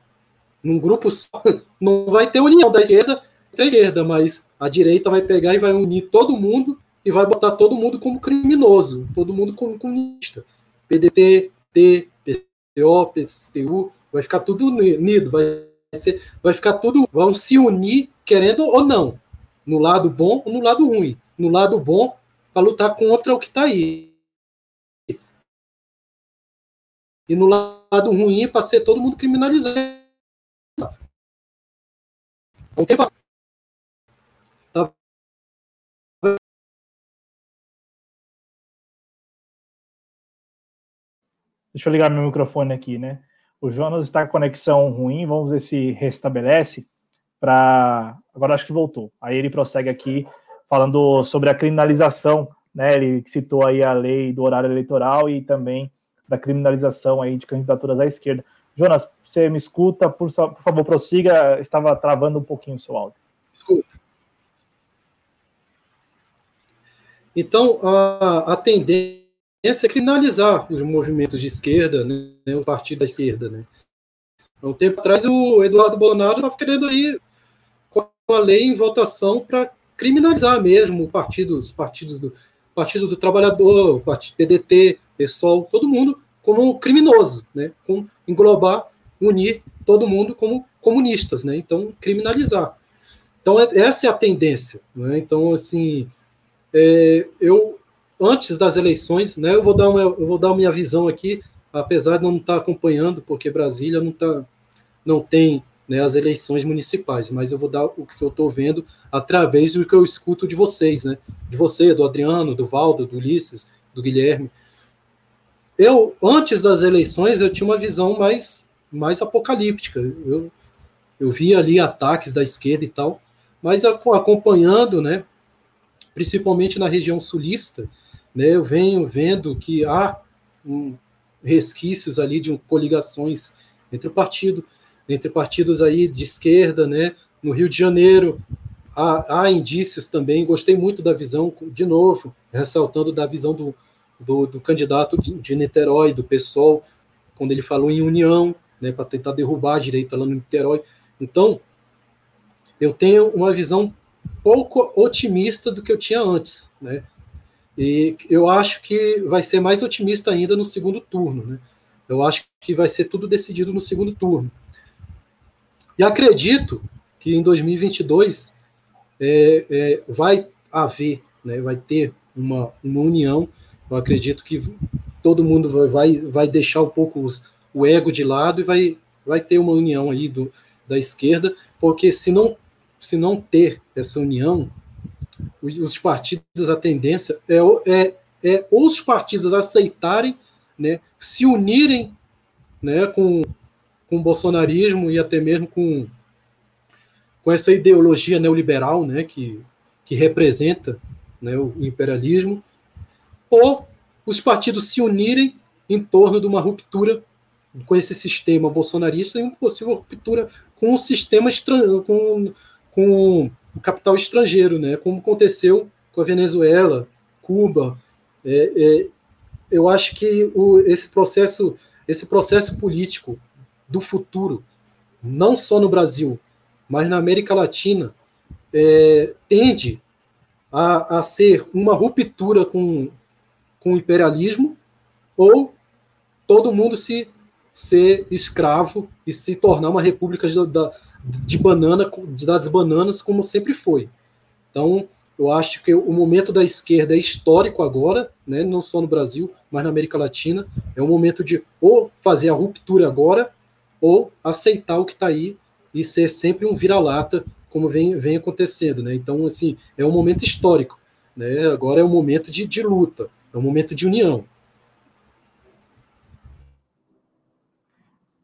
num grupo só. Não vai ter união da esquerda entre a esquerda, mas a direita vai pegar e vai unir todo mundo e vai botar todo mundo como criminoso, todo mundo como comunista. PDT, T, PCO, PSTU, vai ficar tudo unido, vai, ser, vai ficar tudo, vão se unir, querendo ou não, no lado bom ou no lado ruim. No lado bom, para lutar contra o que está aí. E no lado ruim, para ser todo mundo criminalizado. Um tempo Deixa eu ligar meu microfone aqui, né? O Jonas está com conexão ruim, vamos ver se restabelece. Para agora acho que voltou. Aí ele prossegue aqui falando sobre a criminalização, né? Ele citou aí a lei do horário eleitoral e também da criminalização aí de candidaturas à esquerda. Jonas, você me escuta? Por, por favor, prossiga. Estava travando um pouquinho o seu áudio. Escuta. Então, a, a tendência é criminalizar os movimentos de esquerda, né, o partido da esquerda. Né. Há um tempo atrás, o Eduardo Bolsonaro estava querendo aí com a lei em votação para criminalizar mesmo o partido, os partidos do Partido do Trabalhador, PDT, PSOL, todo mundo como criminoso, né, com englobar, unir todo mundo como comunistas, né, então criminalizar. Então é, essa é a tendência, né, então assim é, eu antes das eleições, né? Eu vou dar uma, eu vou dar minha visão aqui, apesar de não estar acompanhando, porque Brasília não tá, não tem né, as eleições municipais, mas eu vou dar o que eu estou vendo através do que eu escuto de vocês, né? De você, do Adriano, do Valdo, do Ulisses, do Guilherme. Eu, antes das eleições, eu tinha uma visão mais, mais apocalíptica. Eu, eu via ali ataques da esquerda e tal, mas acompanhando, né? Principalmente na região sulista, né, eu venho vendo que há um, resquícios ali de um, coligações entre o partido, entre partidos aí de esquerda, né, no Rio de Janeiro, há, há indícios também, gostei muito da visão, de novo, ressaltando da visão do, do, do candidato de, de, Niterói, do PSOL, quando ele falou em união, né, para tentar derrubar a direita lá no Niterói. Então, eu tenho uma visão pouco otimista do que eu tinha antes, né? E eu acho que vai ser mais otimista ainda no segundo turno. Né? Eu acho que vai ser tudo decidido no segundo turno. E acredito que em 2022 é, é, vai haver, né, vai ter uma, uma união. Eu acredito que todo mundo vai, vai deixar um pouco os, o ego de lado e vai, vai ter uma união aí do, da esquerda, porque se não, se não ter essa união, os, os partidos, a tendência é, é, é os partidos aceitarem, né, se unirem né, com, com o bolsonarismo e até mesmo com, com essa ideologia neoliberal né, que, que representa né, o imperialismo, ou os partidos se unirem em torno de uma ruptura com esse sistema bolsonarista e uma possível ruptura com o sistema com, com o capital estrangeiro, né? Como aconteceu com a Venezuela, Cuba. É, é, eu acho que o, esse processo, esse processo político do futuro, não só no Brasil, mas na América Latina, é, tende a, a ser uma ruptura com, com o imperialismo ou todo mundo se ser escravo e se tornar uma república da, de banana, das bananas, como sempre foi. Então, eu acho que o momento da esquerda é histórico agora, né, não só no Brasil, mas na América Latina. É o momento de ou fazer a ruptura agora, ou aceitar o que está aí e ser sempre um vira-lata, como vem, vem acontecendo. Né? Então, assim, é um momento histórico. Né? Agora é um momento de, de luta, é um momento de união.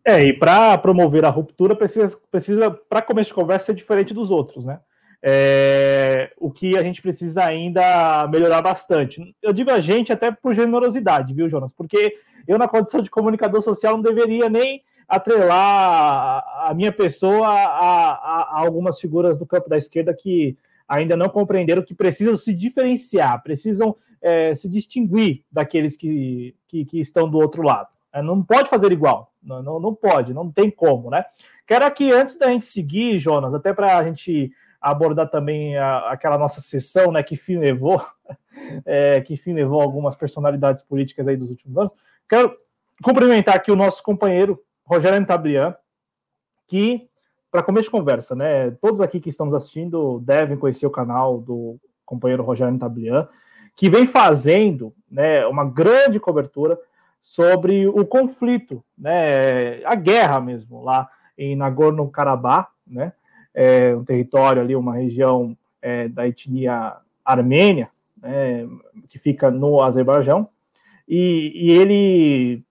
É, e para promover a ruptura, precisa, precisa para começo de conversa, ser diferente dos outros, né? É, o que a gente precisa ainda melhorar bastante. Eu digo a gente até por generosidade, viu, Jonas? Porque eu, na condição de comunicador social, não deveria nem atrelar a minha pessoa a, a, a algumas figuras do campo da esquerda que ainda não compreenderam que precisam se diferenciar, precisam é, se distinguir daqueles que, que, que, estão do outro lado. É, não pode fazer igual, não, não, não, pode, não tem como, né? Quero aqui, antes da gente seguir, Jonas, até para a gente abordar também a, aquela nossa sessão, né, que fim levou, é, que fim levou algumas personalidades políticas aí dos últimos anos. Quero cumprimentar aqui o nosso companheiro Rogério Antabrian, que, para começo de conversa, né, todos aqui que estamos assistindo devem conhecer o canal do companheiro Rogério Antabrian, que vem fazendo né, uma grande cobertura sobre o conflito, né, a guerra mesmo, lá em Nagorno-Karabakh, né, é, um território ali, uma região é, da etnia armênia, né, que fica no Azerbaijão, e, e, ele,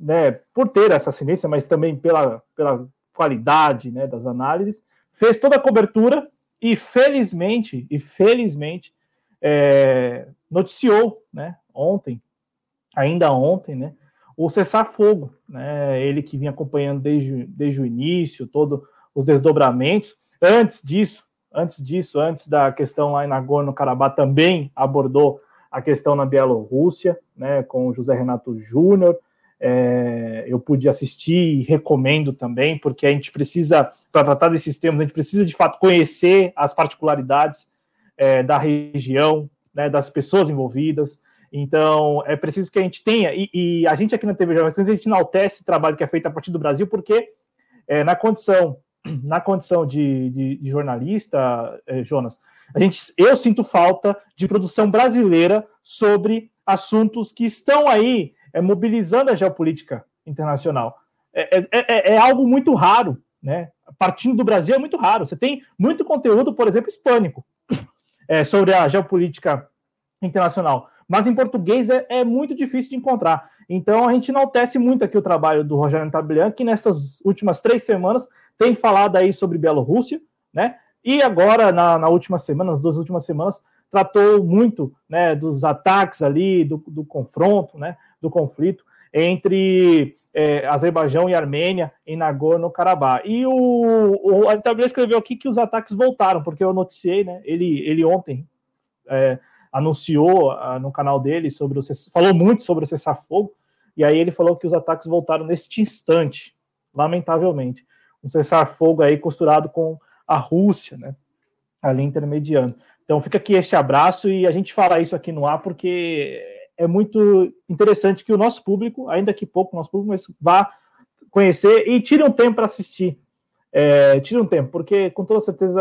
né, por ter essa ascendência, mas também pela, pela qualidade né, das análises, fez toda a cobertura e felizmente, e felizmente, é, noticiou, né, ontem, ainda ontem, né, o cessar-fogo, né, ele que vinha acompanhando desde, desde o início, todo os desdobramentos. Antes disso, antes disso, antes da questão lá em Nagorno-Karabakh, também abordou a questão na Bielorrússia, né, com o José Renato Júnior. É, eu pude assistir e recomendo também, porque a gente precisa, para tratar desses temas, a gente precisa de fato conhecer as particularidades é, da região, né, das pessoas envolvidas. Então, é preciso que a gente tenha, e, e a gente aqui na TV Jovens, a gente enaltece o trabalho que é feito a partir do Brasil, porque é, na condição na condição de, de, de jornalista, eh, Jonas, a gente, eu sinto falta de produção brasileira sobre assuntos que estão aí é, mobilizando a geopolítica internacional. É, é, é, é, algo muito raro, né? Partindo do Brasil é muito raro. Você tem muito conteúdo, por exemplo, hispânico, é, sobre a geopolítica internacional. Mas em português é, é, muito difícil de encontrar. Então a gente enaltece muito aqui o trabalho do Rogério Tablian, que nessas últimas três semanas tem falado aí sobre Bielorrússia, né? E agora, na, na última semana, nas duas últimas semanas, tratou muito né, dos ataques ali, do, do confronto, né, do conflito entre é, Azerbaijão e Armênia em Nagorno-Karabakh. E o, o escreveu aqui que os ataques voltaram, porque eu noticiei, né? Ele, ele ontem é, anunciou uh, no canal dele sobre o falou muito sobre o cessar-fogo, e aí ele falou que os ataques voltaram neste instante, lamentavelmente um cessar-fogo aí costurado com a Rússia, né? Ali intermediando. Então fica aqui este abraço e a gente fala isso aqui no ar porque é muito interessante que o nosso público, ainda que pouco nosso público, mas vá conhecer e tire um tempo para assistir. É, tire um tempo, porque com toda certeza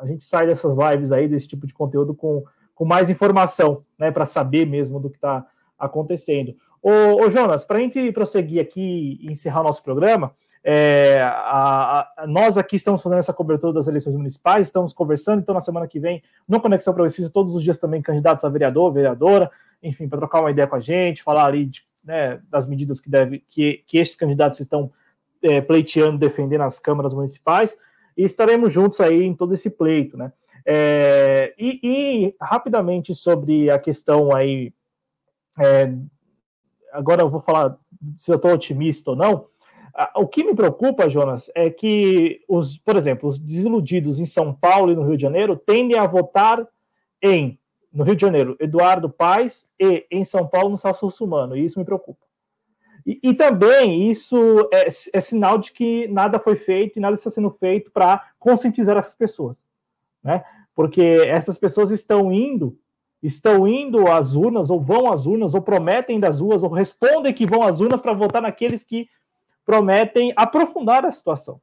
a gente sai dessas lives aí, desse tipo de conteúdo, com, com mais informação, né, para saber mesmo do que está acontecendo. Ô, ô Jonas, para a gente prosseguir aqui e encerrar o nosso programa, é, a, a, nós aqui estamos fazendo essa cobertura das eleições municipais, estamos conversando, então na semana que vem, no Conexão Progressista, todos os dias também candidatos a vereador, vereadora, enfim, para trocar uma ideia com a gente, falar ali de, né, das medidas que, deve, que, que esses candidatos estão é, pleiteando, defendendo nas câmaras municipais, e estaremos juntos aí em todo esse pleito, né? É, e, e, rapidamente sobre a questão aí, é, agora eu vou falar se eu estou otimista ou não, o que me preocupa, Jonas, é que, os, por exemplo, os desiludidos em São Paulo e no Rio de Janeiro tendem a votar em, no Rio de Janeiro, Eduardo Paes e em São Paulo, no Celso Russumano, e isso me preocupa. E, e também isso é, é, sinal de que nada foi feito e nada está sendo feito para conscientizar essas pessoas, né? Porque essas pessoas estão indo, estão indo às urnas, ou vão às urnas, ou prometem das ruas, ou respondem que vão às urnas para votar naqueles que prometem aprofundar a situação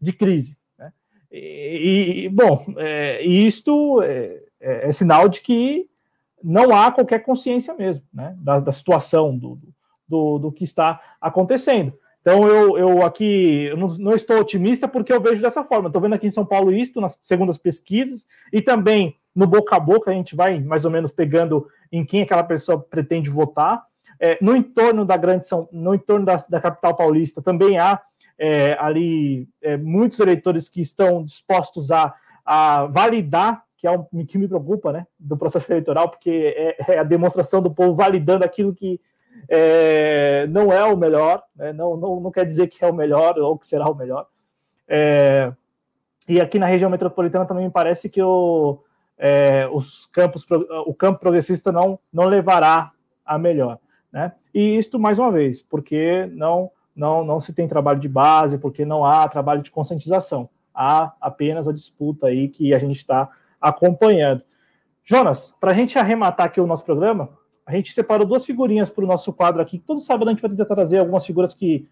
de crise. Né? E, e, bom, é, isto é, é, é, sinal de que não há qualquer consciência mesmo né, da, da situação, do, do, do, que está acontecendo. Então, eu, eu aqui eu não, não, estou otimista porque eu vejo dessa forma. Estou vendo aqui em São Paulo isto, nas segundas pesquisas, e também no boca a boca a gente vai mais ou menos pegando em quem aquela pessoa pretende votar. É, no entorno da grande São, no entorno da, da capital paulista, também há é, ali é, muitos eleitores que estão dispostos a, a validar, que é o que me preocupa, né, do processo eleitoral, porque é, é a demonstração do povo validando aquilo que é, não é o melhor, né, não, não, não quer dizer que é o melhor ou que será o melhor. É, e aqui na região metropolitana também me parece que o, os campos, o campo progressista não, não levará a melhor. Né? E isto, mais uma vez, porque não, não, não se tem trabalho de base, porque não há trabalho de conscientização. Há apenas a disputa aí que a gente está acompanhando. Jonas, para a gente arrematar aqui o nosso programa, a gente separou duas figurinhas para o nosso quadro aqui. Todo sábado a gente vai tentar trazer algumas figuras que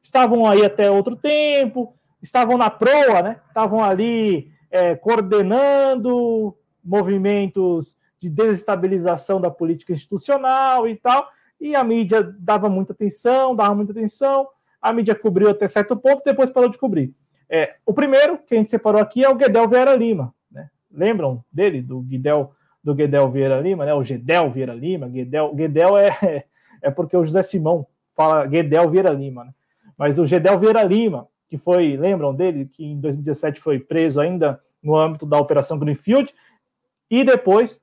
estavam aí até outro tempo, estavam na proa, né? Estavam ali é, coordenando movimentos de desestabilização da política institucional e tal, e a mídia dava muita atenção, dava muita atenção, a mídia cobriu até certo ponto, depois parou de cobrir. É, o primeiro que a gente separou aqui é o Guedel Vieira Lima, né? Lembram dele, do Guedel, do Guedel Vieira Lima, né? O Gedel Vieira Lima, Guedel, Guedel é, é porque o José Simão fala Guedel Vieira Lima, né? Mas o Gedel Vieira Lima, que foi, lembram dele, que em 2017 foi preso ainda no âmbito da Operação Greenfield, e depois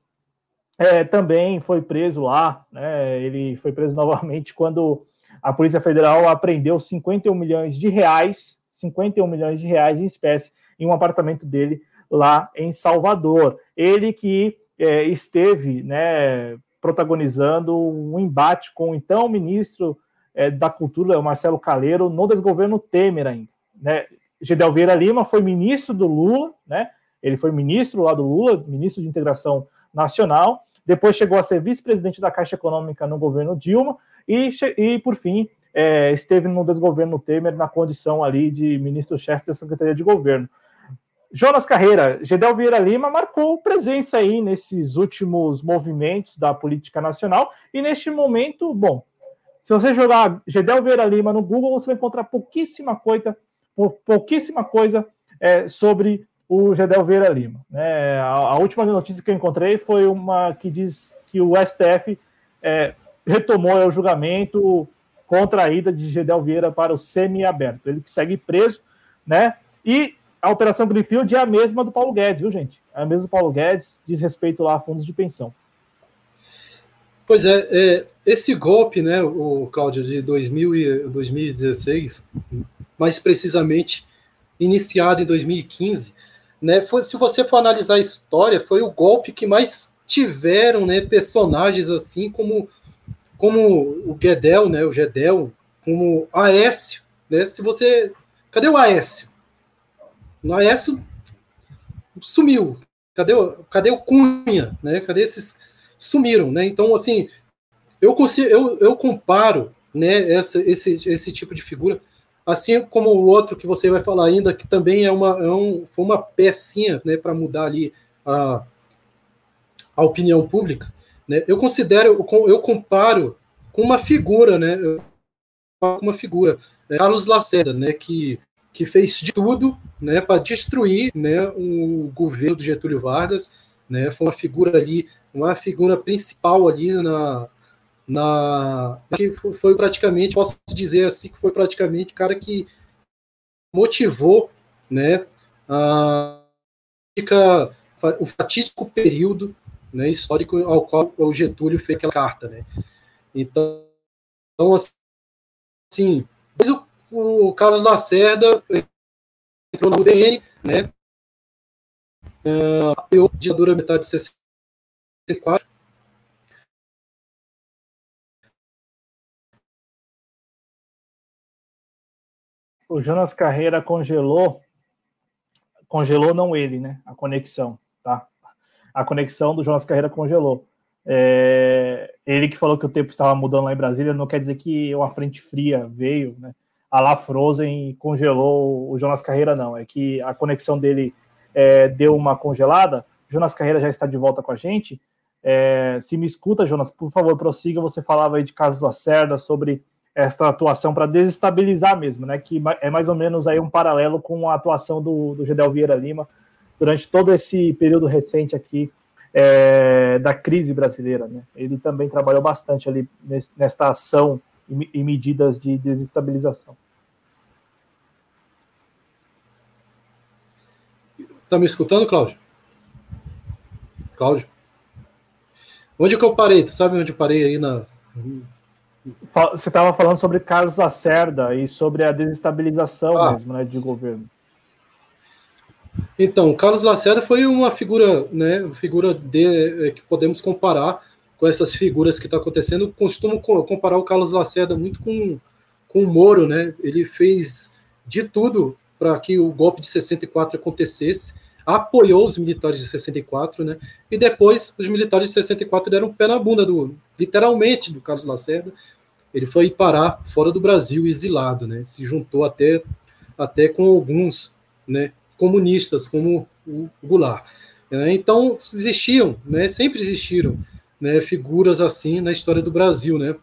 é, também foi preso lá, né, ele foi preso novamente quando a Polícia Federal apreendeu 51 milhões de reais, 51 milhões de reais em espécie, em um apartamento dele lá em Salvador. Ele que é, esteve né, protagonizando um embate com o então ministro é, da Cultura, Marcelo Caleiro, no desgoverno Temer ainda. Né? Gedel Vieira Lima foi ministro do Lula, né? Ele foi ministro lá do Lula, ministro de Integração Nacional. Depois chegou a ser vice-presidente da Caixa Econômica no governo Dilma e, e por fim, é, esteve no desgoverno Temer na condição ali de ministro-chefe da Secretaria de Governo. Jonas Carreira, Gedel Vieira Lima marcou presença aí nesses últimos movimentos da política nacional e neste momento, bom, se você jogar Gedel Vieira Lima no Google, você vai encontrar pouquíssima coisa, pouquíssima coisa é, sobre o Gedel Vieira Lima. Né? A, a, última notícia que eu encontrei foi uma que diz que o STF é, retomou o julgamento contra a ida de Gedel Vieira para o semi-aberto. Ele que segue preso, né? E a Operação Greenfield é a mesma do Paulo Guedes, viu, gente? É a mesma do Paulo Guedes, diz respeito lá a fundos de pensão. Pois é, é esse golpe, né, o Cláudio, de 2000 e 2016, mais precisamente iniciado em 2015, né? Foi, se você for analisar a história, foi o golpe que mais tiveram, né, personagens assim como como o Gedel, né, o Gedel, como Aécio, né? Se você, cadê o Aécio? O Aécio sumiu. Cadê o, cadê o Cunha, né? Cadê esses sumiram, né? Então, assim, eu consigo, eu, eu comparo, né, essa, esse, esse tipo de figura assim como o outro que você vai falar ainda, que também é uma, é um, foi uma pecinha né, para mudar ali a, a opinião pública, né, eu considero, eu comparo com uma figura, né, uma figura, é, Carlos Lacerda, né, que, que fez de tudo né, para destruir né, o governo do Getúlio Vargas, né, foi uma figura ali, uma figura principal ali na, na que foi praticamente, posso dizer assim, que foi praticamente o cara que motivou, né, a o fatídico período, né, histórico ao qual o Getúlio fez aquela carta, né. Então, então assim, o, o Carlos Lacerda entrou na UDN, né, uh, apoiou a ditadura metade de 64, o Jonas Carreira congelou, congelou não ele, né? A conexão, tá? A conexão do Jonas Carreira congelou. É, ele que falou que o tempo estava mudando lá em Brasília, não quer dizer que uma frente fria veio, né? A lá Frozen congelou o Jonas Carreira, não. É que a conexão dele é, deu uma congelada. Jonas Carreira já está de volta com a gente. É, se me escuta, Jonas, por favor, prossiga. Você falava aí de Carlos Lacerda sobre esta atuação para desestabilizar mesmo, né? Que é mais ou menos aí um paralelo com a atuação do, do Gedel Vieira Lima durante todo esse período recente aqui é, da crise brasileira. Né? Ele também trabalhou bastante ali nesta ação e, e medidas de desestabilização. Está me escutando, Cláudio? Cláudio? Onde que eu parei? Tu sabe onde eu parei aí na. Você estava falando sobre Carlos Lacerda e sobre a desestabilização ah. mesmo, né, de governo. Então, Carlos Lacerda foi uma figura, né, figura de, é, que podemos comparar com essas figuras que está acontecendo. Costumo comparar o Carlos Lacerda muito com, com o Moro, né? Ele fez de tudo para que o golpe de 64 acontecesse, apoiou os militares de 64, né? E depois os militares de 64 deram um pé na bunda do, literalmente, do Carlos Lacerda. Ele foi parar fora do Brasil, exilado, né? Se juntou até até com alguns, né? comunistas, como o Goulart. É, então, existiam, né, sempre existiram né, figuras assim na história do Brasil. Né?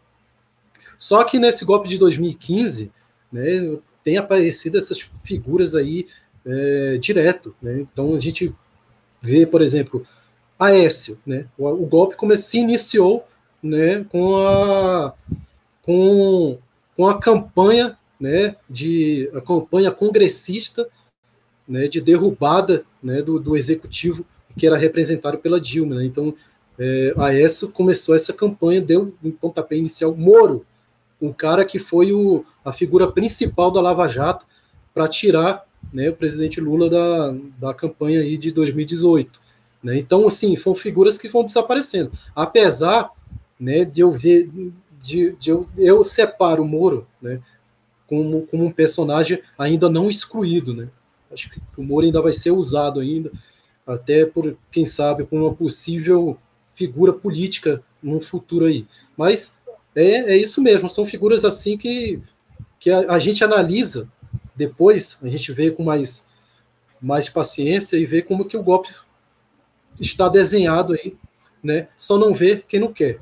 Só que nesse golpe de 2015, né, tem aparecido essas figuras aí é, direto. Né? Então, a gente vê, por exemplo, Aécio. Né? O, o golpe como se iniciou né, com, a, com, com a campanha né, de a campanha congressista né, de derrubada né, do, do, executivo que era representado pela Dilma. Né? Então, é, a começou essa campanha, deu um pontapé inicial. Moro, um cara que foi o, a figura principal da Lava Jato para tirar né, o presidente Lula da, da campanha aí de 2018. Né? Então, assim, foram figuras que vão desaparecendo. Apesar né, de eu ver, de, de eu, eu separo o Moro né, como, como um personagem ainda não excluído, né? Acho que o Moro ainda vai ser usado ainda, até por, quem sabe, por uma possível figura política no futuro aí. Mas é, é isso mesmo, são figuras assim que, que a, a gente analisa depois, a gente vê com mais, mais paciência e vê como que o golpe está desenhado aí, né? Só não vê quem não quer.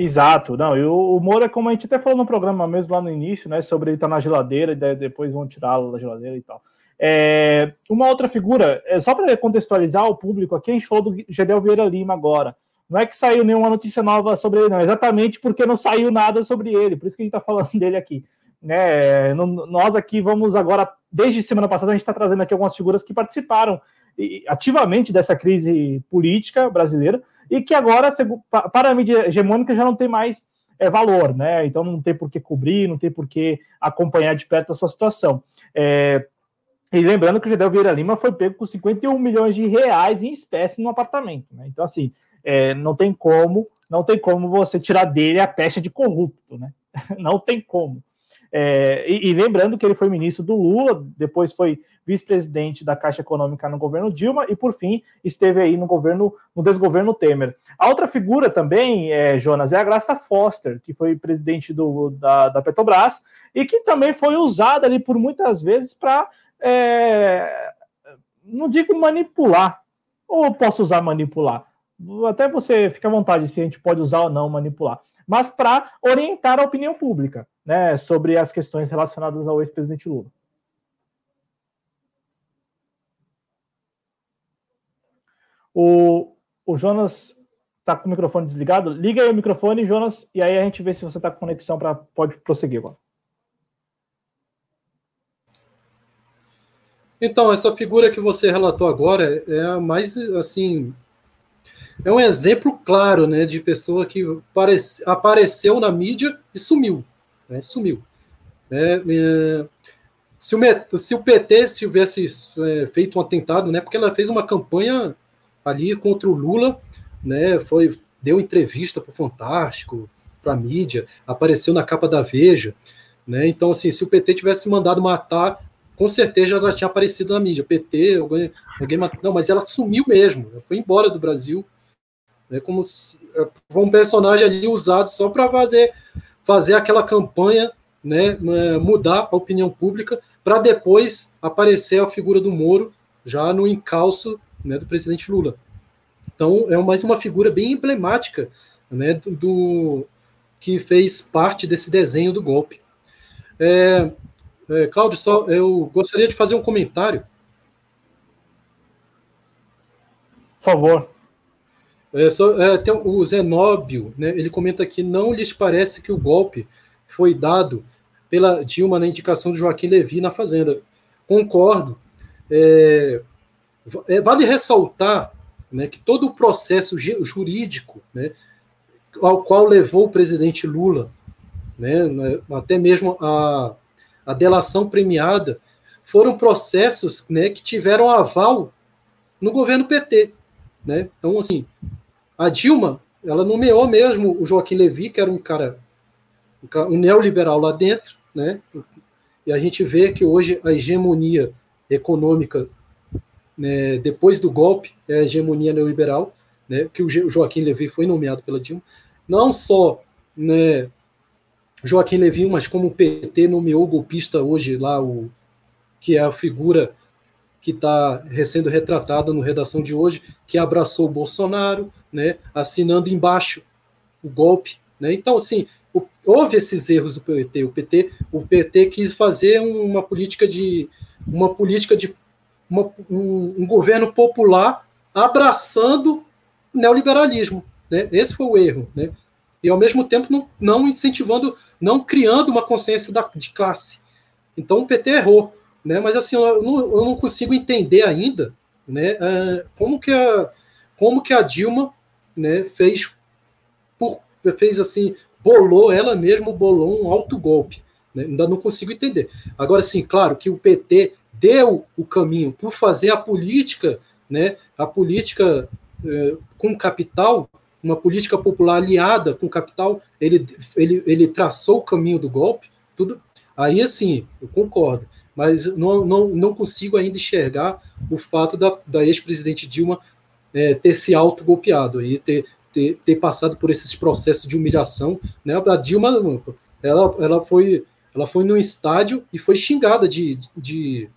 Exato, não, e o, Moura, como a gente até falou no programa mesmo lá no início, né, sobre ele estar tá na geladeira e depois vão tirá-lo da geladeira e tal. É, uma outra figura, é, só para contextualizar o público aqui, a gente falou do Gedel Vieira Lima agora. Não é que saiu nenhuma notícia nova sobre ele, não, exatamente porque não saiu nada sobre ele, por isso que a gente está falando dele aqui. Né? Nós aqui vamos agora, desde semana passada, a gente está trazendo aqui algumas figuras que participaram ativamente dessa crise política brasileira, e que agora, para a mídia hegemônica, já não tem mais é, valor, né? Então não tem por que cobrir, não tem por que acompanhar de perto a sua situação. É, e lembrando que o Gedel Vieira Lima foi pego com 51 milhões de reais em espécie no apartamento, né? Então, assim, é, não tem como, não tem como você tirar dele a pecha de corrupto, né? Não tem como. É, e, e, lembrando que ele foi ministro do Lula, depois foi vice-presidente da Caixa Econômica no governo Dilma e, por fim, esteve aí no governo, no desgoverno Temer. A outra figura também, é, Jonas, é a Graça Foster, que foi presidente do, da, da Petrobras e que também foi usada ali por muitas vezes para, é, não digo manipular, ou posso usar manipular? Até você fica à vontade se a gente pode usar ou não manipular, mas para orientar a opinião pública né, sobre as questões relacionadas ao ex-presidente Lula. O, o Jonas está com o microfone desligado. Liga aí o microfone, Jonas, e aí a gente vê se você está com conexão para pode prosseguir agora. Então, essa figura que você relatou agora é a mais assim. É um exemplo claro né, de pessoa que aparece, apareceu na mídia e sumiu né, sumiu. É, é, se, o, se, o, PT tivesse é, feito um atentado, né, porque ela fez uma campanha ali contra o Lula, né, foi, deu entrevista para o Fantástico, para a mídia, apareceu na capa da Veja, né, então assim, se o PT tivesse mandado matar, com certeza já tinha aparecido na mídia, PT, alguém, alguém não, mas ela sumiu mesmo, foi embora do Brasil, né, como se, é, foi um personagem ali usado só para fazer fazer aquela campanha, né, mudar a opinião pública, para depois aparecer a figura do Moro já no encalço né, do presidente Lula. Então, é mais uma figura bem emblemática né, do, do que fez parte desse desenho do golpe. É, é, Cláudio, só, eu gostaria de fazer um comentário. Por favor. É, só, é, tem o Zenóbio, né, ele comenta aqui, não lhes parece que o golpe foi dado pela Dilma na indicação de Joaquim Levi na Fazenda. Concordo. É, vale ressaltar né, que todo o processo jurídico né, ao qual levou o presidente Lula, né, né, até mesmo a, a delação premiada, foram processos né, que tiveram aval no governo PT. Né? Então, assim, a Dilma, ela nomeou mesmo o Joaquim Levy, que era um cara, um neoliberal lá dentro, né? e a gente vê que hoje a hegemonia econômica, né, depois do golpe, é a hegemonia neoliberal, né, que o Joaquim Levy foi nomeado pela Dilma, não só né, Joaquim Levy, mas como o PT nomeou o golpista hoje lá, o, que é a figura que está sendo retratada no redação de hoje, que abraçou o Bolsonaro, né, assinando embaixo o golpe. Né? Então, assim, houve esses erros do PT. O PT, o PT quis fazer uma política de uma política de uma, um, um, governo popular abraçando neoliberalismo. Né? Esse foi o erro. Né? E, ao mesmo tempo, não, não incentivando, não criando uma consciência da, de classe. Então, o PT errou. Né? Mas, assim, eu não, eu não consigo entender ainda né, uh, como, que a, como que a Dilma né, fez, por, fez assim, bolou, ela mesma bolou um alto golpe. Né? Ainda não consigo entender. Agora, sim, claro que o PT deu o caminho por fazer a política, né, a política eh, com capital, uma política popular aliada com capital, ele, ele, ele traçou o caminho do golpe, tudo. Aí, assim, eu concordo, mas não, não, não consigo ainda enxergar o fato da, da ex-presidente Dilma é, ter se autogolpeado, aí ter, ter, ter passado por esses processos de humilhação. Né? A Dilma, ela, ela, foi, ela foi num estádio e foi xingada de, de,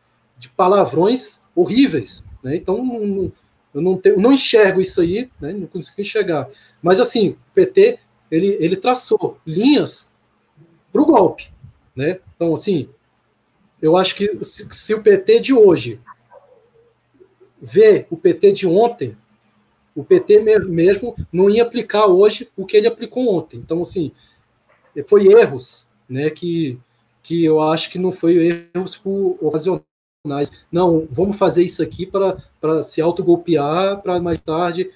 de palavrões horríveis. Né? Então, não, eu não, tenho, não enxergo isso aí, né? não consigo enxergar. Mas, assim, o PT ele, ele traçou linhas para o golpe. Né? Então, assim, eu acho que se, se, o PT de hoje vê o PT de ontem, o PT mesmo não ia aplicar hoje o que ele aplicou ontem. Então, assim, foi erros, né, que, que eu acho que não foi erros por não, vamos fazer isso aqui para se autogolpear, para mais tarde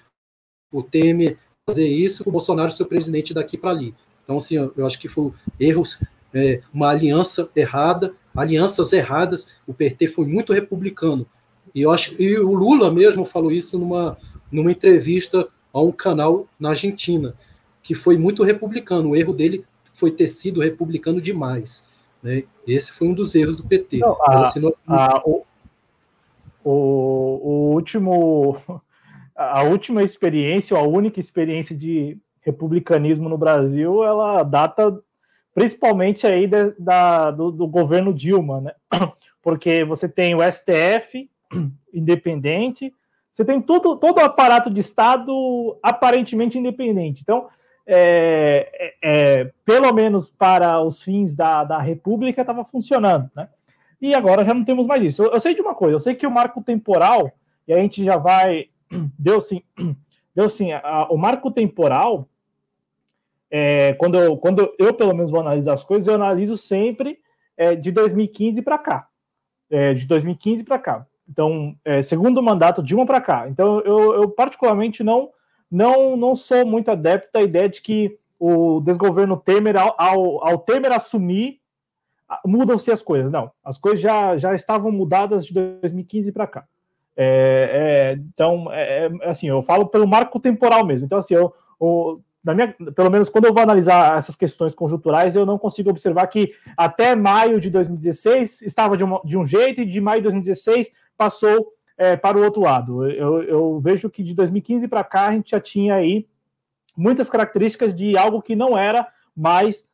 o Temer fazer isso, o Bolsonaro ser presidente daqui para ali. Então, assim, eu, acho que foi erros, é, uma aliança errada, alianças erradas. O PT foi muito republicano. E eu acho e o Lula mesmo falou isso numa, numa entrevista a um canal na Argentina, que foi muito republicano. O erro dele foi ter sido republicano demais. Né? Esse foi um dos erros do PT. Não, a, assim, a, o, o, último, a última experiência, a única experiência de republicanismo no Brasil, ela data principalmente aí de, da, do, do, governo Dilma, né? Porque você tem o STF independente, você tem todo, todo o aparato de Estado aparentemente independente. Então, é, é, é, pelo menos para os fins da, da República, estava funcionando, né? E agora já não temos mais isso. Eu, eu, sei de uma coisa, eu sei que o marco temporal, e a gente já vai. Deu sim, deu sim. A, o marco temporal, é, quando, eu, quando eu, pelo menos, vou analisar as coisas, eu analiso sempre é, de 2015 para cá. É, de 2015 para cá. Então, segundo mandato de uma para cá. Então, eu, eu particularmente não não, não sou muito adepto da ideia de que o desgoverno Temer, ao, ao, ao Temer assumir, mudam-se as coisas. Não, as coisas já, já estavam mudadas de 2015 para cá. É, é, então, é, é, assim, eu falo pelo marco temporal mesmo. Então, assim, eu, eu, na minha, pelo menos quando eu vou analisar essas questões conjunturais, eu não consigo observar que até maio de 2016 estava de, uma, de um jeito e de maio de 2016 passou é, para o outro lado. Eu, eu vejo que de 2015 para cá a gente já tinha aí muitas características de algo que não era mais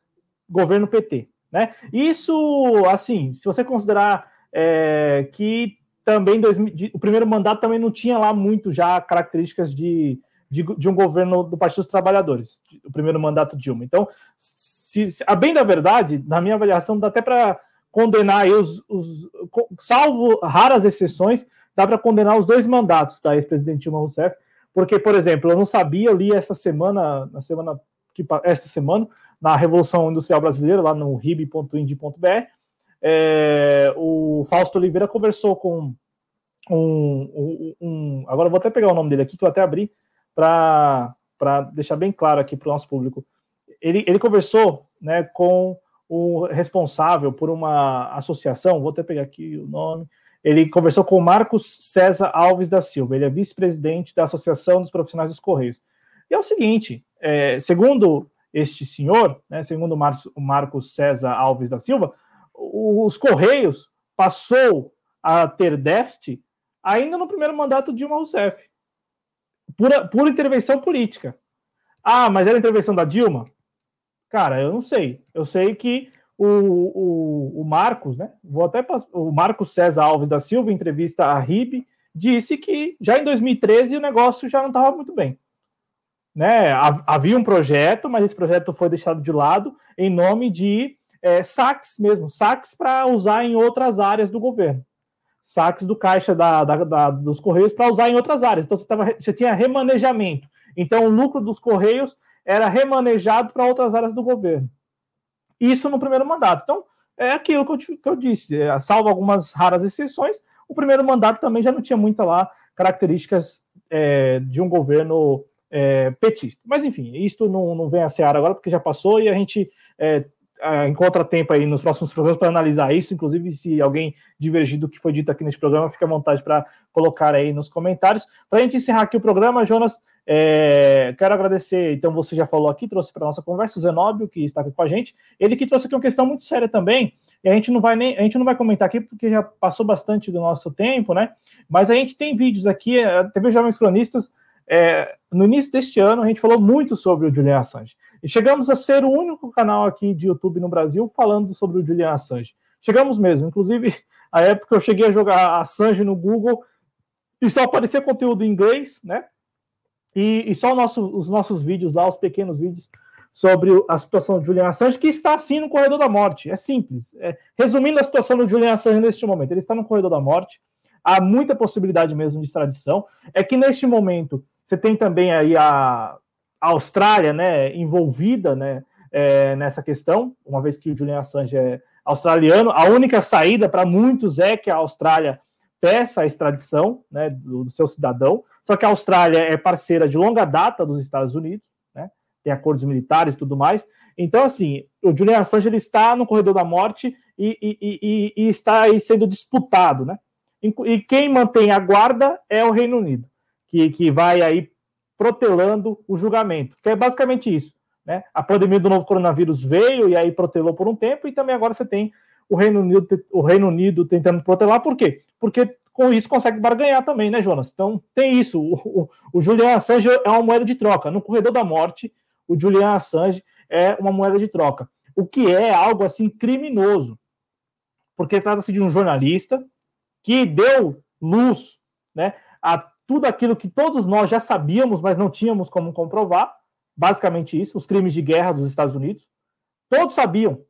governo PT. Né? Isso, assim, se você considerar é, que também de, o primeiro mandato também não tinha lá muito já características de, de, de, um governo do Partido dos Trabalhadores, o primeiro mandato Dilma. Então, se, se, a bem da verdade, na minha avaliação, dá até para condenar aí os, os, salvo raras exceções, dá para condenar os dois mandatos da ex-presidente Dilma Rousseff, porque, por exemplo, eu não sabia, eu li essa semana, na semana que esta semana, na Revolução Industrial Brasileira, lá no rib.ind.br, é, o Fausto Oliveira conversou com um, um, um, Agora vou até pegar o nome dele aqui, que eu até abri, para deixar bem claro aqui para o nosso público. Ele, ele conversou né, com o responsável por uma associação, vou até pegar aqui o nome. Ele conversou com o Marcos César Alves da Silva, ele é vice-presidente da Associação dos Profissionais dos Correios. E é o seguinte: é, segundo este senhor, né, segundo o Marcos César Alves da Silva, os Correios passou a ter déficit ainda no primeiro mandato de Dilma Rousseff, por, por intervenção política. Ah, mas era intervenção da Dilma? Cara, eu não sei. Eu sei que o, o, o Marcos, né? Vou até o Marcos César Alves da Silva, em entrevista à RIB, disse que já em 2013 o negócio já não estava muito bem. Né? Havia um projeto, mas esse projeto foi deixado de lado em nome de é, saques mesmo, saques para usar em outras áreas do governo. Saques do caixa da, da, da dos Correios para usar em outras áreas. Então você, tava, você tinha remanejamento. Então o lucro dos Correios era remanejado para outras áreas do governo. Isso no primeiro mandato. Então, é aquilo que eu, que eu disse, é, salvo algumas raras exceções, o primeiro mandato também já não tinha muita lá características é, de um governo é, petista. Mas, enfim, isto não, não vem a seara agora, porque já passou e a gente é, encontra tempo aí nos próximos programas para analisar isso. Inclusive, se alguém divergir do que foi dito aqui neste programa, fique à vontade para colocar aí nos comentários. Para a gente encerrar aqui o programa, Jonas, é, quero agradecer. Então, você já falou aqui, trouxe para nossa conversa o Zenóbio, que está aqui com a gente. Ele que trouxe aqui uma questão muito séria também. E a gente não vai nem a gente não vai comentar aqui porque já passou bastante do nosso tempo, né? Mas a gente tem vídeos aqui, a TV Jovens Cronistas é, no início deste ano, a gente falou muito sobre o Julian Assange. E chegamos a ser o único canal aqui de YouTube no Brasil falando sobre o Julian Assange. Chegamos mesmo. Inclusive, a época eu cheguei a jogar Assange no Google e só aparecia conteúdo em inglês, né? E, e só nosso, os nossos vídeos lá, os pequenos vídeos sobre a situação do Julian Assange, que está assim no corredor da morte. É simples. É, resumindo a situação do Julian Assange neste momento, ele está no corredor da morte. Há muita possibilidade mesmo de extradição. É que neste momento você tem também aí a, Austrália, né, envolvida, né, é, nessa questão, uma vez que o Julian Assange é australiano. A única saída para muitos é que a Austrália peça a extradição, né, do, do, seu cidadão. Só que a Austrália é parceira de longa data dos Estados Unidos, né, tem acordos militares e tudo mais. Então, assim, o Julian Assange ele está no corredor da morte e, e, e, e está aí sendo disputado, né? E quem mantém a guarda é o Reino Unido que, que vai aí protelando o julgamento, que é basicamente isso. Né? A pandemia do novo coronavírus veio e aí protelou por um tempo, e também agora você tem o Reino Unido, o Reino Unido tentando protelar, por quê? Porque com isso consegue barganhar também, né, Jonas? Então tem isso. O, o, o Julian Assange é uma moeda de troca. No corredor da morte, o Julian Assange é uma moeda de troca. O que é algo assim criminoso. Porque trata-se de um jornalista que deu luz né, a tudo aquilo que todos nós já sabíamos, mas não tínhamos como comprovar, basicamente isso, os crimes de guerra dos Estados Unidos. Todos sabiam.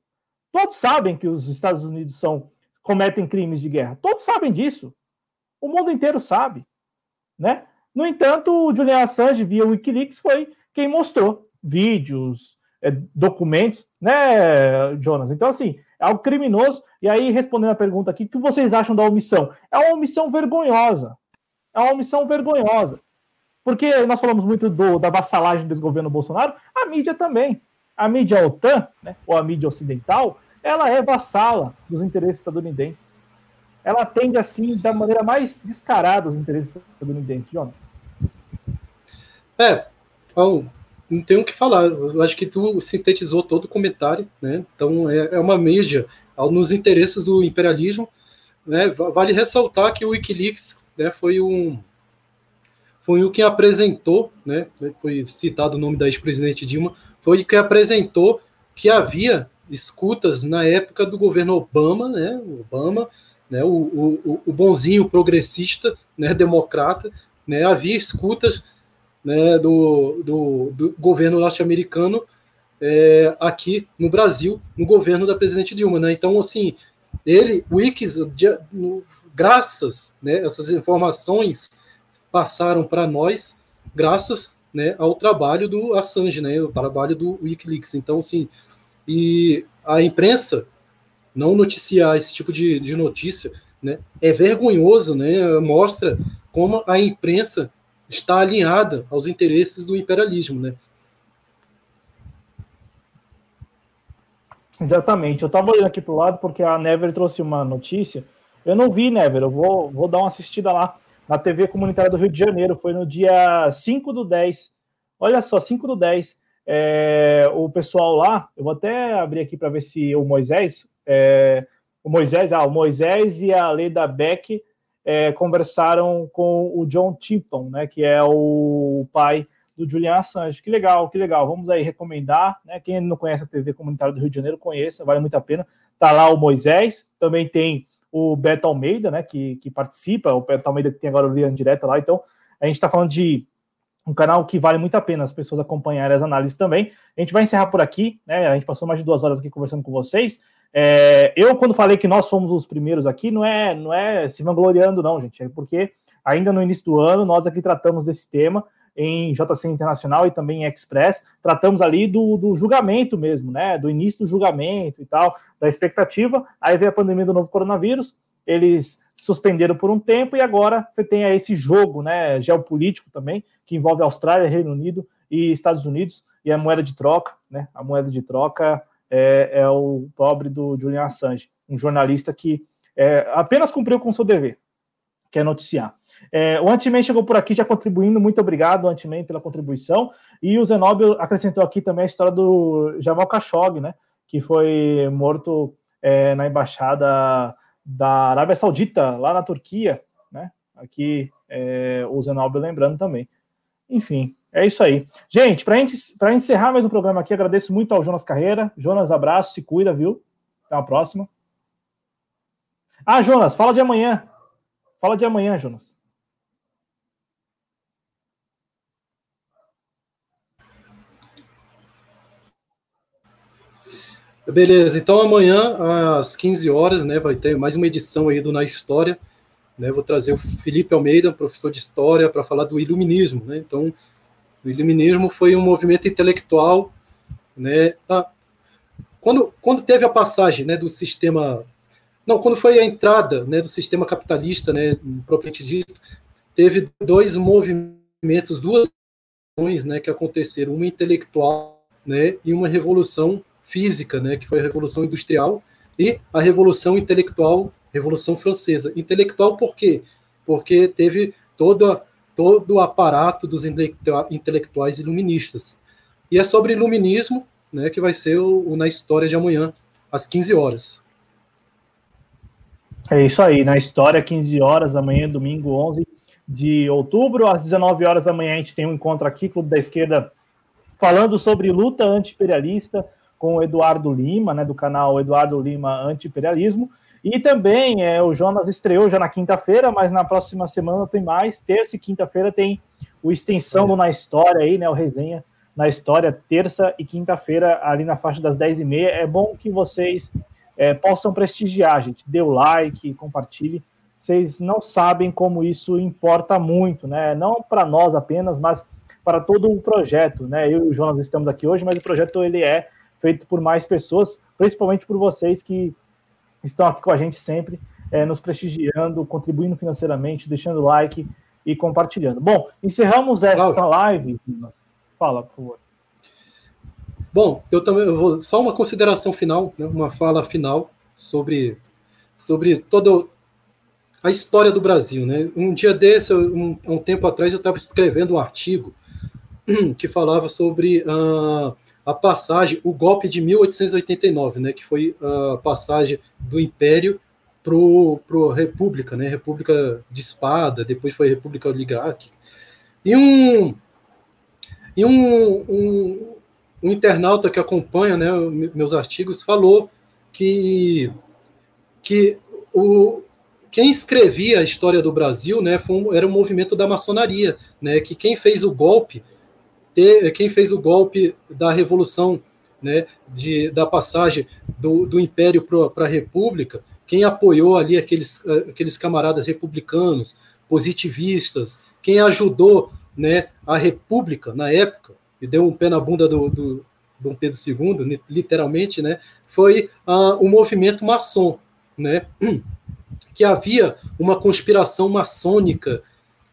Todos sabem que os Estados Unidos são cometem crimes de guerra. Todos sabem disso. O mundo inteiro sabe, né? No entanto, o Julian Assange via WikiLeaks foi quem mostrou vídeos, é, documentos, né, Jonas? Então, assim, é algo criminoso. E aí, respondendo a pergunta aqui, o que vocês acham da omissão? É uma omissão vergonhosa. É uma omissão vergonhosa. Porque nós falamos muito do, da vassalagem desse governo Bolsonaro, a mídia também. A mídia OTAN, né, ou a mídia ocidental, ela é vassala dos interesses estadunidenses. Ela atende, assim, da maneira mais descarada os interesses estadunidenses, João. É, Paulo, não tenho o que falar. Eu acho que tu sintetizou todo o comentário, né? Então, é, é uma mídia nos interesses do imperialismo. Né? Vale ressaltar que o Wikileaks né, foi um foi o que apresentou, né, foi citado o nome da ex-presidente Dilma, foi que apresentou que havia escutas na época do governo Obama, né, Obama, né, o, o, o bonzinho progressista, né, democrata, né, havia escutas né, do, do, do governo norte-americano é, aqui no Brasil, no governo da presidente Dilma. Né? Então, assim, ele, o Wikis, graças, né, essas informações passaram para nós graças né, ao trabalho do Assange, né, o trabalho do Wikileaks. Então, assim, e a imprensa não noticiar esse tipo de, de notícia né, é vergonhoso, né, mostra como a imprensa está alinhada aos interesses do imperialismo. Né. Exatamente. Eu estava olhando aqui para o lado porque a Never trouxe uma notícia. Eu não vi, Never. Eu vou, vou dar uma assistida lá na TV Comunitária do Rio de Janeiro. Foi no dia 5 do 10. Olha só, 5 do 10. É, o pessoal lá, eu vou até abrir aqui para ver se o Moisés, é, o Moisés, ah, o Moisés e a Leda Beck é, conversaram com o John Tipton, né, que é o pai do Julian Assange. Que legal, que legal. Vamos aí recomendar, né? Quem não conhece a TV Comunitária do Rio de Janeiro, conheça, vale muito a pena. Tá lá o Moisés, também tem o Beto Almeida, né, que, que participa, o Beto Almeida que tem agora o Lian Direta lá, então a gente está falando de um canal que vale muito a pena as pessoas acompanharem as análises também. A gente vai encerrar por aqui, né? A gente passou mais de duas horas aqui conversando com vocês. É, eu, quando falei que nós fomos os primeiros aqui, não é, não é se vangloriando, não, gente, é porque ainda no início do ano nós aqui tratamos desse tema em JC Internacional e também em Express, tratamos ali do, do julgamento mesmo, né? Do início do julgamento e tal, da expectativa. Aí veio a pandemia do novo coronavírus, eles suspenderam por um tempo e agora você tem aí esse jogo, né, geopolítico também, que envolve Austrália, Reino Unido e Estados Unidos e a moeda de troca, né? A moeda de troca é, é o pobre do Julian Assange, um jornalista que é, apenas cumpriu com seu dever, que é noticiar. É, o Antiman chegou por aqui já contribuindo, muito obrigado, Antiman, pela contribuição. E o Zenobio acrescentou aqui também a história do Jamal Khashoggi, né, que foi morto é, na embaixada da Arábia Saudita, lá na Turquia, né? Aqui é, o Zenobio lembrando também. Enfim, é isso aí. Gente, para encerrar mais um programa aqui, agradeço muito ao Jonas Carreira. Jonas, abraço, se cuida, viu? Até a próxima. Ah, Jonas, fala de amanhã. Fala de amanhã, Jonas. Beleza, então amanhã às 15 horas, né, vai ter mais uma edição aí do Na História, né, vou trazer o Felipe Almeida, professor de História, para falar do Iluminismo, né, então o Iluminismo foi um movimento intelectual, né, tá, quando, quando teve a passagem, né, do sistema, não, quando foi a entrada, né, do sistema capitalista, né, propriamente dito, teve dois movimentos, duas ações, né, que aconteceram, uma intelectual, né, e uma revolução física, né, que foi a Revolução Industrial, e a Revolução Intelectual, Revolução Francesa. Intelectual por quê? Porque teve toda, todo o aparato dos intelectuais iluministas. E é sobre iluminismo né, que vai ser o, o Na História de amanhã, às 15 horas. É isso aí, na história, 15 horas, amanhã, domingo 11 de outubro, às 19 horas da manhã, a gente tem um encontro aqui, Clube da Esquerda, falando sobre luta anti-imperialista, com o Eduardo Lima, né, do canal Eduardo Lima Anti-Imperialismo. E também é, o Jonas estreou já na quinta-feira, mas na próxima semana tem mais. Terça e quinta-feira tem o Extensão do Na História aí, né? O resenha na história, terça e quinta-feira, ali na faixa das 10h30. É bom que vocês é, possam prestigiar, gente. Dê o like, compartilhe. Vocês não sabem como isso importa muito, né? Não para nós apenas, mas para todo o projeto, né? Eu e o Jonas estamos aqui hoje, mas o projeto ele é feito por mais pessoas, principalmente por vocês que estão aqui com a gente sempre, é, nos prestigiando, contribuindo financeiramente, deixando like e compartilhando. Bom, encerramos esta live. Fala, por favor. Bom, eu também eu vou só uma consideração final, né, uma fala final sobre sobre toda a história do Brasil, né? Um dia desse, um, um tempo atrás, eu estava escrevendo um artigo que falava sobre uh, a passagem, o golpe de 1889, né, que foi a passagem do Império para a República, né, República de Espada, depois foi República Oligárquica. E um, e um, um, um internauta que acompanha né, meus artigos falou que, que o, quem escrevia a história do Brasil né, um, era o movimento da maçonaria, né, que quem fez o golpe ter, quem fez o golpe da revolução, né, de, da passagem do, do império para a república, quem apoiou ali aqueles, eh, aqueles camaradas republicanos, positivistas, quem ajudou né, a República na época, e deu um pé na bunda do, do Dom Pedro II, literalmente, né, foi uh, o movimento maçom, né, que havia uma conspiração maçônica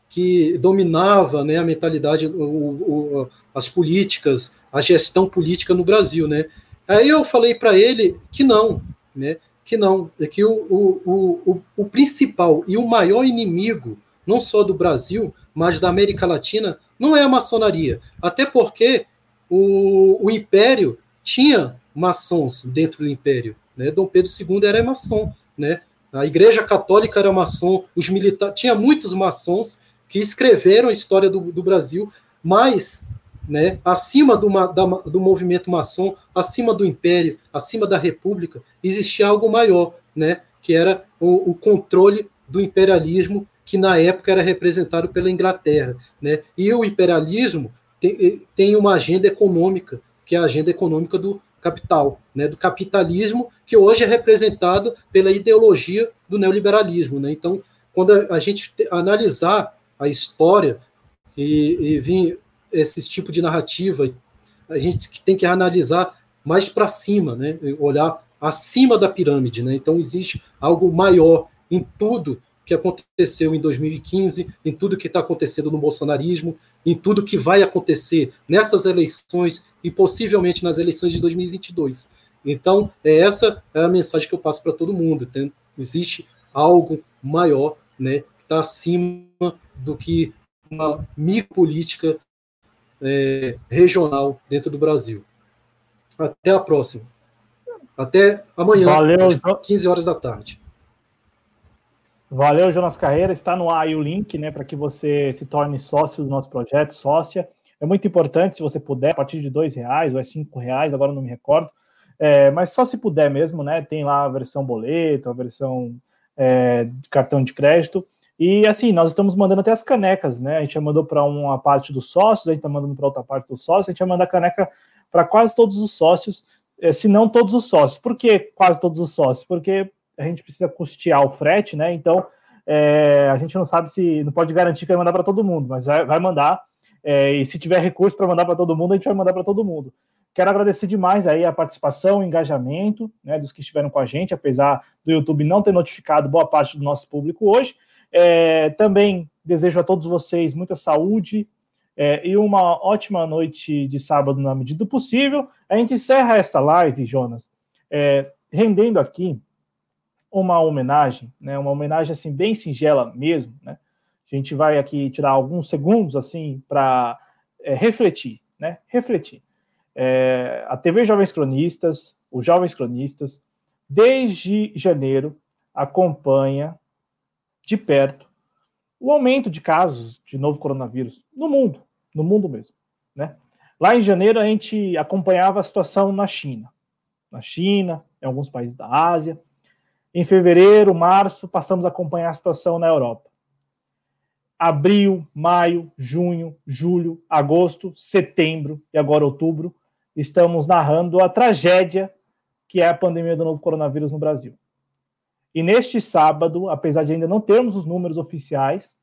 que dominava né, a mentalidade, o, o, as políticas, a gestão política no Brasil. Né. Aí eu falei para ele que não, né, que não, que o, o, o, o principal e o maior inimigo, não só do Brasil, mas da América Latina, não é a maçonaria. Até porque o, o Império tinha maçons dentro do Império. Né? Dom Pedro II era maçom. Né? A Igreja Católica era maçom, os militares. Tinha muitos maçons que escreveram a história do, do Brasil, mas né, acima do, da, do movimento maçom, acima do império, acima da república, existia algo maior, né, que era o, o controle do imperialismo que na época era representado pela Inglaterra. Né? E o imperialismo tem, eh, tem uma agenda econômica, que é a agenda econômica do capital, né? do capitalismo, que hoje é representado pela ideologia do neoliberalismo. Né? Então, quando a, a gente analisar a história e, e vir esse tipo de narrativa, a gente tem que analisar mais para cima, né? olhar acima da pirâmide. Né? Então, existe algo maior em tudo que aconteceu em 2015, em tudo que está acontecendo no bolsonarismo, em tudo que vai acontecer nessas eleições e possivelmente nas eleições de 2022. Então, é essa é a mensagem que eu passo para todo mundo. Tem, existe algo maior, né, que está acima do que uma micropolítica é, regional dentro do Brasil. Até a próxima. Até amanhã, Valeu, 15 horas da tarde. Valeu, Jonas Carreira. Está no ar o link, né, para que você se torne sócio do nosso projeto, sócia. É muito importante, se você puder, a partir de dois reais ou é cinco reais, agora não me recordo. É, mas só se puder mesmo, né? Tem lá a versão boleto, a versão é, de cartão de crédito. E assim, nós estamos mandando até as canecas, né? A gente já mandou para uma parte dos sócios, a gente está mandando para outra parte dos sócios, a gente vai mandar caneca para quase todos os sócios, eh, se não todos os sócios. Por que quase todos os sócios? Porque a gente precisa custear o frete, né? Então é, a gente não sabe se não pode garantir que vai mandar para todo mundo, mas vai, mandar. É, e se tiver recurso para mandar para todo mundo, a gente vai mandar para todo mundo. Quero agradecer demais aí a participação, o engajamento né, dos que estiveram com a gente, apesar do YouTube não ter notificado boa parte do nosso público hoje. É, também desejo a todos vocês muita saúde é, e uma ótima noite de sábado na medida do possível. A gente encerra esta live, Jonas, é, rendendo aqui uma homenagem, né, uma homenagem assim bem singela mesmo, né? A gente vai aqui tirar alguns segundos assim para é, refletir, né? Refletir. É, a TV Jovens Cronistas, os Jovens Cronistas, desde janeiro acompanha de perto o aumento de casos de novo coronavírus no mundo, no mundo mesmo, né? Lá em janeiro a gente acompanhava a situação na China, na China, em alguns países da Ásia. Em fevereiro, março, passamos a acompanhar a situação na Europa. Abril, maio, junho, julho, agosto, setembro e agora outubro, estamos narrando a tragédia que é a pandemia do novo coronavírus no Brasil. E neste sábado, apesar de ainda não termos os números oficiais,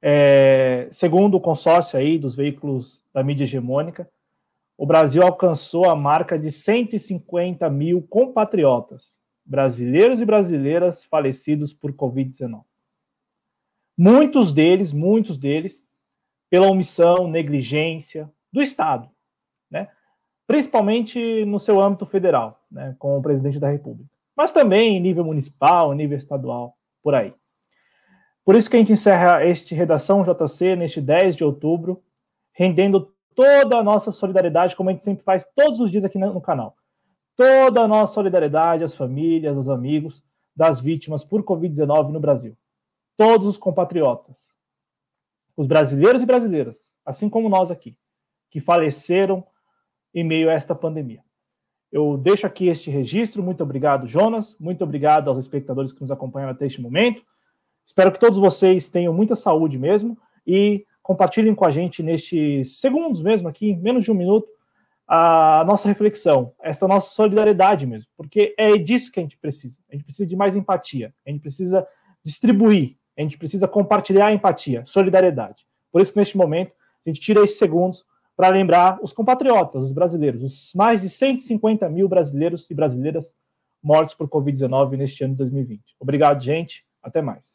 é, segundo o consórcio aí dos veículos da mídia hegemônica, o Brasil alcançou a marca de 150 mil compatriotas, brasileiros e brasileiras falecidos por Covid-19. Muitos deles, muitos deles, pela omissão, negligência do Estado, né? principalmente no seu âmbito federal, né? com o presidente da República mas também em nível municipal, nível estadual, por aí. Por isso que a gente encerra este Redação JC neste 10 de outubro, rendendo toda a nossa solidariedade, como a gente sempre faz todos os dias aqui no canal. Toda a nossa solidariedade às famílias, aos amigos das vítimas por Covid-19 no Brasil. Todos os compatriotas, os brasileiros e brasileiras, assim como nós aqui, que faleceram em meio a esta pandemia. Eu deixo aqui este registro. Muito obrigado, Jonas. Muito obrigado aos espectadores que nos acompanham até este momento. Espero que todos vocês tenham muita saúde mesmo e compartilhem com a gente nestes segundos mesmo aqui, menos de um minuto, a nossa reflexão, essa nossa solidariedade mesmo, porque é disso que a gente precisa. A gente precisa de mais empatia, a gente precisa distribuir, a gente precisa compartilhar a empatia, solidariedade. Por isso que neste momento a gente tira esses segundos para lembrar os compatriotas, os brasileiros, os mais de 150 mil brasileiros e brasileiras mortos por Covid-19 neste ano de 2020. Obrigado, gente. Até mais.